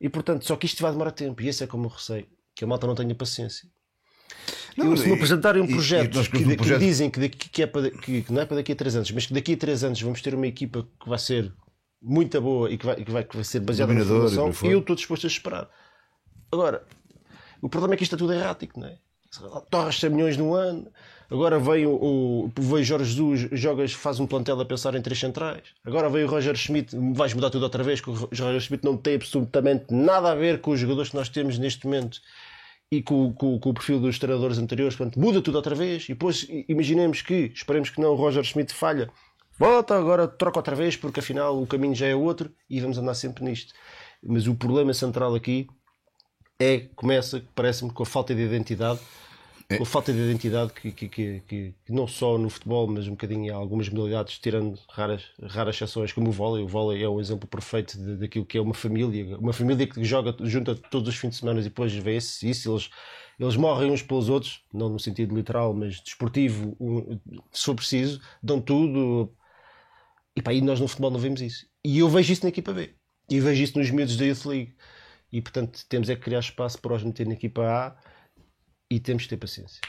E portanto, só que isto vai demorar tempo, e esse é como eu receio, que a malta não tenha paciência. Não, Eu, se me e- apresentarem um e- e projeto, nós que, um que projeto- dizem que, daqui- que é para, que, que não é para daqui a 3 anos, mas que daqui a 3 anos vamos ter uma equipa que vai ser muito boa e que vai, que vai, que vai ser baseada na formação, e eu estou disposto a esperar. Agora, o problema é que isto é tudo errático, não é? Torres 100 milhões num ano, agora veio o, veio Jorge Jesus, jogas, faz um plantel a pensar em três centrais. Agora veio o Roger Schmidt, vais mudar tudo outra vez, que o Roger Schmidt não tem absolutamente nada a ver com os jogadores que nós temos neste momento e com, com- com o perfil dos treinadores anteriores, portanto, muda tudo outra vez e depois imaginemos que, esperemos que não, o Roger Schmidt falha, volta, agora troca outra vez, porque afinal o caminho já é outro e vamos andar sempre nisto. Mas o problema central aqui é, começa, parece-me, com a falta de identidade, com a falta de identidade que, que, que, que- que não só no futebol, mas um bocadinho em algumas modalidades, tirando raras, raras exceções, como o vôlei. O vôlei é um exemplo perfeito de- daquilo que é uma família, uma família que joga junta todos os fins de semana e depois vê-se isso, eles, eles morrem uns pelos outros, não no sentido literal, mas desportivo, um, se for preciso, dão tudo. E pá, e nós no futebol não vemos isso. E eu vejo isso na equipa B. E vejo isso nos miúdos da Youth League. E portanto temos é que criar espaço para os meter na equipa A e temos que ter paciência.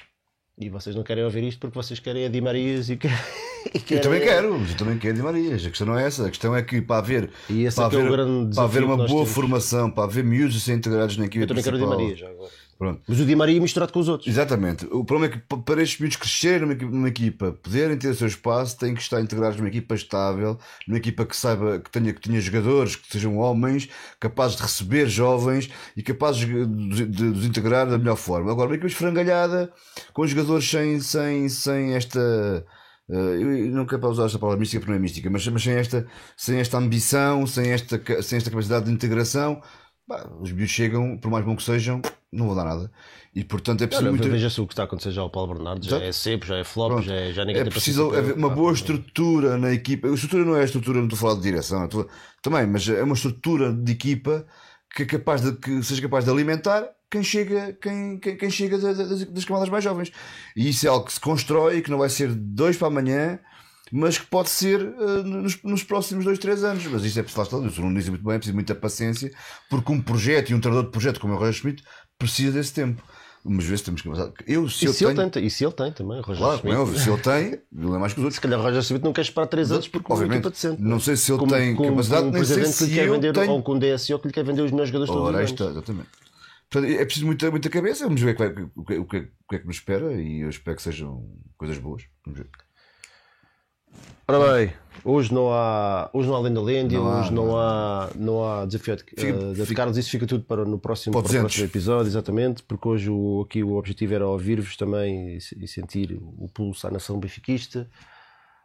E vocês não querem ouvir isto porque vocês querem a Di Marias e, que- e Eu querem- também quero, mas eu também quero de Marias. A questão não é essa. A questão é que para haver, esse para é é haver, para haver uma boa temos. formação, para haver miúdos a serem integrados na equipe Eu também quero o Di principal. Maria já agora. Pronto. Mas o Di Maria misturado com os outros. Exatamente. O problema é que pa- para estes miúdos crescerem numa equipa, numa equipa, poderem ter o seu espaço, têm que estar integrados numa equipa estável, numa equipa que saiba que tenha, que tenha jogadores que sejam homens, capazes de receber jovens e capazes de, de- de os integrar da melhor forma. Agora, uma equipa esfrangalhada, com jogadores sem, sem, sem esta. eh, eu não quero usar esta palavra mística porque não é mística, mas, mas sem, esta, sem esta ambição, sem esta, sem esta capacidade de integração, pá, os miúdos chegam, por mais bom que sejam, não vão dar nada. E portanto é preciso muito. Veja-se o que está a acontecer já ao Paulo Bernardo, já é cepo, já é flop, Pronto. já, é, já ninguém É tem preciso haver uma boa estrutura na equipa. A estrutura não é a estrutura, não estou a falar de direção, estou- também, mas é uma estrutura de equipa que, é capaz de, que seja capaz de alimentar quem chega, quem, quem, quem chega da- das, das camadas mais jovens. E isso é algo que se constrói e que não vai ser de dois para amanhã, mas que pode ser eh, nos, nos próximos dois, três anos. Mas isso é preciso, lá está, o Bruno disse muito bem, é preciso muita paciência, porque um projeto e um treinador de projeto como é o Roger Schmidt precisa desse tempo. Mas vê se temos que Eu, se E eu se, ele tenho, tem, e se ele tem também, Roger Claro, como é Schmidt. óbvio, se ele tem, ele é mais que os outros. Se calhar o Roger Schmidt não quer esperar 3 anos porque uma Obviamente. equipa decente. Não sei se ele Com- tem com- capacidade, com um presidente que lhe quer vender, tenho. ou com um DSO que lhe quer vender os melhores jogadores todos Ora, aí os anos. exatamente. Portanto, é preciso muita, muita cabeça. Vamos ver o que, vai- o, que, o, que, o que é que nos espera e eu espero que sejam coisas boas. Vamos ver. Ora bem, hoje não há, hoje não há Lenda hoje não há, não há desafio de, Fica- eh, de fica- Carlos, isso fica tudo para no próximo, Para o para o 200. próximo episódio, exatamente, porque hoje o, aqui o objetivo era ouvir-vos também e, e sentir o pulso à nação benfiquista.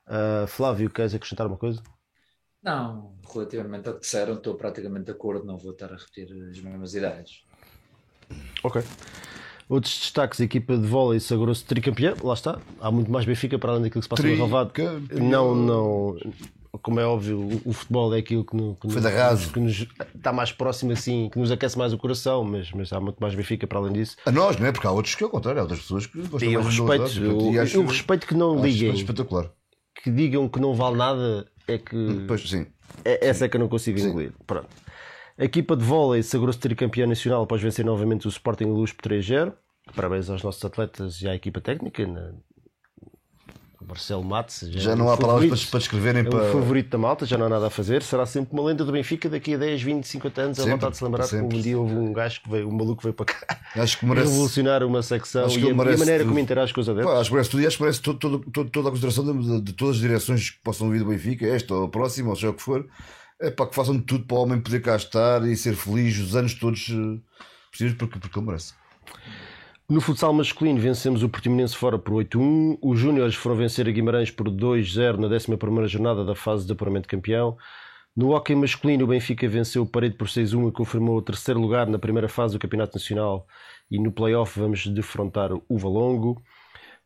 Ah, Flávio, queres acrescentar uma coisa? Não, relativamente ao que disseram, estou praticamente de acordo, não vou estar a repetir as mesmas ideias. Ok. Outros destaques, a equipa de vôlei sagrou-se tricampeã, lá está. Há muito mais Benfica para além daquilo que se passa no. Tricampeão. Não, não. Como é óbvio, o, o futebol é aquilo que, no- que Foi nos- que nos está mais próximo assim, que nos aquece mais o coração, mas, mas há muito mais Benfica para além disso. A nós, não é? Porque há outros que, ao contrário, há outras pessoas que gostam E eu respeito, outras, eu, e acho- eu respeito que não liguem, espetacular. que digam que não vale nada, é que Pois sim. é, essa é que eu não consigo engolir. Pronto. A equipa de vôlei sagrou-se tricampeã nacional após vencer novamente o Sporting Luz por 3-0. Parabéns aos nossos atletas e à equipa técnica. na- Marcelo Matos Já é não um há palavras favorito. para, para descreverem É para. o favorito da malta, já não há nada a fazer. Será sempre uma lenda do Benfica daqui a 10, 20, 50 anos. A Sempre, vontade de se lembrar sempre. que um dia houve um gajo que veio, um maluco que veio para cá Acho que merece. revolucionar uma secção Acho que e a, ele e a merece maneira como interage com os adeptos. Pá, acho que merece tudo e acho que merece todo, todo- todo- toda a consideração de, de todas as direções que possam vir do Benfica, esta ou a próxima, ou seja o que for, é para que façam tudo para o homem poder cá estar e ser feliz os anos todos eh, possíveis, porque, porque ele merece. No futsal masculino vencemos o Portimonense fora por 8-1. Os Júniores foram vencer a Guimarães por 2-0 na 11ª jornada da fase de apuramento campeão. No hóquei masculino o Benfica venceu o Parede por 6-1 e confirmou o terceiro lugar na primeira fase do Campeonato Nacional e no play-off vamos defrontar o Valongo.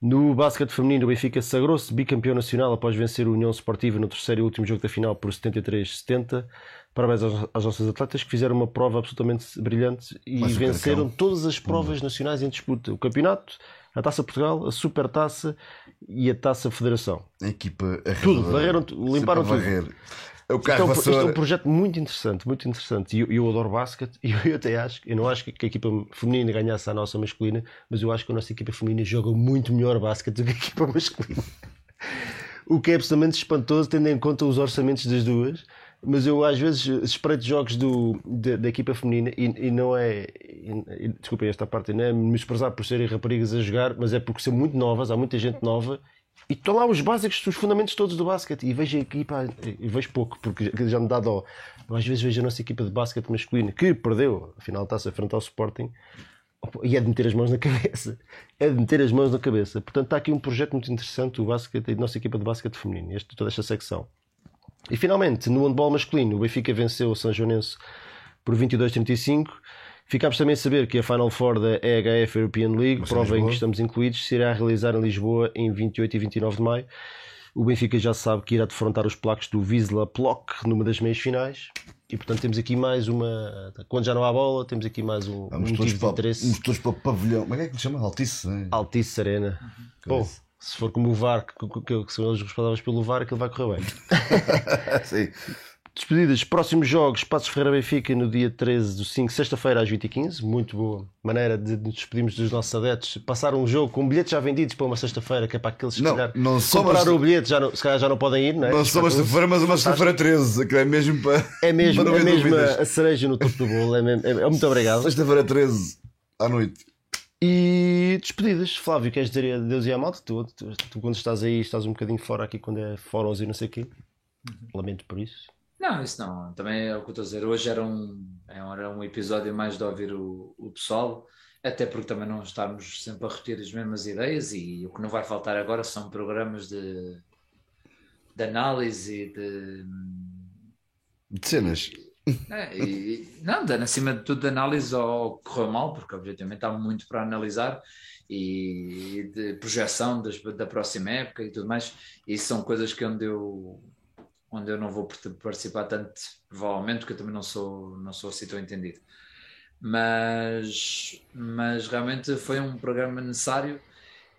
No basquete feminino o Benfica sagrou-se bicampeão nacional após vencer o União Sportiva no terceiro e último jogo da final por 73-70. Parabéns aos, aos nossos atletas que fizeram uma prova absolutamente brilhante e Mais um venceram todas as provas nacionais em disputa: o campeonato, a Taça Portugal, a Supertaça e a Taça Federação. A equipa arrasadora. Tudo, varreram limparam a tudo. varrer. É o Isto é, carro um, isto é um projeto muito interessante, muito interessante. E eu, eu adoro basquete e eu, eu até acho, eu não acho que, a equipa feminina ganhasse a nossa masculina, mas eu acho que a nossa equipa feminina joga muito melhor basquete do que a equipa masculina. O que é absolutamente espantoso, tendo em conta os orçamentos das duas. Mas eu às vezes espreito jogos do, da, da equipa feminina e, e não é. E, desculpem esta parte, não é me desprezar por serem raparigas a jogar, mas é porque são muito novas, há muita gente nova e estão lá os básicos, os fundamentos todos do basquete. E vejo a equipa, e vejo pouco, porque já- me dá dó. Às vezes vejo a nossa equipa de basquete masculina que perdeu, afinal está-se a frente ao Sporting. E é de meter as mãos na cabeça. É de meter as mãos na cabeça. Portanto, está aqui um projeto muito interessante, o basquete, a nossa equipa de basquete feminino, este, toda esta secção. E finalmente, no handball masculino, o Benfica venceu o São Joanense por 22-35. Ficámos também a saber que a Final Four da EHF European League, em prova em que estamos incluídos, se irá realizar em Lisboa em 28 e 29 de maio. O Benfica já sabe que irá defrontar os placos do Wisla Plock numa das meias finais. E portanto temos aqui mais uma. Quando já não há bola, temos aqui mais um, um Vamos motivo todos, de para, interesse. vamos todos para o pavilhão. Como é que é que lhe chama? Altice, né? Altice Arena. Bom, se for como o VAR, que, que- que- que são eles responsáveis pelo VAR, aquilo vai correr bem. Sim. Despedidas, próximos jogos, Passos Ferreira Benfica no dia 13 do 5, sexta-feira às 20h15. Muito boa maneira de nos despedirmos dos nossos adeptos. Passar um jogo com bilhetes já vendidos para uma sexta-feira, que é para aqueles que Não, calhar não compraram mas- o bilhete, já não, se calhar já não podem ir, não é? Não só uma sexta-feira, mas uma sexta-feira 13, aquilo é mesmo para. É mesmo, para é mesmo a cereja no topo do bolo. É mesmo- é- é- muito obrigado. Sexta-feira 13, à noite. E despedidas, Flávio, queres dizer adeus e à malta? Tu, tu, tu quando estás aí, estás um bocadinho fora aqui quando é fóruns e não sei o quê. Lamento por isso. Não, isso não. Também é o que eu estou a dizer. Hoje era um, era um episódio mais de ouvir o, o pessoal, até porque também não estarmos sempre a repetir as mesmas ideias e o que não vai faltar agora são programas de, de análise e de. De cenas. É, e- não, de, acima de tudo de análise ao que correu mal, porque objetivamente há muito para analisar e de projeção das- da próxima época e tudo mais. E são coisas que onde eu, onde eu não vou part- participar tanto, provavelmente, porque eu também não sou, não sou assim tão entendido. Mas, mas realmente foi um programa necessário.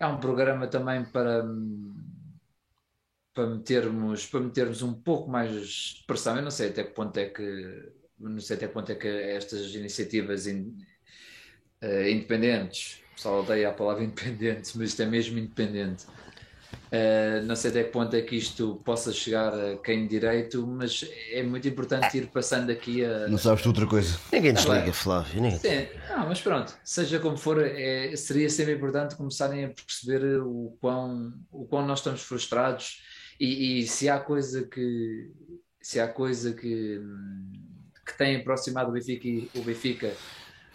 É um programa também para, para metermos, para metermos um pouco mais de pressão. Eu não sei até que ponto é que não sei até que ponto é que estas iniciativas in- eh, independentes, o pessoal odeia a palavra independentes, mas isto é mesmo independente. Eh, não sei até que ponto é que isto possa chegar a quem direito, mas é muito importante ir passando aqui a, Não sabes tu outra coisa. Ninguém desliga. Flávio. Ninguém... Sim, não, mas pronto, seja como for, é- seria sempre importante começarem a perceber o quão, o quão nós estamos frustrados E, e se há coisa que se há coisa que, que tem aproximado o Benfica, o Benfica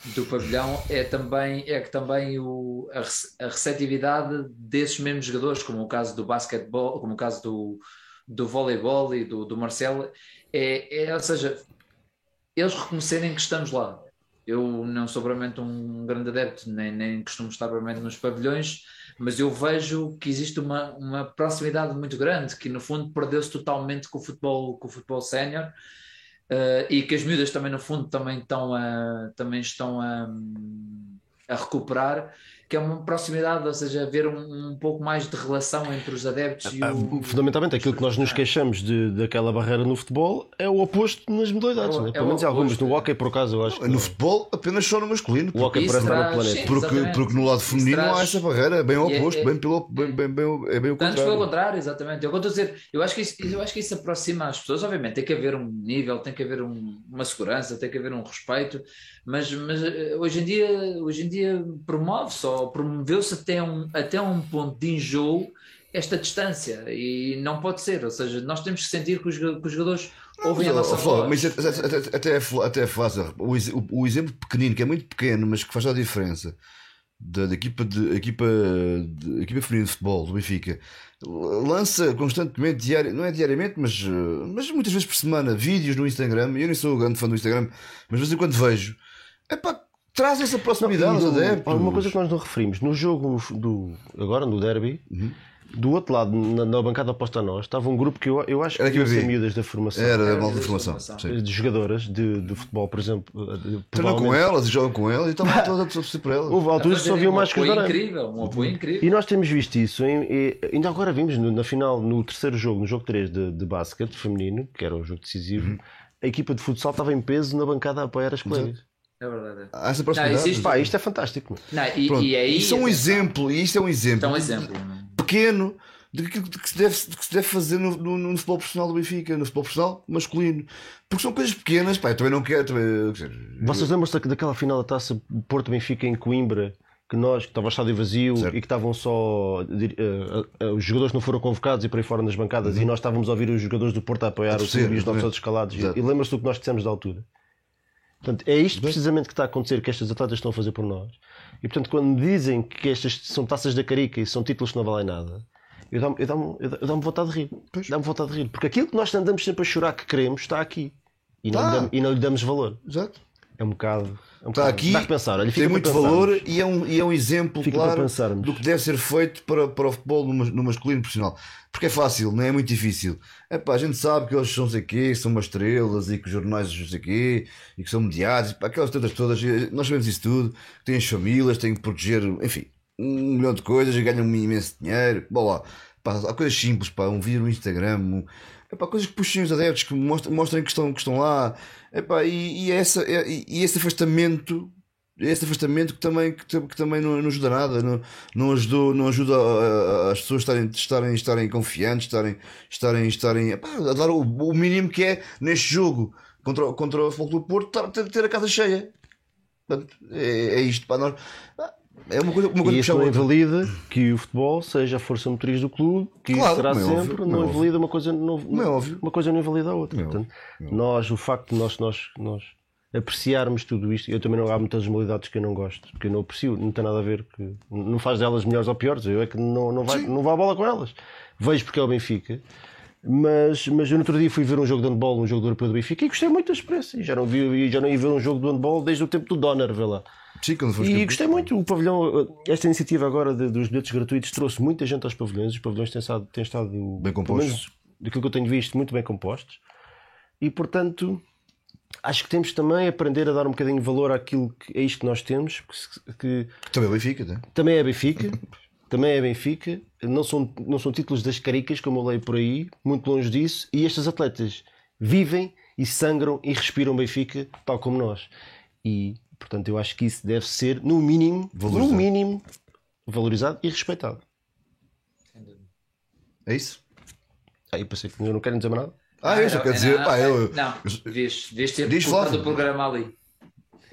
do pavilhão é também é que também o, a, rece- a receptividade desses mesmos jogadores, como o caso do basquetebol, como o caso do, do voleibol e do, do Marcelo, é, é, ou seja, eles reconhecerem que estamos lá. Eu não sou provavelmente um grande adepto, nem, nem costumo estar provavelmente nos pavilhões, mas eu vejo que existe uma, uma proximidade muito grande, que no fundo perdeu-se totalmente com o futebol, com o futebol sénior, eh, e que as miúdas também no fundo também estão a, também estão a, a recuperar, que é uma proximidade, ou seja, haver um, um pouco mais de relação entre os adeptos e Ah, o... Fundamentalmente, aquilo que nós nos queixamos de, daquela barreira no futebol é o oposto nas modalidades. É o- né? é Pelo o menos algumas. oposto, No hockey, por acaso, eu acho que. No futebol, apenas só no masculino. O hockey parece estar no planeta. sim, Porque, porque no lado feminino traz- há essa barreira, bem ao E é- oposto, é- bem, pelo, bem, bem, bem, é bem o Tanto pelo contrário. contrário, exatamente. Eu, a dizer, eu, acho que isso, eu acho que isso aproxima as pessoas. Obviamente, tem que haver um nível, tem que haver um- uma segurança, tem que haver um respeito, mas, mas eh, hoje em dia, hoje em dia promove-se ou promoveu-se até um, até um ponto de enjoo esta distância e não pode ser. Ou seja, nós temos que sentir que os, que os jogadores ouvem a Mas, nossa voz. mas até, até, até, é é fácil. O, o- o exemplo pequenino, que é muito pequeno, mas que faz a diferença, da, da equipa, de, equipa, de, equipa feminina de futebol do Benfica, lança constantemente, diari, não é diariamente, mas, mas muitas vezes por semana, vídeos no Instagram. Eu nem sou grande fã do Instagram, mas de vez em quando vejo, epá, traz essa proximidade aos no- adeptos. Uma coisa que nós não referimos, no jogo do, agora no derby, Uhum. do outro lado, na, na bancada oposta a nós, estava um grupo que eu, eu acho que Era que vi. miúdas da formação. Era da Era malta de da formação. De jogadoras de, de futebol, por exemplo. de- Treinam com elas e jogam com elas e estão todas a torcer por elas. Houve alturas que só viam um mais que os apoio varantes. incrível, um apoio incrível. E nós temos visto isso, em, e- ainda agora vimos no- na final, no terceiro jogo, no jogo 3 de, de basquete feminino, que era o jogo decisivo, Uhum. a equipa de futsal estava em peso na bancada a apoiar as colegas. É verdade. Há essa Não, proximidade. existe- Pá, isto é fantástico. Não, e, e aí, isso é um exemplo, e isto é um exemplo, Então, um exemplo. pequeno daquilo que se deve, que se deve fazer no, no, no futebol profissional do Benfica, no futebol profissional masculino. Porque são coisas pequenas, pá, eu também não quero. Também, quer dizer, Vocês lembram-se da- daquela final da taça Porto Benfica em Coimbra? Que nós, que estava o estádio vazio Certo. e que estavam só. dir- eh, eh, os jogadores não foram convocados e por aí fora nas bancadas e nós estávamos a ouvir os jogadores do Porto a apoiar Uhum. A torcer, e os nossos outros escalados. E, Exato. e lembra-se do que nós dissemos da altura. Portanto, é isto precisamente que está a acontecer, que estas atletas estão a fazer por nós. E portanto, quando dizem que estas são taças da carica e são títulos que não valem nada, eu dá-me eu dá- eu vontade de rir. Dá-me vontade de rir. Porque aquilo que nós andamos sempre a chorar que queremos está aqui. E não, Tá. lhe, damos, e não lhe damos valor. Exato. É um bocado. É um Está aqui, pensar. Olha, tem muito valor e é um, e é um exemplo Fica claro do que deve ser feito para, para o futebol no, no masculino profissional. Porque é fácil, não é muito difícil. É pá, a gente sabe que eles são sei quê, são umas estrelas e que os jornais não sei quê, e que são mediáticos, pá, aquelas todas todas, e nós sabemos isso tudo, têm as famílias, têm que proteger, enfim, um milhão de coisas e ganham um imenso dinheiro. Bom lá, pá, há coisas simples, pá, um vídeo no Instagram, um, Epá, coisas que puxem os adeptos, que mostrem, mostrem que, estão, que estão lá. Epá, e, e, essa, e, e esse afastamento, esse afastamento que também, que, que também não, não ajuda nada, não, não, ajudou, não ajuda a- a- as pessoas estarem, estarem, estarem confiantes, estarem, estarem, estarem epá, a dar o, o mínimo que é neste jogo contra, contra o Futebol do Porto, ter, ter a casa cheia. Portanto, é, é isto. Pá, nós, é uma coisa, uma coisa E isso não invalida que o futebol seja a força motriz do clube, que Claro, isso será é sempre, óbvio, não é invalida uma coisa, não, Como é óbvio. uma coisa não invalida a outra. Como é Portanto, óbvio. nós, o facto de nós, nós, nós apreciarmos tudo isto, eu também não há muitas modalidades que eu não gosto, que eu não aprecio, não tem nada a ver, que não faz delas melhores ou piores, eu é que não, não, vai, não vá a bola com elas. Vejo porque é o Benfica. Mas, mas eu no outro dia fui ver um jogo de handball, um jogo do europeu do Benfica e gostei muito da experiência. E Já não, vi, já não ia ver um jogo de handball desde o tempo do Donner, vê lá. Sim, E gostei muito. O pavilhão, esta iniciativa agora de- dos bilhetes gratuitos trouxe muita gente aos pavilhões. Os pavilhões têm estado, têm estado Bem compostos. menos daquilo que eu tenho visto, muito bem compostos. E portanto, acho que temos também a aprender a dar um bocadinho de valor àquilo que é isto que nós temos, que, que Também o Benfica, né? também é Benfica. Também é Benfica, não são, não são títulos das caricas, como eu leio por aí, muito longe disso. E estes atletas vivem e sangram e respiram Benfica, tal como nós. E, portanto, eu acho que isso deve ser, no mínimo, Valorizado. no mínimo, valorizado e respeitado. É isso? Aí pensei que não querem dizer mais nada. Ah, eu só quero dizer, não, pá, eu. Não, devias, devias ter Diz, colocado Flávio. o programa ali.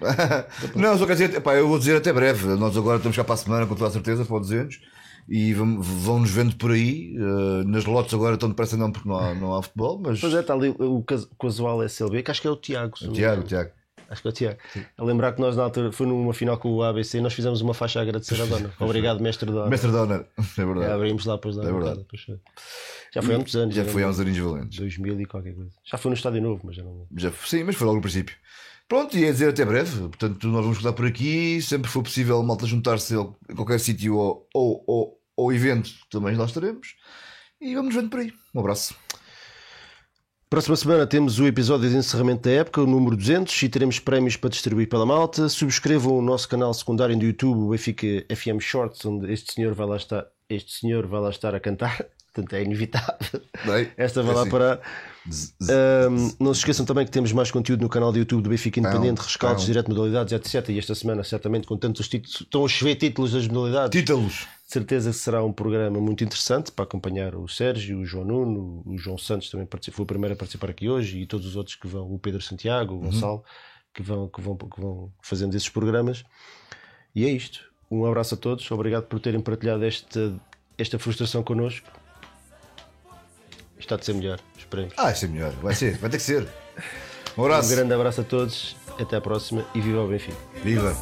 não, só quer dizer, pá, eu vou dizer até breve. Nós agora estamos cá para a semana, com toda a certeza, pode dizer-nos. E vão- vão-nos vendo por aí. eh, nas lotes agora estão depressa não, porque não há, não há futebol, mas. Pois é, está ali o cas- casual SLB, que acho que é o Tiago. O Tiago, o Tiago. Acho que é o Tiago. A lembrar que nós na altura foi numa final com o ABC e nós fizemos uma faixa a agradecer à dona. Obrigado, mestre Dona. Mestre Donner, é É, verdade. abrimos lá depois da É verdade. Já foi há muitos anos. Já foi há uns aninhos valentes. 2000 e qualquer coisa. Já foi no Estádio Novo, mas já não. Já, sim, mas foi logo no princípio. Pronto, ia dizer até breve. Portanto, nós vamos escutar por aqui. Sempre for possível, a malta juntar-se a qualquer sítio ou, ou, ou, ou evento, também lá estaremos. E vamos vendo por aí. Um abraço. Próxima semana temos o episódio de encerramento da época, o número 200, e teremos prémios para distribuir pela malta. Subscrevam o nosso canal secundário do YouTube, o Benfica FM Shorts, onde este senhor vai lá estar, este senhor vai lá estar a cantar. Portanto, é inevitável. Bem, Esta vai é lá assim. parar. Ahm, não se esqueçam também que temos mais conteúdo no canal do YouTube do Benfica Independente, Pão, rescaldos, pão. direto modalidades, etc. E esta semana, certamente, com tantos títulos, estão a chover títulos das modalidades. Títulos. De certeza que será um programa muito interessante para acompanhar o Sérgio, o João Nuno, o João Santos também foi o primeiro a participar aqui hoje e todos os outros que vão, o Pedro Santiago, o Gonçalo, que vão, que, vão, que vão fazendo esses programas. E é isto. Um abraço a todos, obrigado por terem partilhado esta, esta frustração connosco. Está de ser melhor, esperemos. Ah, isso é melhor. Vai ser, vai ter que ser. Um Um abraço. grande abraço a todos, até à próxima e viva o Benfica. Viva.